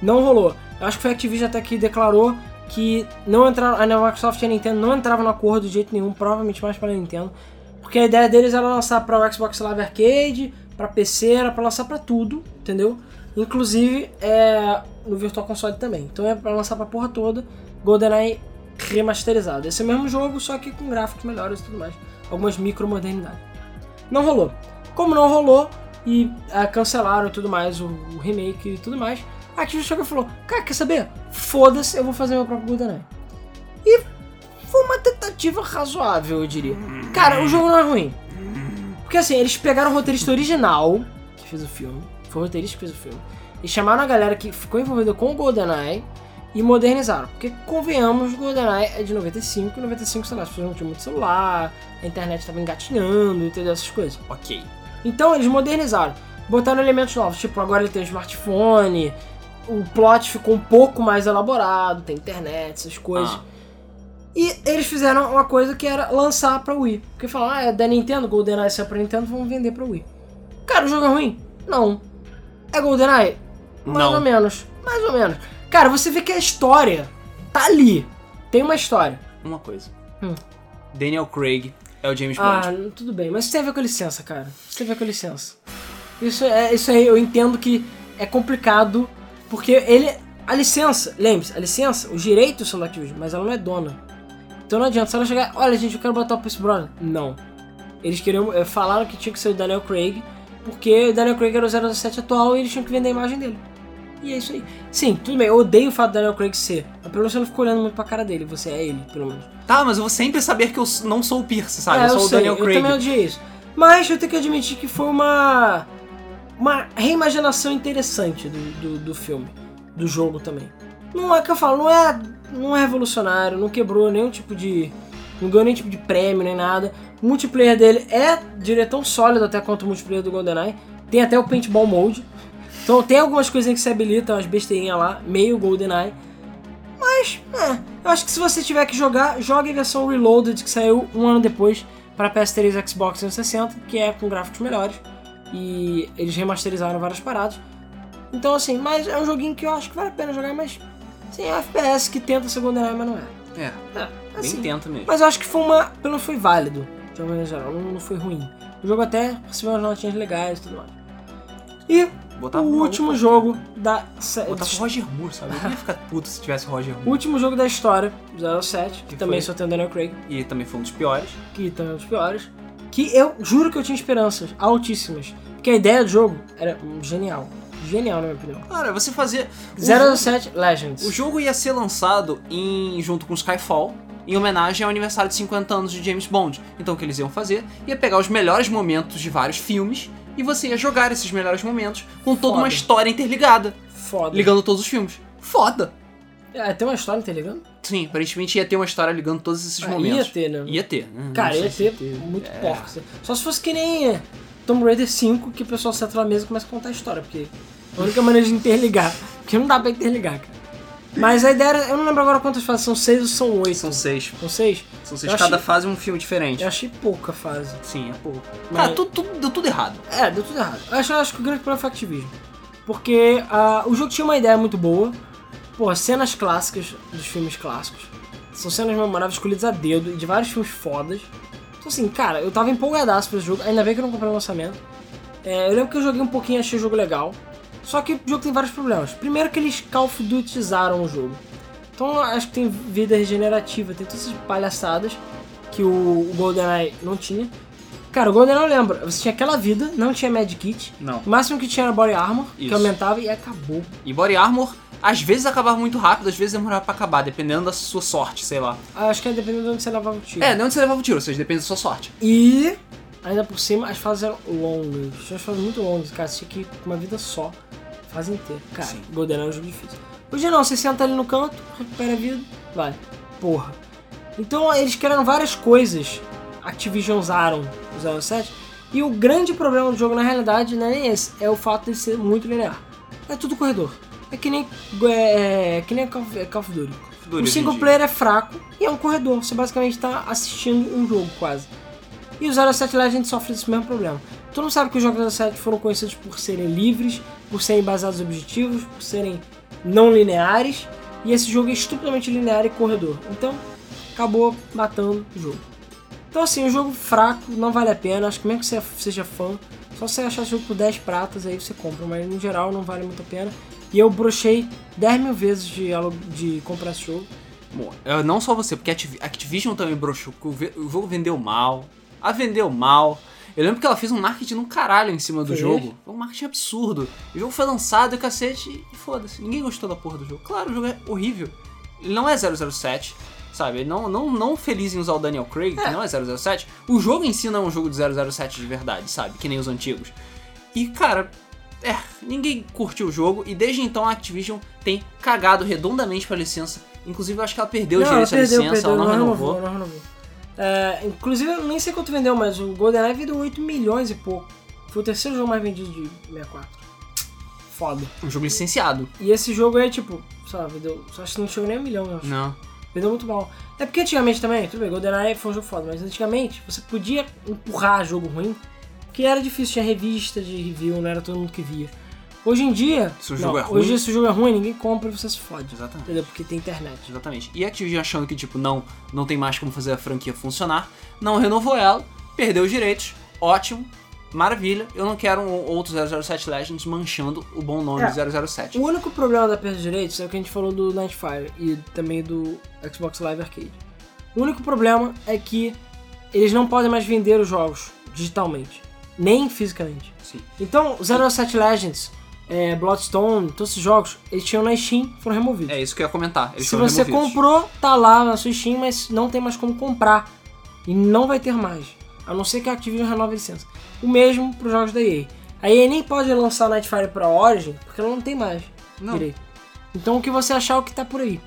não rolou. Eu acho que foi a Activision até que declarou que não entraram, a Microsoft e a Nintendo não entravam no acordo de jeito nenhum, provavelmente mais para a Nintendo, porque a ideia deles era lançar para o Xbox Live Arcade, para PC, era para lançar para tudo, entendeu? Inclusive é, no Virtual Console também. Então é para lançar para porra toda, GoldenEye remasterizado. Esse é o mesmo jogo, só que com gráficos melhores e tudo mais, algumas micro modernidades. Não rolou. Como não rolou e ah, cancelaram tudo mais, o, o remake e tudo mais, a Activision chegou e falou: Cara, quer saber? Foda-se, eu vou fazer meu próprio GoldenEye. E foi uma tentativa razoável, eu diria. Cara, o jogo não é ruim. Porque assim, eles pegaram o roteirista original que fez o filme, foi o roteirista que fez o filme, e chamaram a galera que ficou envolvida com o GoldenEye e modernizaram. Porque, convenhamos, o GoldenEye é de 95, e 95, sei lá, as pessoas não tinham muito celular, a internet tava engatinhando, entendeu? Essas coisas. Ok. Então eles modernizaram, botaram elementos novos, tipo agora ele tem um smartphone, o plot ficou um pouco mais elaborado, tem internet, essas coisas. Ah. E eles fizeram uma coisa que era lançar pra Wii. Porque falaram, ah, é da Nintendo, GoldenEye saiu pra Nintendo, vamos vender pra Wii. Cara, o jogo é ruim? Não. É GoldenEye? Mais Não. ou menos. Mais ou menos. Cara, você vê que a história tá ali. Tem uma história. Uma coisa. Hum. Daniel Craig é o James Ah, Bond. tudo bem, mas isso tem a ver com licença, cara. Isso tem a ver com licença. Isso, é, isso aí eu entendo que é complicado, porque ele. A licença, lembre-se, a licença, os direitos são da Activision, mas ela não é dona. Então não adianta, se ela chegar, olha gente, eu quero botar o Pierce Brosnan. Não. Eles queriam, eh, falaram que tinha que ser o Daniel Craig, porque o Daniel Craig era o 07 atual e eles tinham que vender a imagem dele. E é isso aí. Sim, tudo bem, eu odeio o fato do Daniel Craig ser, mas pelo menos você não ficou olhando muito pra cara dele, você é ele, pelo menos. Tá, mas eu vou sempre saber que eu não sou o Pierce, sabe? É, eu sou o sei, Daniel Craig. Eu também odiei isso. Mas eu tenho que admitir que foi uma. Uma reimaginação interessante do, do, do filme. Do jogo também. Não é que eu falo, não é, não é revolucionário, não quebrou nenhum tipo de. Não ganhou nenhum tipo de prêmio nem nada. O multiplayer dele é tão sólido até quanto o multiplayer do GoldenEye. Tem até o Paintball Mode. Então tem algumas coisinhas que se habilitam, umas besteirinhas lá, meio GoldenEye. Mas, é, eu acho que se você tiver que jogar, jogue a versão Reloaded que saiu um ano depois para PS3 e Xbox 360, que é com gráficos melhores. E eles remasterizaram várias paradas. Então, assim, mas é um joguinho que eu acho que vale a pena jogar, mas. Sim, é um FPS que tenta ser GoldenEye, mas não é. É, É, bem assim, tenta mesmo. mas eu acho que foi uma. Pelo menos foi válido, de uma maneira geral, não, não foi ruim. O jogo até recebeu umas notinhas legais e tudo mais. E Botava o último jogo da série. Botava o Roger Moore, sabe? Eu ia ficar puto se tivesse o Roger O Moore. último jogo da história, 07, que, Que também foi? só tem o Daniel Craig, E também foi um dos piores. que também é um dos piores. Que eu juro que eu tinha esperanças altíssimas Porque a ideia do jogo era genial. Genial, na minha opinião. Cara, você jogo- 007 Legends. O jogo ia ser lançado em junto com Skyfall, em homenagem ao aniversário de 50 anos de James Bond. Então o que eles iam fazer ia pegar os melhores momentos de vários filmes e você ia jogar esses melhores momentos com toda Foda. uma história interligada, Foda. ligando todos os filmes. Foda! É, tem uma história, ligado? Sim, aparentemente ia ter uma história ligando todos esses Ah, momentos. ia ter, né? Ia ter. né? Cara, ia ter se muito É. porco. assim. Só se fosse que nem é, Tomb Raider 5, que o pessoal senta na mesa e começa a contar a história, porque é a única maneira de interligar. Porque não dá pra interligar, cara. Mas a ideia era, eu não lembro agora quantas fases, são seis ou são oito? São seis. São seis? São seis. Eu Cada achei- fase é um filme diferente. Eu achei pouca fase. Sim, é pouco. Mas- Cara, tudo, tudo- deu tudo errado. É, deu tudo errado. Eu acho, eu acho que o grande problema foi a Activision. Porque ah, o jogo tinha uma ideia muito boa. Pô, cenas clássicas dos filmes clássicos. São cenas memoráveis escolhidas a dedo e de vários filmes fodas. Então assim, cara, eu tava empolgadaço pra esse jogo. Ainda bem que eu não comprei o lançamento. É, eu lembro que eu joguei um pouquinho e achei o jogo legal. Só que o jogo tem vários problemas. Primeiro que eles Call of o jogo. Então acho que tem vida regenerativa, tem todas essas palhaçadas que o, o GoldenEye não tinha. Cara, o GoldenEye eu lembro, você tinha aquela vida, não tinha Medkit. Não. O máximo que tinha era Body Armor, que Isso. aumentava e acabou. E Body Armor, às vezes acabava muito rápido, às vezes demorava pra acabar, dependendo da sua sorte, sei lá. Ah, Acho que é dependendo de onde você levava o tiro. É, de onde você levava o tiro, ou seja, depende da sua sorte. E, ainda por cima, as fases eram longas. Tinha as fases muito longas, cara. Você tinha que ir com uma vida só, fase inteira. Cara, Sim. GoldenEye é um jogo difícil. Hoje não, você senta ali no canto, recupera a vida, vai. Porra. Então eles criaram várias coisas. Activision usaram o 07. E o grande problema do jogo, na realidade, não é nem esse. É o fato de ser muito linear. É tudo corredor. É que nem, é, é que nem Call of, Duty. Duro O single player é fraco e é um corredor. Você basicamente está assistindo um jogo quase. E o 07 Legends sofre desse mesmo problema. Todo mundo sabe que os jogos 07 foram conhecidos por serem livres, por serem baseados em objetivos, por serem não lineares. E esse jogo é estupidamente linear e corredor. Então, acabou matando o jogo. Então assim, o jogo fraco, não vale a pena. Acho que mesmo que você seja fã, só você achar esse jogo por 10 pratas, aí você compra. Mas no geral não vale muito a pena. E eu brochei 10 mil vezes de, de comprar esse jogo. Bom, é, não só você, porque a Activ- Activision também broxou, porque o jogo vendeu mal, a vendeu mal. Eu lembro que ela fez um marketing no caralho em cima do Fez? jogo. Foi um marketing absurdo. O jogo foi lançado e cacete, e foda-se. Ninguém gostou da porra do jogo. Claro, o jogo é horrível. Ele não é 007, sabe? Ele não, não, não feliz em usar o Daniel Craig, que não é 007. O jogo em si não é um jogo de 007 de verdade, sabe? Que nem os antigos. E, cara, é, ninguém curtiu o jogo e desde então a Activision tem cagado redondamente pra licença. Inclusive, eu acho que ela perdeu o não, direito à licença, perdeu, ela não, renovou. não renovou. É, inclusive, eu nem sei quanto vendeu, mas o GoldenEye vendeu 8 milhões e pouco. Foi o terceiro jogo mais vendido de 64. Foda. Um jogo licenciado. E esse jogo aí, tipo, sei lá, vendeu. Só acho que não chegou nem a milhão, eu acho. Não. Vendeu muito mal. É porque antigamente também, tudo bem, GoldenEye foi um jogo foda, mas antigamente você podia empurrar jogo ruim, que era difícil, tinha revista de review, não era todo mundo que via. Hoje em dia, Se o jogo não, é ruim- hoje se o jogo é ruim, ninguém compra e você se fode. Exatamente. Entendeu? Porque tem internet. Exatamente. E a Activision achando que, tipo, não, não tem mais como fazer a franquia funcionar, não renovou ela, perdeu os direitos, ótimo, maravilha. Eu não quero um outro 007 Legends manchando o bom nome É. de 007. O único problema da perda de direitos é o que a gente falou do Nightfire e também do Xbox Live Arcade. O único problema é que eles não podem mais vender os jogos digitalmente, nem fisicamente. Sim. Então, 07 Legends, é, Bloodstone, todos esses jogos, eles tinham na Steam, foram removidos. É isso que eu ia comentar. Se você removidos. comprou, tá lá na sua Steam, mas não tem mais como comprar. E não vai ter mais. A não ser que a Activision renove a licença. O mesmo para os jogos da EA. A EA nem pode lançar Nightfire pra Origin, porque ela não tem mais Não. direito. Então o que você achar é o que tá por aí.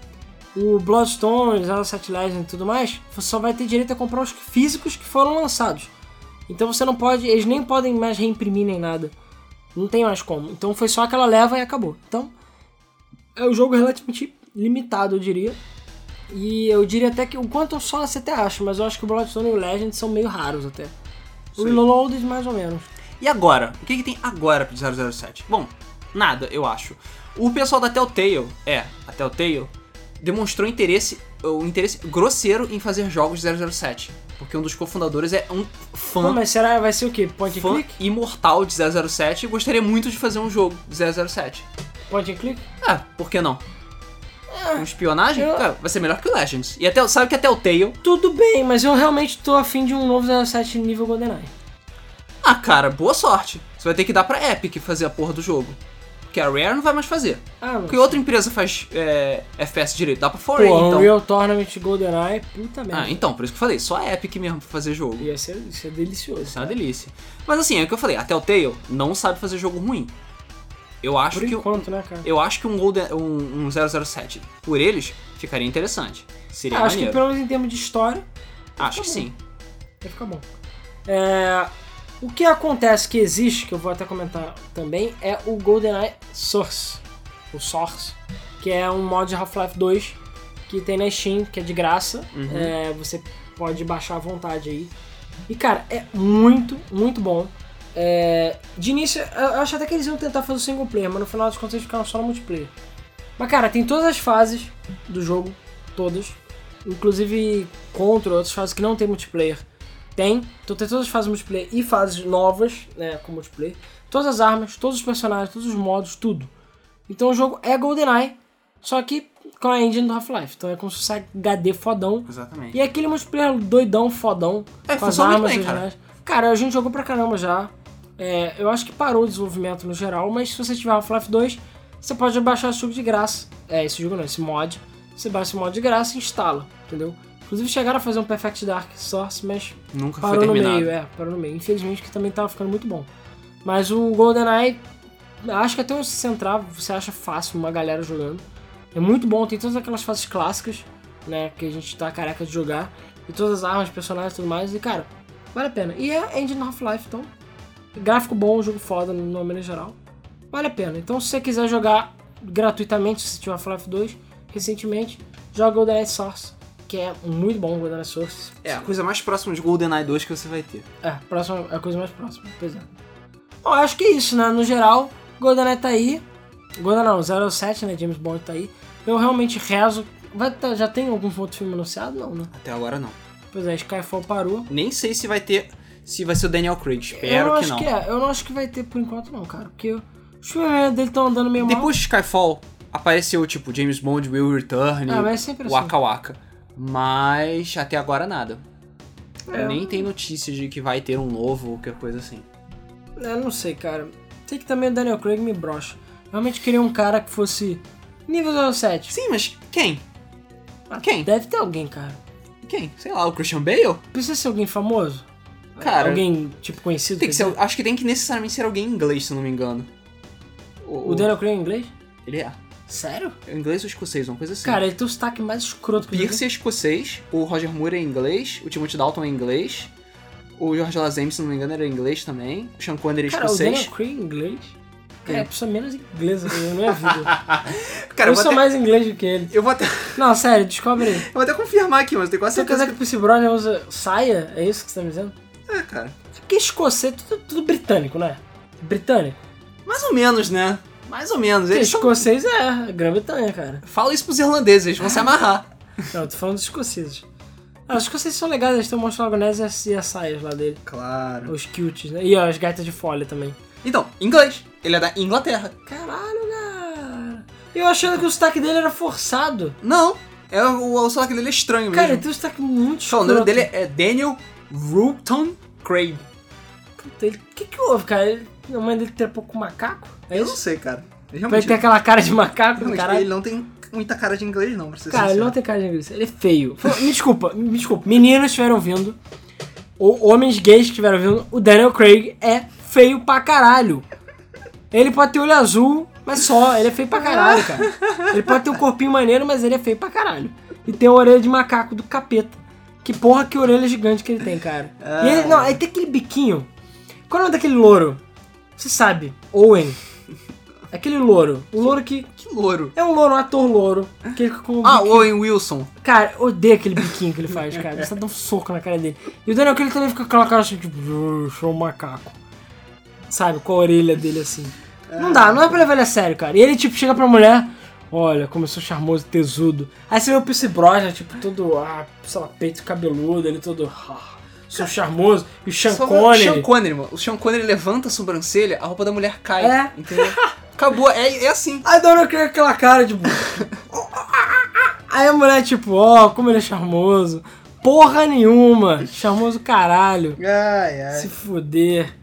O Bloodstone, 07 Legend e tudo mais, você só vai ter direito a comprar os físicos que foram lançados. Então você não pode, eles nem podem mais reimprimir nem nada. Não tem mais como. Então foi só aquela leva e acabou. Então, é um jogo relativamente limitado, eu diria. E eu diria até que o Quantum Solace até acho, mas eu acho que o Bloodstone e o Legend são meio raros até. O. Reloaded mais ou menos. E agora? O que, que tem agora pro 007? Bom, nada, eu acho. O pessoal da Telltale, é, a Telltale, demonstrou interesse, o interesse grosseiro em fazer jogos de 007. Porque um dos cofundadores é um fã, Pô, mas será vai ser o quê? Point and fã click? imortal de 007 e gostaria muito de fazer um jogo de 007. Point and click? Ah, por que não? Com espionagem? eu- Cara, vai ser melhor que o Legends. E até, sabe que a Telltale... Tudo bem, mas eu realmente tô afim de um novo 07 nível GoldenEye. Ah, cara, boa sorte. Você vai ter que dar pra Epic fazer a porra do jogo. Porque a Rare não vai mais fazer. Ah, Porque outra empresa faz é, FPS direito. Dá pra Pô, Foray, então. Unreal Tournament GoldenEye, puta merda. Ah, então, por isso que eu falei. Só a Epic mesmo pra fazer jogo. Ia ser, isso é delicioso. Isso é uma delícia. Mas assim, é o que eu falei. A Telltale não sabe fazer jogo ruim. Eu acho Por que... enquanto, né, cara? Eu acho que um, Golden, um, um 007 por eles ficaria interessante. Seria Ah, acho que maneiro. pelo menos em termos de história, Acho que bom. sim. vai ficar bom. É, o que acontece que existe, que eu vou até comentar também, é o GoldenEye Source. O Source, que é um mod de Half-Life 2 que tem na Steam, que é de graça. Uhum. É, você pode baixar à vontade aí. E cara, é muito, muito bom. É, de início, eu acho até que eles iam tentar fazer o single player, mas no final das contas eles ficaram só no multiplayer. Mas cara, tem todas as fases do jogo, todas. Inclusive contra outras fases que não tem multiplayer. Tem, então tem todas as fases multiplayer e fases novas, né, com multiplayer. Todas as armas, todos os personagens, todos os modos, tudo. Então o jogo é GoldenEye, só que com a engine do Half-Life. Então é como se fosse HD fodão. Exatamente. E aquele multiplayer doidão, fodão, É, com as armas bem, cara. Cara, a gente jogou pra caramba já. É, eu acho que parou o desenvolvimento no geral, mas se você tiver Half-Life 2, você pode baixar esse jogo de graça. É, esse jogo não, esse mod. Você baixa esse mod de graça e instala, entendeu? Inclusive chegaram a fazer um Perfect Dark Source, mas Nunca foi parou no meio, é, parou no meio. Infelizmente que também tava ficando muito bom. Mas o GoldenEye, acho que até você entrar, você acha fácil uma galera jogando. É muito bom, tem todas aquelas fases clássicas, né, que a gente tá careca de jogar. E todas as armas, personagens e tudo mais. E cara, vale a pena. E é engine Half-Life, então. Gráfico bom, jogo foda no nome em geral. Vale a pena. Então se você quiser jogar gratuitamente, se tiver Half-Life 2, recentemente, joga o GoldenEye Source, que é muito bom o GoldenEye Source. É, a coisa mais próxima de GoldenEye 2 que você vai ter. É, próxima, é a coisa mais próxima, pois é. Bom, acho que é isso, né? No geral, GoldenEye tá aí. GoldenEye não, 07, né? James Bond tá aí. Eu realmente rezo. Vai tá- já tem algum outro filme anunciado? Não, né? Até agora não. Pois é, Skyfall parou. Nem sei se vai ter. Se vai ser o Daniel Craig. eu Espero que acho não. que é. Eu não acho que vai ter por enquanto, não, cara. Porque os filmes dele estão andando meio mal. Depois de Skyfall, apareceu tipo James Bond Will Return, Ah, mas é sempre assim. Waka Waka. Mas até agora nada. É. Nem tem notícia de que vai ter um novo ou qualquer coisa assim. Eu não sei, cara. Sei que também o Daniel Craig me brocha. Realmente queria um cara que fosse nível 07. Sim, mas quem? Ah, Quem? Deve ter alguém, cara. Quem? Sei lá, o Christian Bale? Precisa ser alguém famoso? Cara, Alguém, tipo, conhecido? Tem que ser, acho que tem que necessariamente ser alguém em inglês, se eu não me engano. O Daniel Craig é inglês? Ele é. Sério? É inglês ou escocês, uma coisa assim. Cara, ele tem o sotaque mais escroto que. Pierce é escocês, o Roger Moore é inglês, o Timothy Dalton é inglês, o George Lazenby, se não me engano, era inglês também, o Sean Connery é Cara, o escocês. Daniel é inglês? Cara, É. a pessoa menos inglesa não é vida. Cara, eu eu sou até, mais inglês do que ele. eu vou até. Não, sério, descobre aí. Eu vou até confirmar aqui, mas tenho quase Você certeza dizer que o Pierce Brosnan usa saia? É isso que você tá me dizendo? É, cara. Porque escocês é tudo, tudo britânico, né? Britânico. Mais ou menos, né? Mais ou menos. Eles são... escocês é Grã-Bretanha, cara. Fala isso pros irlandeses, eles vão se amarrar. Não, eu tô falando dos escoceses. Ah, os escoceses são legais, eles têm o monstro lagonés e as, as saias lá dele. Claro. Os kilts, né? E ó, as gaitas de folha também. Então, inglês. Ele é da Inglaterra. Caralho, cara. Eu achando que o sotaque dele era forçado. Não. É, o, o sotaque dele é estranho Cara, ele mesmo. tem um sotaque muito Só, o nome dele é Daniel Ruton Craig. Puta, ele- O que que houve, cara? Ele- A mãe dele trepou com macaco? É Eu não isso? sei, cara. Ele Pra ele realmente, ter aquela cara de macaco, realmente, caralho. ele não tem muita cara de inglês, não, pra ser Cara, ele sincero. não tem cara de inglês. Ele é feio. Me desculpa, me desculpa. Meninos que estiveram ouvindo, ou homens gays que estiveram ouvindo, o Daniel Craig é feio pra caralho. Ele pode ter olho azul, mas só. Ele é feio pra caralho, cara. Ele pode ter um corpinho maneiro, mas ele é feio pra caralho. E tem a orelha de macaco do capeta. Que porra que orelha gigante que ele tem, cara. E ele, não, aí tem aquele biquinho. Qual é o nome daquele louro? Você sabe. Owen. Aquele louro. O louro que... Que louro. É um louro, um ator louro. Que com Ah, biquinho- Owen Wilson. Cara, eu odeio aquele biquinho que ele faz, cara. Você dá um soco na cara dele. E o Daniel Craig também fica com aquela cara assim, tipo, "Eu sou um macaco. Sabe, com a orelha dele assim. Não dá, não é pra levar ele a sério, cara. E ele, tipo, chega pra mulher, olha, sou charmoso, tesudo. Aí você vê o Pierce Brosnan, tipo, todo, ah, sei lá, peito cabeludo, ele todo, ah, sou charmoso. E o Sean Connery. Sean Connery, mano. O Sean Connery levanta a sobrancelha, a roupa da mulher cai. É. Entendeu? Acabou. É, é assim. Aí o Craig com aquela cara, tipo... Aí a mulher, tipo, ó, como ele é charmoso. porra nenhuma. Charmoso caralho. Ai, ai. Se fuder.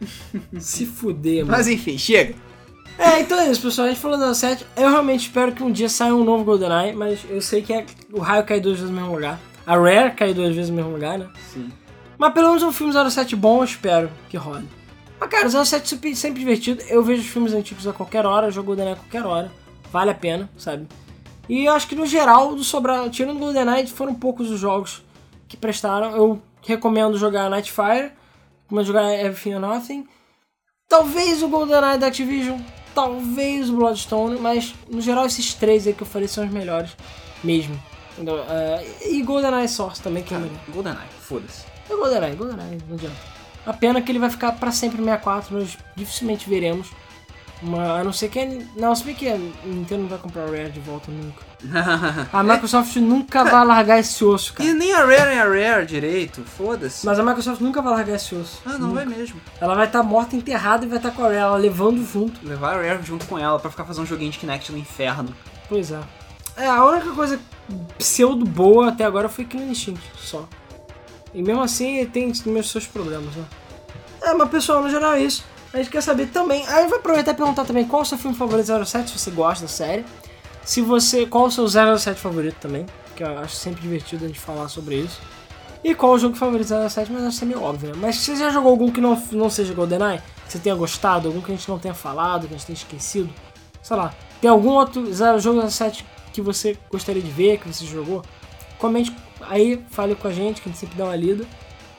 Se fuder, mano. Mas enfim, chega. É, então é isso, pessoal. A gente falou da 7. Eu realmente espero que um dia saia um novo GoldenEye, mas eu sei que é, o raio cai duas vezes no mesmo lugar. A Rare cai duas vezes no mesmo lugar, né? Sim. Mas pelo menos um filme 07 bom, eu espero que role. Mas cara, 07 é sempre, sempre divertido. Eu vejo os filmes antigos a qualquer hora, jogo GoldenEye a qualquer hora. Vale a pena, sabe? E eu acho que no geral, do sobrar, tirando GoldenEye, foram poucos os jogos que prestaram. Eu recomendo jogar Nightfire, como jogar Everything or Nothing. Talvez o GoldenEye da Activision, talvez o Bloodstone, mas no geral esses três aí que eu falei são os melhores mesmo. Uh, e GoldenEye Source também, que é melhor. GoldenEye, foda-se. É GoldenEye, GoldenEye, não adianta. A pena que ele vai ficar pra sempre no 64, nós dificilmente veremos. Uma, a não ser que. Não, se bem que a Nintendo não vai comprar o Rare de volta nunca. A Microsoft nunca vai largar esse osso, cara. E nem a Rare nem a Rare direito, foda-se. Mas a Microsoft nunca vai largar esse osso. Ah, não vai mesmo. Ela vai estar morta, enterrada e vai estar com a Rare, ela levando junto. Levar a Rare junto com ela pra ficar fazendo um joguinho de Kinect no inferno. Pois é. É, a única coisa pseudo boa até agora foi Killing Instinct, só. E mesmo assim tem meus seus problemas, né? É, mas pessoal, no geral é isso. A gente quer saber também. Aí eu vou aproveitar e perguntar também qual é o seu filme favorito 07, se você gosta da série. Se você. Qual é o seu 07 favorito também, que eu acho sempre divertido a gente falar sobre isso. E qual é o jogo favorito 07, mas acho que é meio óbvio, né? Mas se você já jogou algum que não, não seja GoldenEye, que você tenha gostado, algum que a gente não tenha falado, que a gente tenha esquecido, sei lá, tem algum outro jogo 07 que você gostaria de ver, que você jogou? Comente aí, fale com a gente, que a gente sempre dá uma lida.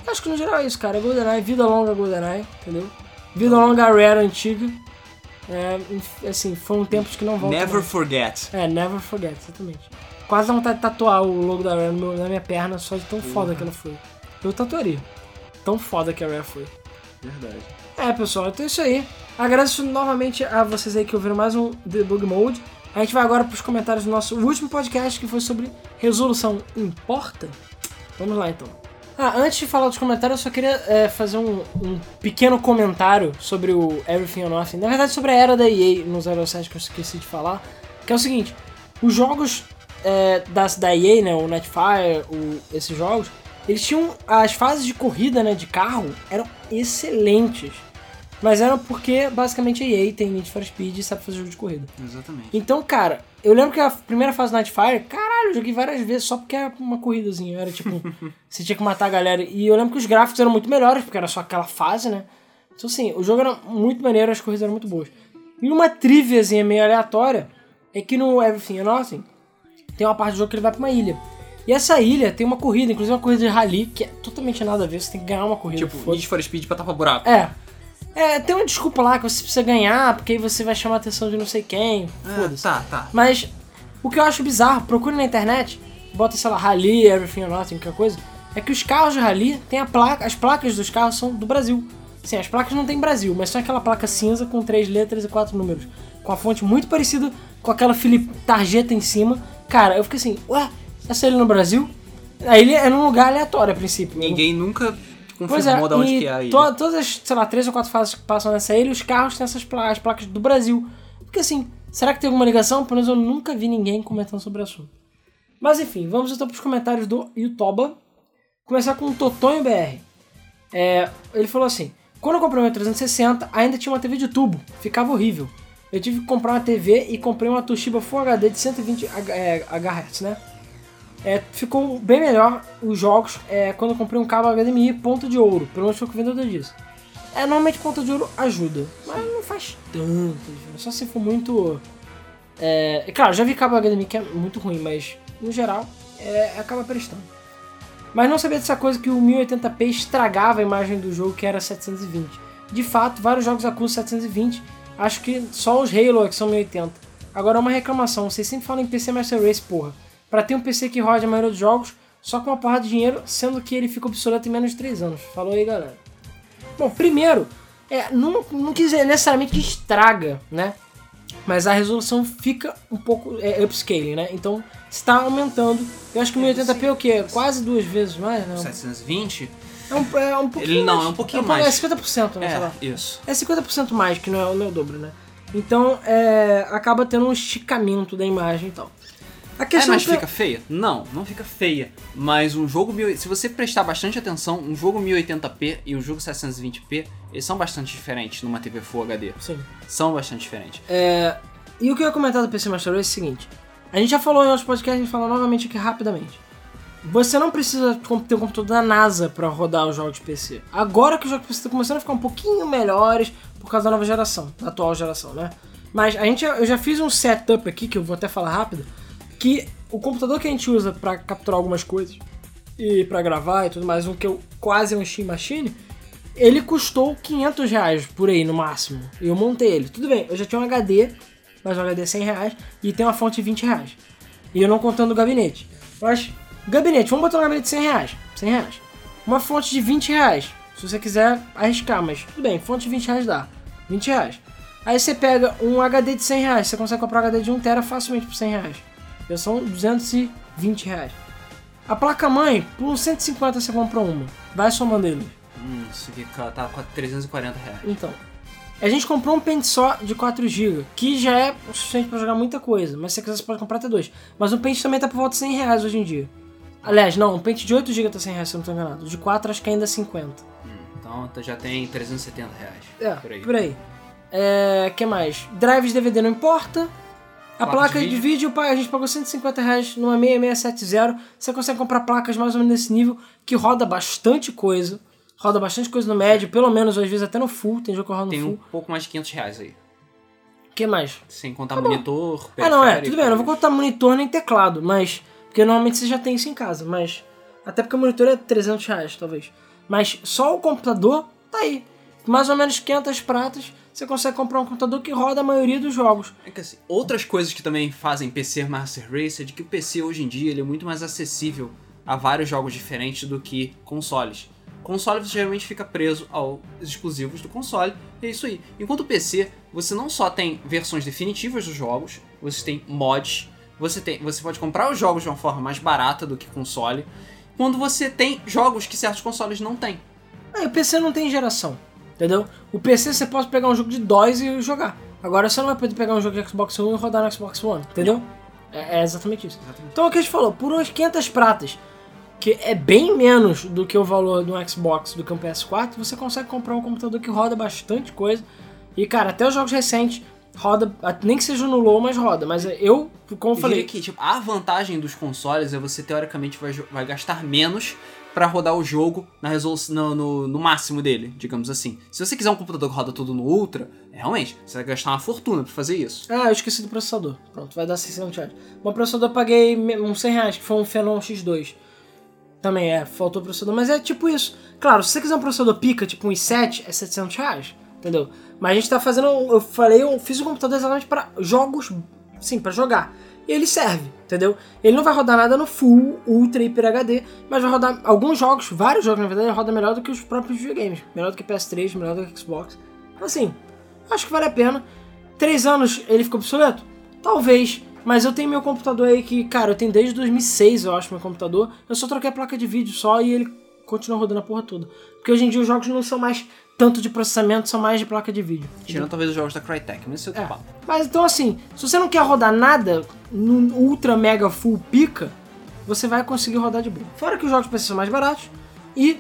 Eu acho que no geral é isso, cara. GoldenEye, vida longa GoldenEye, entendeu? Vida longa Rare antiga. É, assim, foram tempos que não voltam. Never mais. forget. É, never forget, exatamente. Quase dá vontade de tatuar o logo da Rare na minha perna, só de tão foda que ela foi. Eu tatuaria. Tão foda que a Rare foi. Verdade. É, pessoal, então é isso aí. Agradeço novamente a vocês aí que ouviram mais um Debug Mode. A gente vai agora para os comentários do nosso último podcast que foi sobre resolução importa. Vamos lá então. Ah, antes de falar dos comentários, eu só queria é, fazer um, um pequeno comentário sobre o Everything or Nothing. Na verdade, sobre a era da EA no 07 que eu esqueci de falar. Que é o seguinte: os jogos é, das, da EA, né, o Netfire, o, esses jogos, eles tinham as fases de corrida né, de carro eram excelentes. Mas eram porque basicamente a EA tem Need for Speed e sabe fazer jogo de corrida. Exatamente. Então, cara, eu lembro que a primeira fase do Nightfire, caralho, eu joguei várias vezes só porque era uma corridazinha. Era tipo, você tinha que matar a galera. E eu lembro que os gráficos eram muito melhores, porque era só aquela fase, né? Então, assim, o jogo era muito maneiro, as corridas eram muito boas. E uma triviazinha meio aleatória é que no Everything or Nothing tem uma parte do jogo que ele vai pra uma ilha. E essa ilha tem uma corrida, inclusive uma corrida de rally, que é totalmente nada a ver, você tem que ganhar uma corrida. Tipo. Need for Speed pra tapar buraco. É. É, tem uma desculpa lá que você precisa ganhar, porque aí você vai chamar a atenção de não sei quem. Foda-se. tá, tá. Mas o que eu acho bizarro, procure na internet, bota, sei lá, Rally, Everything or Nothing, qualquer coisa, é que os carros de Rally tem a placa, as placas dos carros são do Brasil. Sim, as placas não tem Brasil, mas são aquela placa cinza com três letras e quatro números. Com a fonte muito parecida com aquela Philip tarjeta em cima. Cara, eu fiquei assim, ué, essa ilha no Brasil? A ilha é num lugar aleatório a princípio. Ninguém nunca Pois é, confirmou de onde que é a ilha. to- todas as, sei lá, três ou quatro fases que passam nessa ilha, os carros têm essas pla- as placas do Brasil. Porque assim, será que tem alguma ligação? Pelo menos eu nunca vi ninguém comentando sobre o assunto. Mas enfim, vamos então para os comentários do Yutoba. Começar com o Totonho BR. É, ele falou assim: Quando eu comprei o meu 360, ainda tinha uma TV de tubo, ficava horrível. Eu tive que comprar uma TV e comprei uma Toshiba Full HD de 120 H- é, HZ, né? É, ficou bem melhor os jogos é, quando eu comprei um cabo HDMI ponto de ouro, pelo menos foi o que o vendedor disse. É, normalmente ponto de ouro ajuda, mas não faz tanto só se for muito... É, é claro, já vi cabo HDMI que é muito ruim, mas no geral é, acaba prestando. Mas não sabia dessa coisa que o 1080p estragava a imagem do jogo que era 720. De fato, vários jogos acusam 720, acho que só os Halo é que são 1080. Agora uma reclamação, vocês sempre falam em PC Master Race, porra. Pra ter um PC que roda a maioria dos jogos, só com uma porrada de dinheiro, sendo que ele fica obsoleto em menos de 3 anos. Falou aí, galera. Bom, primeiro, é, não, não quis dizer necessariamente que estraga, né? Mas a resolução fica um pouco é, upscaling, né? Então está aumentando. Eu acho que o 1080p é o quê? Quase duas vezes mais, né? 720? É um, é um pouquinho Ele não, mais. é um pouquinho é mais. É 50%, né? sei lá. É, isso. É 50% mais, que não é, não é o dobro, né? Então, é, acaba tendo um esticamento da imagem e tal. A É, questão mas que- fica feia? Não, não fica feia. Mas um jogo. Se você prestar bastante atenção, um jogo 1080p e um jogo 720p, eles são bastante diferentes numa TV Full HD. Sim. São bastante diferentes. É, e o que eu ia comentar do PC Master Race é o seguinte: a gente já falou em outros podcasts, a gente fala novamente aqui rapidamente. Você não precisa ter um computador da NASA para rodar os jogos de PC. Agora que os jogos de PC estão começando a ficar um pouquinho melhores por causa da nova geração, da atual geração, né? Mas a gente, eu já fiz um setup aqui, que eu vou até falar rápido, que o computador que a gente usa para capturar algumas coisas e para gravar e tudo mais, um que eu quase é um Steam Machine, ele custou 500 reais por aí no máximo. E eu montei ele. Tudo bem, eu já tinha um HD, mas um HD 100 reais, e tem uma fonte de 20 reais. E eu não contando o gabinete. Mas, gabinete, vamos botar um gabinete de 100 reais. 100 reais. Uma fonte de 20 reais. Se você quiser arriscar, mas tudo bem, fonte de 20 reais dá. 20 reais. Aí você pega um HD de 100 reais, você consegue comprar um HD de 1 tera facilmente por 100 reais. Já são 220 reais. A placa-mãe, por uns 150 você compra uma. Vai somando ele. Hum, isso aqui ca- tá com 340 reais. Então, a gente comprou um pente só de 4GB, que já é o suficiente pra jogar muita coisa, mas se você quiser você pode comprar até dois. Mas o pente também tá por volta de 100 reais hoje em dia. Aliás, não, um pente de 8GB tá 100 reais, se eu não tô enganado. De 4 acho que ainda é 50. Hum, então tá- já tem 370 reais. É, por aí. por aí. É, que mais? Drives DVD não importa. A Placa placa de de vídeo, paguei- a gente pagou 150 reais numa 6670. Você consegue comprar placas mais ou menos nesse nível, que roda bastante coisa. Roda bastante coisa no médio, pelo menos às vezes até no full. Tem jogo que roda no Tem full. um pouco mais de 500 reais aí. O que mais? Sem contar monitor, Ah, não, é, tudo bem, eu não vou contar monitor nem teclado, mas. Porque normalmente você já tem isso em casa, mas. Até porque o monitor é 300 reais, talvez. Mas só o computador, tá aí. Mais ou menos 500 pratas, você consegue comprar um computador que roda a maioria dos jogos. É que assim, outras coisas que também fazem PC Master Race é de que o PC hoje em dia ele é muito mais acessível a vários jogos diferentes do que consoles. Console você geralmente fica preso aos exclusivos do console, e é isso aí. Enquanto o PC, você não só tem versões definitivas dos jogos, você tem mods, você, tem, você pode comprar os jogos de uma forma mais barata do que console, quando você tem jogos que certos consoles não têm. Aí o PC não tem geração, entendeu? O PC você pode pegar um jogo de DOS e jogar. Agora você não vai poder pegar um jogo de Xbox One e rodar no Xbox One, entendeu? É, é exatamente isso. Exatamente. Então é o que a gente falou, por umas 500 pratas, que é bem menos do que o valor do Xbox do que um PS4, você consegue comprar um computador que roda bastante coisa. E cara, até os jogos recentes roda, nem que seja no low, mas roda. Mas eu, como eu falei, que tipo, a vantagem dos consoles é você teoricamente vai, vai gastar menos pra rodar o jogo na resolução no, no- máximo dele, digamos assim. Se você quiser um computador que roda tudo no Ultra, realmente, você vai gastar uma fortuna pra fazer isso. Ah, eu esqueci do processador. Pronto, vai dar 600 reais. Bom, processador eu paguei uns 100 reais, que foi um Phenom X2. Também é, faltou processador, mas é tipo isso. Claro, se você quiser um processador pica, tipo um i7, é 700 reais, entendeu? Mas a gente tá fazendo, eu falei, eu fiz o computador exatamente para jogos, sim, para jogar. Ele serve, entendeu? Ele não vai rodar nada no Full, Ultra, Hyper HD, mas vai rodar alguns jogos, vários jogos na verdade, roda melhor do que os próprios videogames. Melhor do que PS3, melhor do que Xbox. Então, assim, acho que vale a pena. Três anos ele ficou obsoleto? Talvez. Mas eu tenho meu computador aí que, cara, eu tenho desde 2006, eu acho, meu computador. Eu só troquei a placa de vídeo só e ele continua rodando a porra toda. Porque hoje em dia os jogos não são mais tanto de processamento, são mais de placa de vídeo. Tirando talvez os jogos da Crytek, mas isso é É. papo. Mas então assim, se você não quer rodar nada no ultra mega full pica, você vai conseguir rodar de boa. Fora que os jogos precisam ser mais baratos e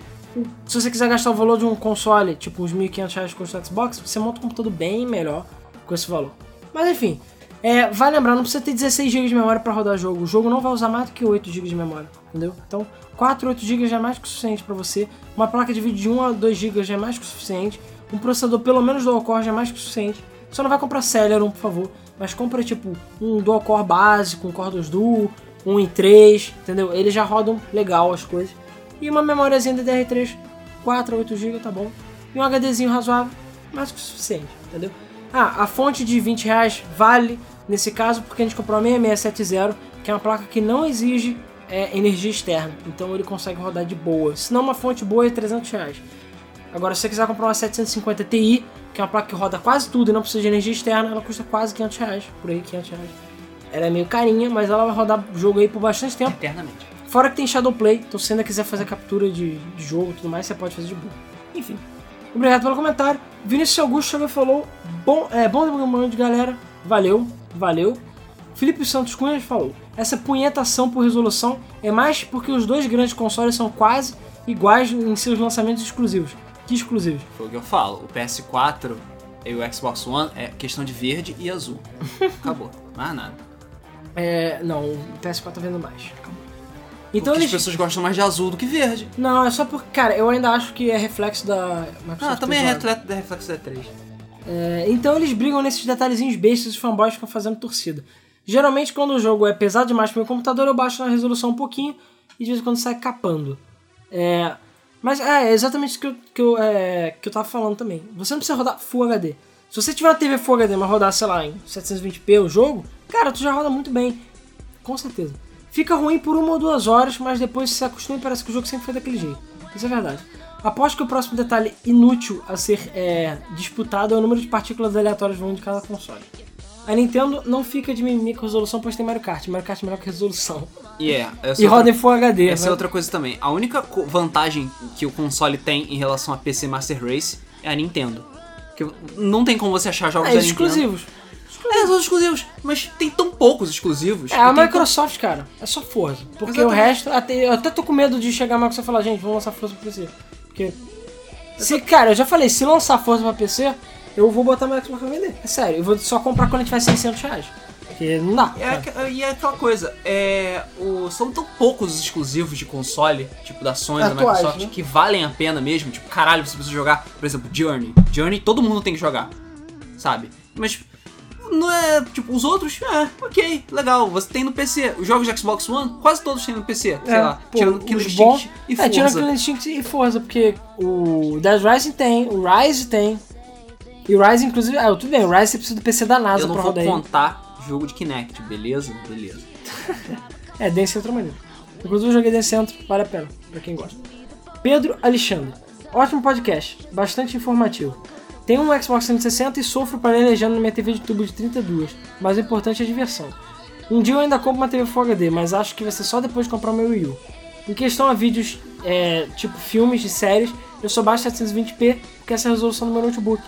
se você quiser gastar o valor de um console, tipo uns 1.500 reais com o Xbox, você monta um computador bem melhor com esse valor. Mas enfim, é, vai lembrar, não precisa ter 16 GB de memória para rodar jogo. O jogo não vai usar mais do que 8 GB de memória, entendeu? Então, 4, 8 GB já é mais que o suficiente para você. Uma placa de vídeo de 1 a 2 GB já é mais que o suficiente. Um processador pelo menos dual core já é mais que o suficiente. Só não vai comprar Celeron, por favor, mas compra tipo um dual core básico, um Core 2 Duo, um i3, entendeu? Eles já rodam legal as coisas. E uma memóriazinha DDR3, 4 a 8 GB, tá bom. E um HDzinho razoável, mais que o suficiente, entendeu? Ah, a fonte de 20 reais vale nesse caso porque a gente comprou a 6670, que é uma placa que não exige é, energia externa, então ele consegue rodar de boa. Se não, uma fonte boa é 300 reais. Agora, se você quiser comprar uma 750 Ti, que é uma placa que roda quase tudo e não precisa de energia externa, ela custa quase 500 reais, por aí 500 reais. Ela é meio carinha, mas ela vai rodar o jogo aí por bastante tempo. Eternamente. Fora que tem Shadowplay, então se você ainda quiser fazer captura de, de jogo e tudo mais, você pode fazer de boa. Enfim. Obrigado pelo comentário. Vinícius Augusto e falou: Bom, é, bom de galera. Valeu, valeu. Felipe Santos Cunha falou: essa punhetação por resolução é mais porque os dois grandes consoles são quase iguais em seus lançamentos exclusivos. Que exclusivos? Foi o que eu falo. O PS4 e o Xbox One é questão de verde e azul. Acabou. Mais nada. É, não, o PS4 tá vendo mais. Então Então eles. as pessoas gostam mais de azul do que verde. Não, é só porque, cara, eu ainda acho que é reflexo da Microsoft. Ah, também é Visual. reflexo da reflexo da 3. É, então eles brigam nesses detalhezinhos bestas e os fanboys ficam fazendo torcida. Geralmente, quando o jogo é pesado demais pro meu computador, eu baixo na resolução um pouquinho e de vez em quando sai capando. É, mas é, é exatamente isso que eu, que, eu, é, que eu tava falando também. Você não precisa rodar Full HD. Se você tiver uma TV Full HD, mas rodar, sei lá, em 720p o jogo, cara, tu já roda muito bem. Com certeza. Fica ruim por uma ou duas horas, mas depois se acostuma e parece que o jogo sempre foi daquele jeito. Isso é verdade. Aposto que o próximo detalhe inútil a ser é, disputado é o número de partículas aleatórias voando de cada console. A Nintendo não fica de mimimi com resolução, pois tem Mario Kart. Mario Kart é melhor que resolução. E é. Essa E outra- roda em Full HD. Essa é né? outra coisa também. A única vantagem que o console tem em relação a PC Master Race é a Nintendo. Que não tem como você achar jogos É, da os Nintendo. exclusivos. É, os exclusivos. Mas tem tão poucos exclusivos. É, a Microsoft, cara, é só Forza. Porque Exatamente. o resto, até, eu até tô com medo de chegar a Microsoft e falar, gente, vamos lançar Forza pra PC. Porque. Se, cara, eu já falei, se lançar Forza pra PC, eu vou botar meu Xbox pra vender. É sério, eu vou só comprar quando tiver 600 reais. Porque não dá. É, e é aquela coisa, é, o, são tão poucos os exclusivos de console, tipo da Sony, da Microsoft, né? que valem a pena mesmo. Tipo, caralho, você precisa jogar, por exemplo, Journey. Journey todo mundo tem que jogar, sabe? Mas não é, tipo, os outros, é, ok, legal, você tem no PC. Os jogos de Xbox One, quase todos têm no PC, sei É, lá, pô, tirando Killer Instinct e É, Forza. tirando Killer Instinct e Forza, porque o Dead Rising tem, o Rise tem. E o Rise, inclusive, ah, tudo bem, o Rise você precisa do PC da NASA Eu não pra vou rodar ele. contar jogo de Kinect, beleza? Beleza. É, Dance é outra maneira. Inclusive eu joguei Dance Centro, vale a pena, pra quem gosta. Pedro Alexandre. Ótimo podcast, bastante informativo. Tenho um Xbox 360 e sofro para legenda na minha TV de tubo de 32, mas o importante é a diversão. Um dia eu ainda compro uma TV Full HD, mas acho que vai ser só depois de comprar meu Wii U. Em questão a vídeos, é, tipo filmes e séries, eu só baixo 720p, porque essa é a resolução do meu notebook.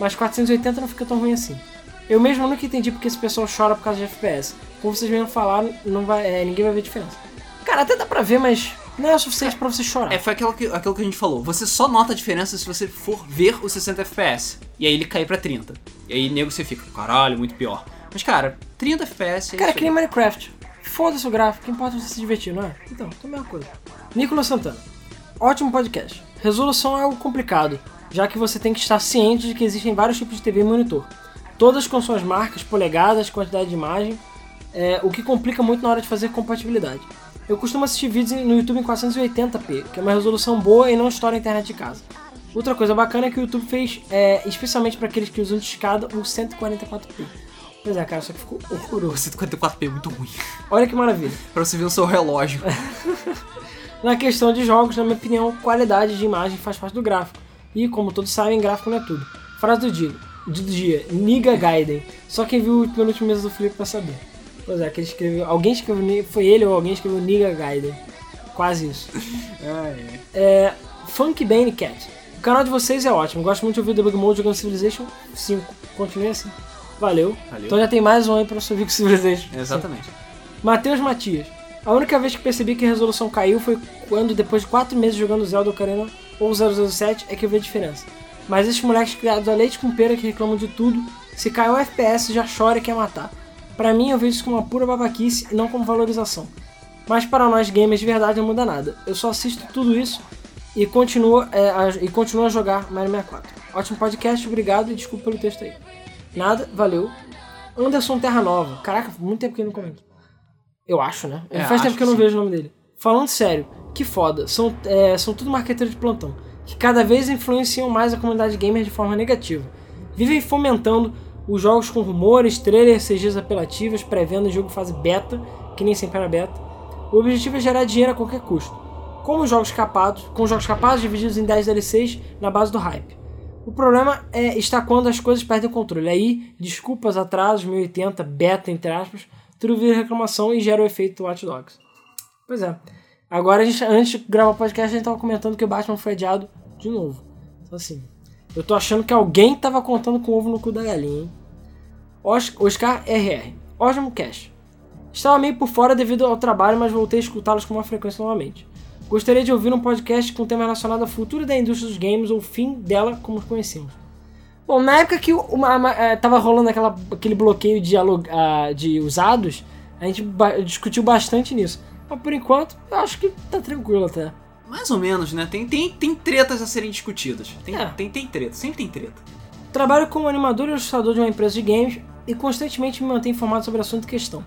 Mas 480 não fica tão ruim assim. Eu mesmo nunca entendi porque esse pessoal chora por causa de FPS. Como vocês mesmo falaram, não vai, é, ninguém vai ver diferença. Cara, até dá pra ver, mas não é o suficiente pra você chorar. É, foi aquilo que, aquilo que a gente falou. Você só nota a diferença se você for ver os 60 FPS. E aí ele cair pra 30. E aí, nego, você fica, caralho, muito pior. Mas, cara, 30 FPS é Cara, isso que nem. Minecraft. Foda-se o gráfico, que importa é você se divertir, não é? Então, é a mesma coisa. Nicolas Santana. Ótimo podcast. Resolução é algo complicado, já que você tem que estar ciente de que existem vários tipos de TV e monitor. Todas com suas marcas, polegadas, quantidade de imagem, é, o que complica muito na hora de fazer compatibilidade. Eu costumo assistir vídeos no YouTube em 480p, que é uma resolução boa e não estoura a internet de casa. Outra coisa bacana é que o YouTube fez, é, especialmente para aqueles que usam de escada, o 144p. Pois é, cara, só que ficou horroroso. 144p é muito ruim. Olha que maravilha. pra você ver o seu relógio. Na questão de jogos, na minha opinião, qualidade de imagem faz parte do gráfico. E, como todos sabem, gráfico não é tudo. Frase do dia, do dia Niga Gaiden. Só quem viu o penúltimo mês do Felipe pra saber. Pois é, que ele escreveu. Alguém escreveu. Foi ele ou alguém escreveu Niga Gaiden. Quase isso. É. Funk Bane Cat. O canal de vocês é ótimo. Gosto muito de ouvir o Debug Mode jogando Civilization 5. Continue assim. Valeu. Valeu. Então já tem mais um aí pra ouvir com Civilization. Exatamente. Matheus Matias. A única vez que percebi que a resolução caiu foi quando, depois de 4 meses jogando Zelda Ocarina ou 007, é que eu vi a diferença. Mas esses moleques criados a leite com pera que reclamam de tudo, se cai o FPS já chora e quer matar. Pra mim eu vejo isso como uma pura babaquice e não como valorização. Mas para nós gamers de verdade não muda nada. Eu só assisto tudo isso e continuo, é, a, e continuo a jogar Mario 64. Ótimo podcast, obrigado e desculpa pelo texto aí. Nada, valeu. Anderson Terra Nova. Caraca, muito tempo que ele não comenta. Eu acho, né? É, Faz tempo que eu não sim. vejo o nome dele. Falando sério, que foda. São, é, são tudo marqueteiros de plantão. Que cada vez influenciam mais a comunidade gamer de forma negativa. Vivem fomentando os jogos com rumores, trailers, CGs apelativos, pré-venda jogo fase beta, que nem sempre era beta. O objetivo é gerar dinheiro a qualquer custo. Como os jogos capados, com os jogos capados divididos em 10 DLCs na base do hype. O problema é está quando as coisas perdem o controle. Aí, desculpas, atrasos, 1080, beta, entre aspas, tudo vira reclamação e gera o efeito Watch Dogs. Pois é. Agora, gente, antes de gravar o podcast, a gente tava comentando que o Batman foi adiado de novo. Então, assim, eu tô achando que alguém tava contando com ovo no cu da galinha, hein? Os- Oscar RR. Ótimo cast. Estava meio por fora devido ao trabalho, mas voltei a escutá-los com uma frequência novamente. Gostaria de ouvir um podcast com um tema relacionado ao futuro da indústria dos games ou fim dela como conhecemos. Bom, na época que uma, uma, é, tava rolando aquela, aquele bloqueio de, uh, de usados, a gente ba discutiu bastante nisso. Mas por enquanto, eu acho que tá tranquilo até. Mais ou menos, né? Tem, tem, tem tretas a serem discutidas. Tem, É. tem, tem treta, sempre tem treta. Trabalho como animador e ilustrador de uma empresa de games e constantemente me mantenho informado sobre o assunto em questão.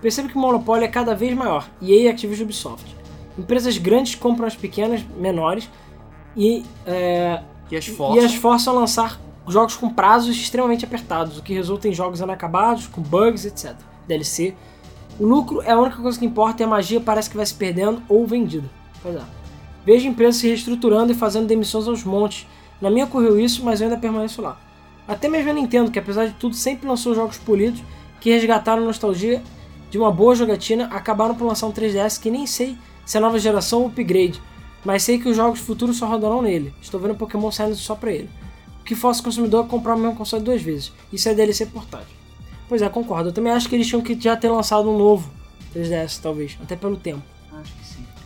Percebo que o monopólio é cada vez maior, EA e Activision Ubisoft. Empresas grandes compram as pequenas, menores, e, é, E as e forças. as forçam a lançar jogos com prazos extremamente apertados, o que resulta em jogos inacabados, com bugs, etc. DLC. O lucro é a única coisa que importa e a magia parece que vai se perdendo ou vendida. Pois é. Vejo empresas se reestruturando e fazendo demissões aos montes. Na minha ocorreu isso, mas eu ainda permaneço lá. Até mesmo a Nintendo, que apesar de tudo sempre lançou jogos polidos que resgataram a nostalgia de uma boa jogatina, acabaram por lançar um 3DS que nem sei se é nova geração ou upgrade, mas sei que os jogos futuros só rodarão nele. Estou vendo Pokémon saindo só pra ele. O que força o consumidor a comprar o mesmo console duas vezes. Isso é DLC portátil. Pois é, concordo. Eu também acho que eles tinham que já ter lançado um novo 3DS, talvez, até pelo tempo.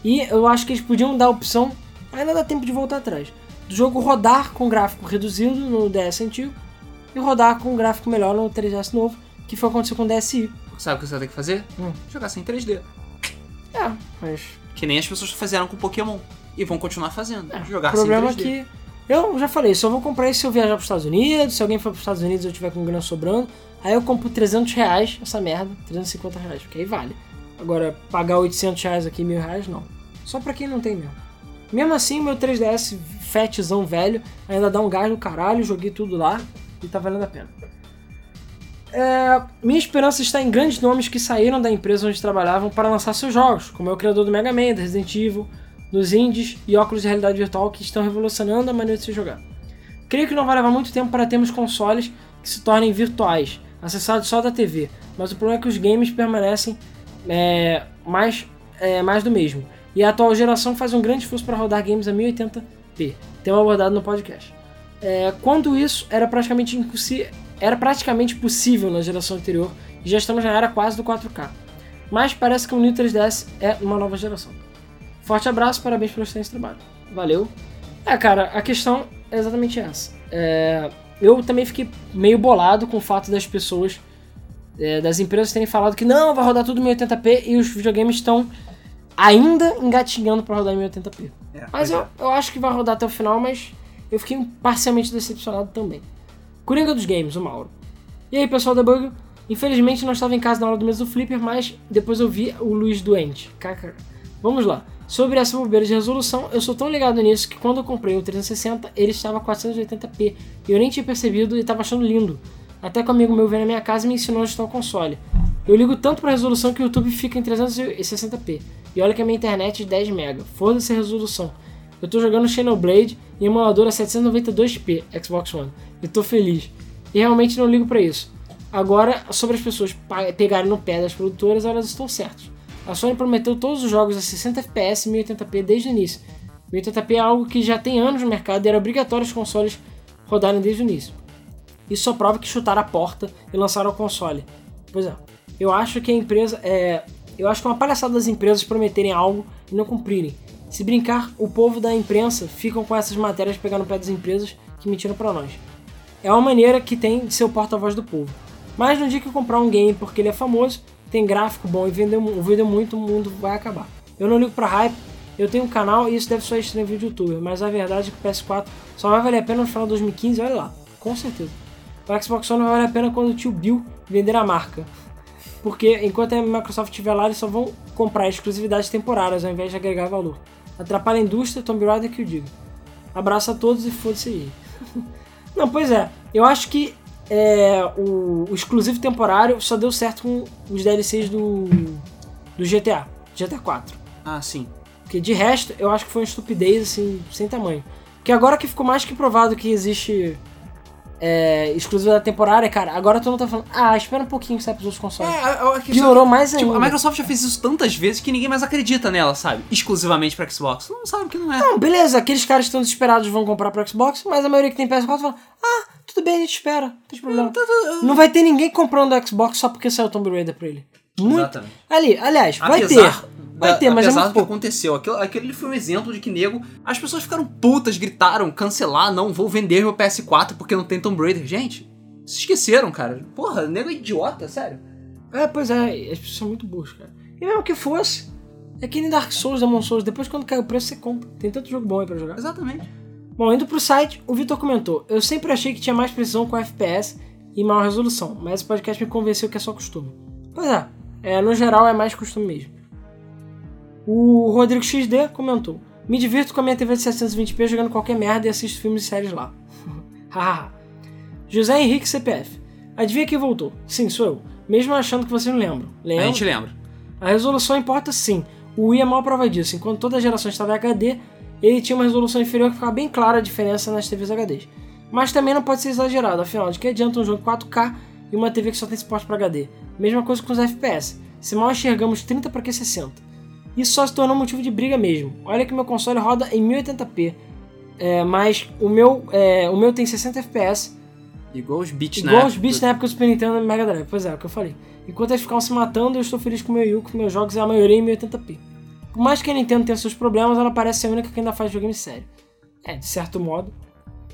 E eu acho que eles podiam dar a opção, ainda dá tempo de voltar atrás, do jogo rodar com gráfico reduzido no DS antigo e rodar com gráfico melhor no 3DS novo, que foi o que aconteceu com o DSi. Sabe o que você vai ter que fazer? Hum. Jogar sem 3D. É, mas Que nem as pessoas fizeram com Pokémon. E vão continuar fazendo. É, Jogar o problema é sem 3D. que eu já falei, só vou comprar isso se eu viajar para os Estados Unidos, se alguém for para os Estados Unidos e eu tiver com grana sobrando, aí eu compro 300 reais essa merda, 350 reais, porque aí vale. Agora, pagar 800 reais aqui, mil reais, não. Só pra quem não tem mesmo. Mesmo assim, meu 3DS fatzão velho ainda dá um gás no caralho, joguei tudo lá e tá valendo a pena. É, minha esperança está em grandes nomes que saíram da empresa onde trabalhavam para lançar seus jogos, como é o criador do Mega Man, da Resident Evil, dos indies e óculos de realidade virtual que estão revolucionando a maneira de se jogar. Creio que não vai levar muito tempo para termos consoles que se tornem virtuais, acessados só da TV, mas o problema é que os games permanecem é, mais, é, mais do mesmo. E a atual geração faz um grande esforço para rodar games a 1080p. Tema abordado no podcast. É, quando isso era praticamente impossível, era praticamente possível na geração anterior e já estamos na era quase do 4K. Mas parece que o New 3DS é uma nova geração. Forte abraço, parabéns pelo excelente trabalho. Valeu. É, cara, a questão é exatamente essa. É, eu também fiquei meio bolado com o fato das pessoas, é, das empresas terem falado que não, vai rodar tudo em 1080p e os videogames estão ainda engatinhando para rodar em 1080p. É, Mas eu, é. eu acho que vai rodar até o final, mas eu fiquei parcialmente decepcionado também. Coringa dos Games, o Mauro. E aí, pessoal da Bug? Infelizmente não estava em casa na hora do mês do Flipper, mas depois eu vi o Luiz doente. KK. Vamos lá. Sobre essa bobeira de resolução, eu sou tão ligado nisso que quando eu comprei o 360, ele estava 480p. E eu nem tinha percebido e estava achando lindo. Até que um amigo meu veio na minha casa e me ensinou a ajustar o console. Eu ligo tanto pra resolução que o YouTube fica em 360p. E olha que a minha internet é de 10 MB. Foda-se a resolução. Eu tô jogando Xenoblade em emulador a 792p Xbox One. E tô feliz. E realmente não ligo pra isso. Agora, sobre as pessoas pegarem no pé das produtoras, elas estão certas. A Sony prometeu todos os jogos a 60 FPS e 1080p desde o início. 1080p é algo que já tem anos no mercado e era obrigatório os consoles rodarem desde o início. Isso só prova que chutaram a porta e lançaram o console. Pois é. Eu acho que a empresa é. Eu acho que é uma palhaçada das empresas prometerem algo e não cumprirem. Se brincar, o povo da imprensa ficam com essas matérias pegando no pé das empresas que mentiram pra nós. É uma maneira que tem de ser o porta-voz do povo. Mas no dia que eu comprar um game porque ele é famoso, tem gráfico bom e vendeu, vendeu muito, o mundo vai acabar. Eu não ligo pra hype, eu tenho um canal e isso deve só estranho vídeo youtuber, mas a verdade é que o PS4 só vai valer a pena no final de 2015, olha lá, com certeza. O Xbox One vai valer a pena quando o tio Bill vender a marca. Porque enquanto a Microsoft estiver lá, eles só vão comprar exclusividades temporárias ao invés de agregar valor. Atrapalha a indústria, Tomb Raider que eu digo. Abraço a todos e foda-se aí. Não, pois é, eu acho que é, o, o exclusivo temporário só deu certo com os DLCs do, do GTA, GTA 4. Ah, sim. Porque de resto, eu acho que foi uma estupidez, assim, sem tamanho. Porque agora que ficou mais que provado que existe é, exclusividade temporária, cara, agora todo mundo tá falando, ah, espera um pouquinho que sai pros outros consoles. É, questão- Piorou mais Tipo, ainda. a Microsoft já fez isso tantas vezes que ninguém mais acredita nela, sabe? Exclusivamente pra Xbox. Não sabe que não é. Não, beleza, aqueles caras que estão desesperados vão comprar pro Xbox, mas a maioria que tem PS4 fala, ah, tudo bem, a gente espera, não tem problema. Não vai ter ninguém comprando o Xbox só porque saiu Tomb Raider pra ele. Muito. Exatamente. Ali, aliás, vai Apesar ter. Vai ter, mas é apesar muito do que aconteceu. Aquilo, aquele foi um exemplo de que nego. As pessoas ficaram putas, gritaram, cancelar, não vou vender meu PS4 porque não tem Tomb Raider. Gente, se esqueceram, cara. Porra, nego é idiota, sério. É, pois é, as pessoas são muito burras, cara. E mesmo que fosse, é que nem Dark Souls, Demon Souls, depois quando cai o preço você compra. Tem tanto jogo bom aí pra jogar. Exatamente. Bom, indo pro site, o Vitor comentou: Eu sempre achei que tinha mais precisão com FPS e maior resolução, mas esse podcast me convenceu que é só costume. Pois é, é no geral é mais costume mesmo. O Rodrigo XD comentou: Me divirto com a minha TV de 720p jogando qualquer merda e assisto filmes e séries lá. Hahaha. José Henrique CPF. Adivinha quem voltou? Sim, sou eu. Mesmo achando que vocês não lembram. A Lembra? gente lembra. A resolução importa sim. O Wii é mal prova disso. Enquanto toda a geração estava em HD, ele tinha uma resolução inferior que ficava bem clara a diferença nas TVs HDs. Mas também não pode ser exagerado, afinal, de que adianta um jogo 4K e uma TV que só tem suporte para HD? Mesma coisa com os FPS. Se mal enxergamos 30 para que 60? Isso só se tornou motivo de briga mesmo. Olha que meu console roda em 1080p, é, mas o meu, é, o meu tem 60 FPS Igual os beats, né? Igual os beats na época do Super Nintendo e Mega Drive. Pois é, é o que eu falei. Enquanto eles ficavam se matando, eu estou feliz com o meu com meus jogos e a maioria em 1080p. Por mais que a Nintendo tenha seus problemas, ela parece ser a única que ainda faz videogame sério. É, de certo modo.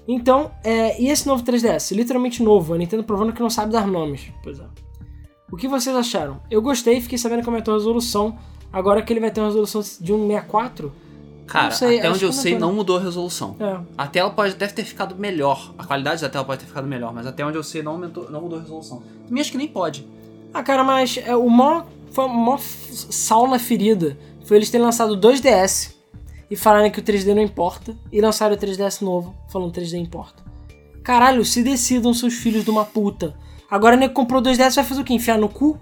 Então, é, e esse novo 3DS? Literalmente novo, a Nintendo provando que não sabe dar nomes. Pois é. O que vocês acharam? Eu gostei, fiquei sabendo que aumentou a resolução. Agora que ele vai ter uma resolução de 164. Cara, sei, até onde eu sei, não mudou a resolução. É. A tela pode, deve ter ficado melhor. A qualidade da tela pode ter ficado melhor, mas até onde eu sei, não, aumentou, não mudou a resolução. Também acho que nem pode. Ah, cara, mas é, o maior, foi o maior sal na ferida foi eles terem lançado dois DS e falarem que o 3D não importa e lançaram o 3DS novo falando que 3D importa. Caralho, se decidam seus filhos de uma puta. Agora nem comprou dois DS vai fazer o quê? Enfiar no cu?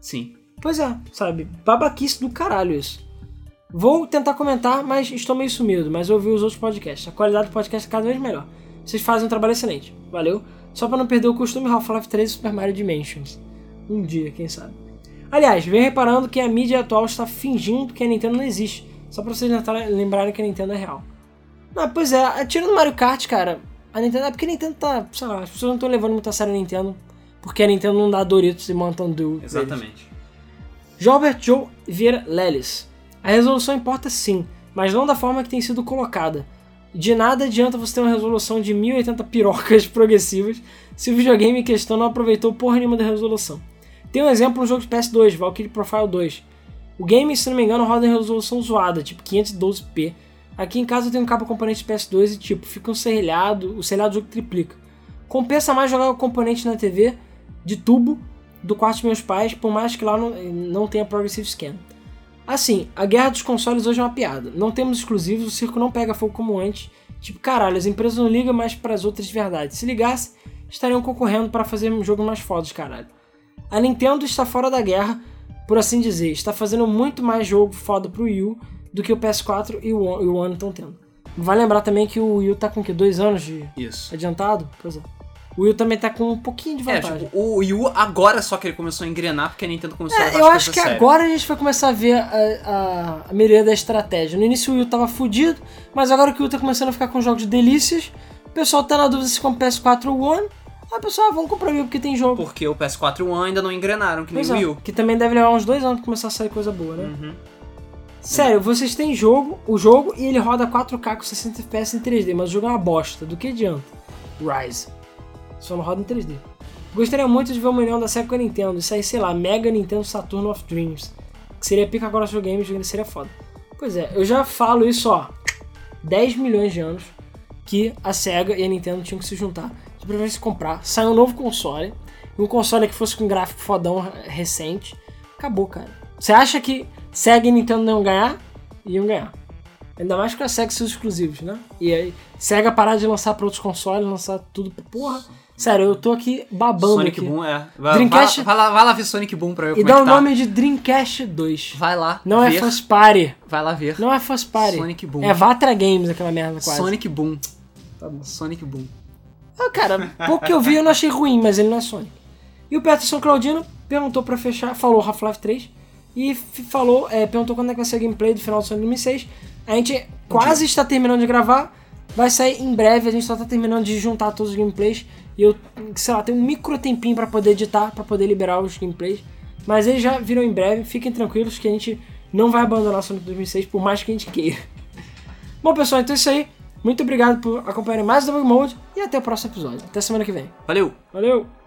Sim. Pois é, sabe? Babaquice do caralho isso. Vou tentar comentar, mas estou meio sumido, mas eu ouvi os outros podcasts. A qualidade do podcast é cada vez melhor. Vocês fazem um trabalho excelente. Valeu. Só pra não perder o costume Half-Life 3 e Super Mario Dimensions. Um dia, quem sabe. Aliás, vem reparando que a mídia atual está fingindo que a Nintendo não existe. Só pra vocês lembrarem que a Nintendo é real. Não, pois é, tirando Mario Kart, cara, a Nintendo. É porque a Nintendo tá. Sei lá, as pessoas não estão levando muito a sério a Nintendo. Porque a Nintendo não dá Doritos e Mountain Dew. pra eles. Jobert Joe Vieira Lelis. A resolução importa sim, mas não da forma que tem sido colocada. De nada adianta você ter uma resolução de 1080 pirocas progressivas se o videogame em questão não aproveitou porra nenhuma da resolução. Tem um exemplo no jogo de PS2, Valkyrie Profile 2. O game, se não me engano, roda em resolução zoada, tipo 512p. Aqui em casa eu tenho um cabo componente de PS2 e tipo, fica um serrilhado, o serrilhado do jogo triplica. Compensa mais jogar o componente na TV de tubo do quarto dos meus pais, por mais que lá não, não tenha Progressive Scan. Assim, a guerra dos consoles hoje é uma piada. Não temos exclusivos, o circo não pega fogo como antes. Tipo, caralho, as empresas não ligam mais para as outras de verdade. Se ligasse, estariam concorrendo para fazer um jogo mais fodas, caralho. A Nintendo está fora da guerra, por assim dizer. Está fazendo muito mais jogo foda pro Wii U do que o PS4 e o One- estão tendo. Vai lembrar também que o Wii U tá com o quê? Dois anos de Isso. adiantado? Pois é. O Wii U também tá com um pouquinho de É, vantagem. tipo, o Wii U agora só que ele começou a engrenar porque a Nintendo começou a É, levar eu acho que a sério. agora a gente vai começar a ver a, a, a melhoria da estratégia. No início o Wii U tava fudido, mas agora que o Wii U tá começando a ficar com jogos de delícias, o pessoal tá na dúvida se compra PS4 ou One. Aí o pessoal, ah, vamos comprar o Wii U porque tem jogo. Porque o PS4 e o One ainda não engrenaram, que nem Pois o é, Wii U. que também deve levar uns dois anos pra começar a sair coisa boa, né? Uhum. Sério, vocês têm jogo, o jogo, e ele roda 4K com 60 FPS em 3D, mas o jogo é uma bosta. Do que adianta? Rise. Só não roda em 3D. Gostaria muito de ver uma união da série com a Nintendo. Isso aí, sei lá, Mega Nintendo Saturn of Dreams. Que seria pica Grosso Games, seria foda. Pois é, eu já falo isso, ó. 10 milhões de anos que a SEGA e a Nintendo tinham que se juntar. De preferência comprar, sair um novo console. Um console que fosse com gráfico fodão recente. Acabou, cara. Você acha que SEGA e Nintendo não iam ganhar? Iam ganhar. Ainda mais com a SEGA e seus exclusivos, né? E aí, SEGA parar de lançar pra outros consoles, lançar tudo. Porra. Sério, eu tô aqui babando Sonic aqui. Boom, é. Vai, Dreamcast- vai, lá, vai lá ver Sonic Boom pra ver E dá é o tá. nome de Dreamcast 2. Vai lá Não é ver. First Party. Vai lá ver. Não é First Party. Sonic Boom. É Vatra Games aquela merda quase. Sonic Boom. Tá bom. Sonic Boom. Ah, cara, pouco que eu vi eu não achei ruim, mas ele não é Sonic. E o Peterson Claudino perguntou pra fechar, falou Half-Life 3 e falou, é, perguntou quando é que vai ser o gameplay do final do Sonic 2006. A gente quase está terminando de gravar, vai sair em breve, a gente só tá terminando de juntar todos os gameplays e eu, sei lá, tenho um micro tempinho pra poder editar, pra poder liberar os gameplays. Mas eles já viram em breve, fiquem tranquilos que a gente não vai abandonar Sonic 2006 por mais que a gente queira. Bom, pessoal, então é isso aí. Muito obrigado por acompanharem mais o Debug Mode e até o próximo episódio. Até semana que vem. Valeu! Valeu!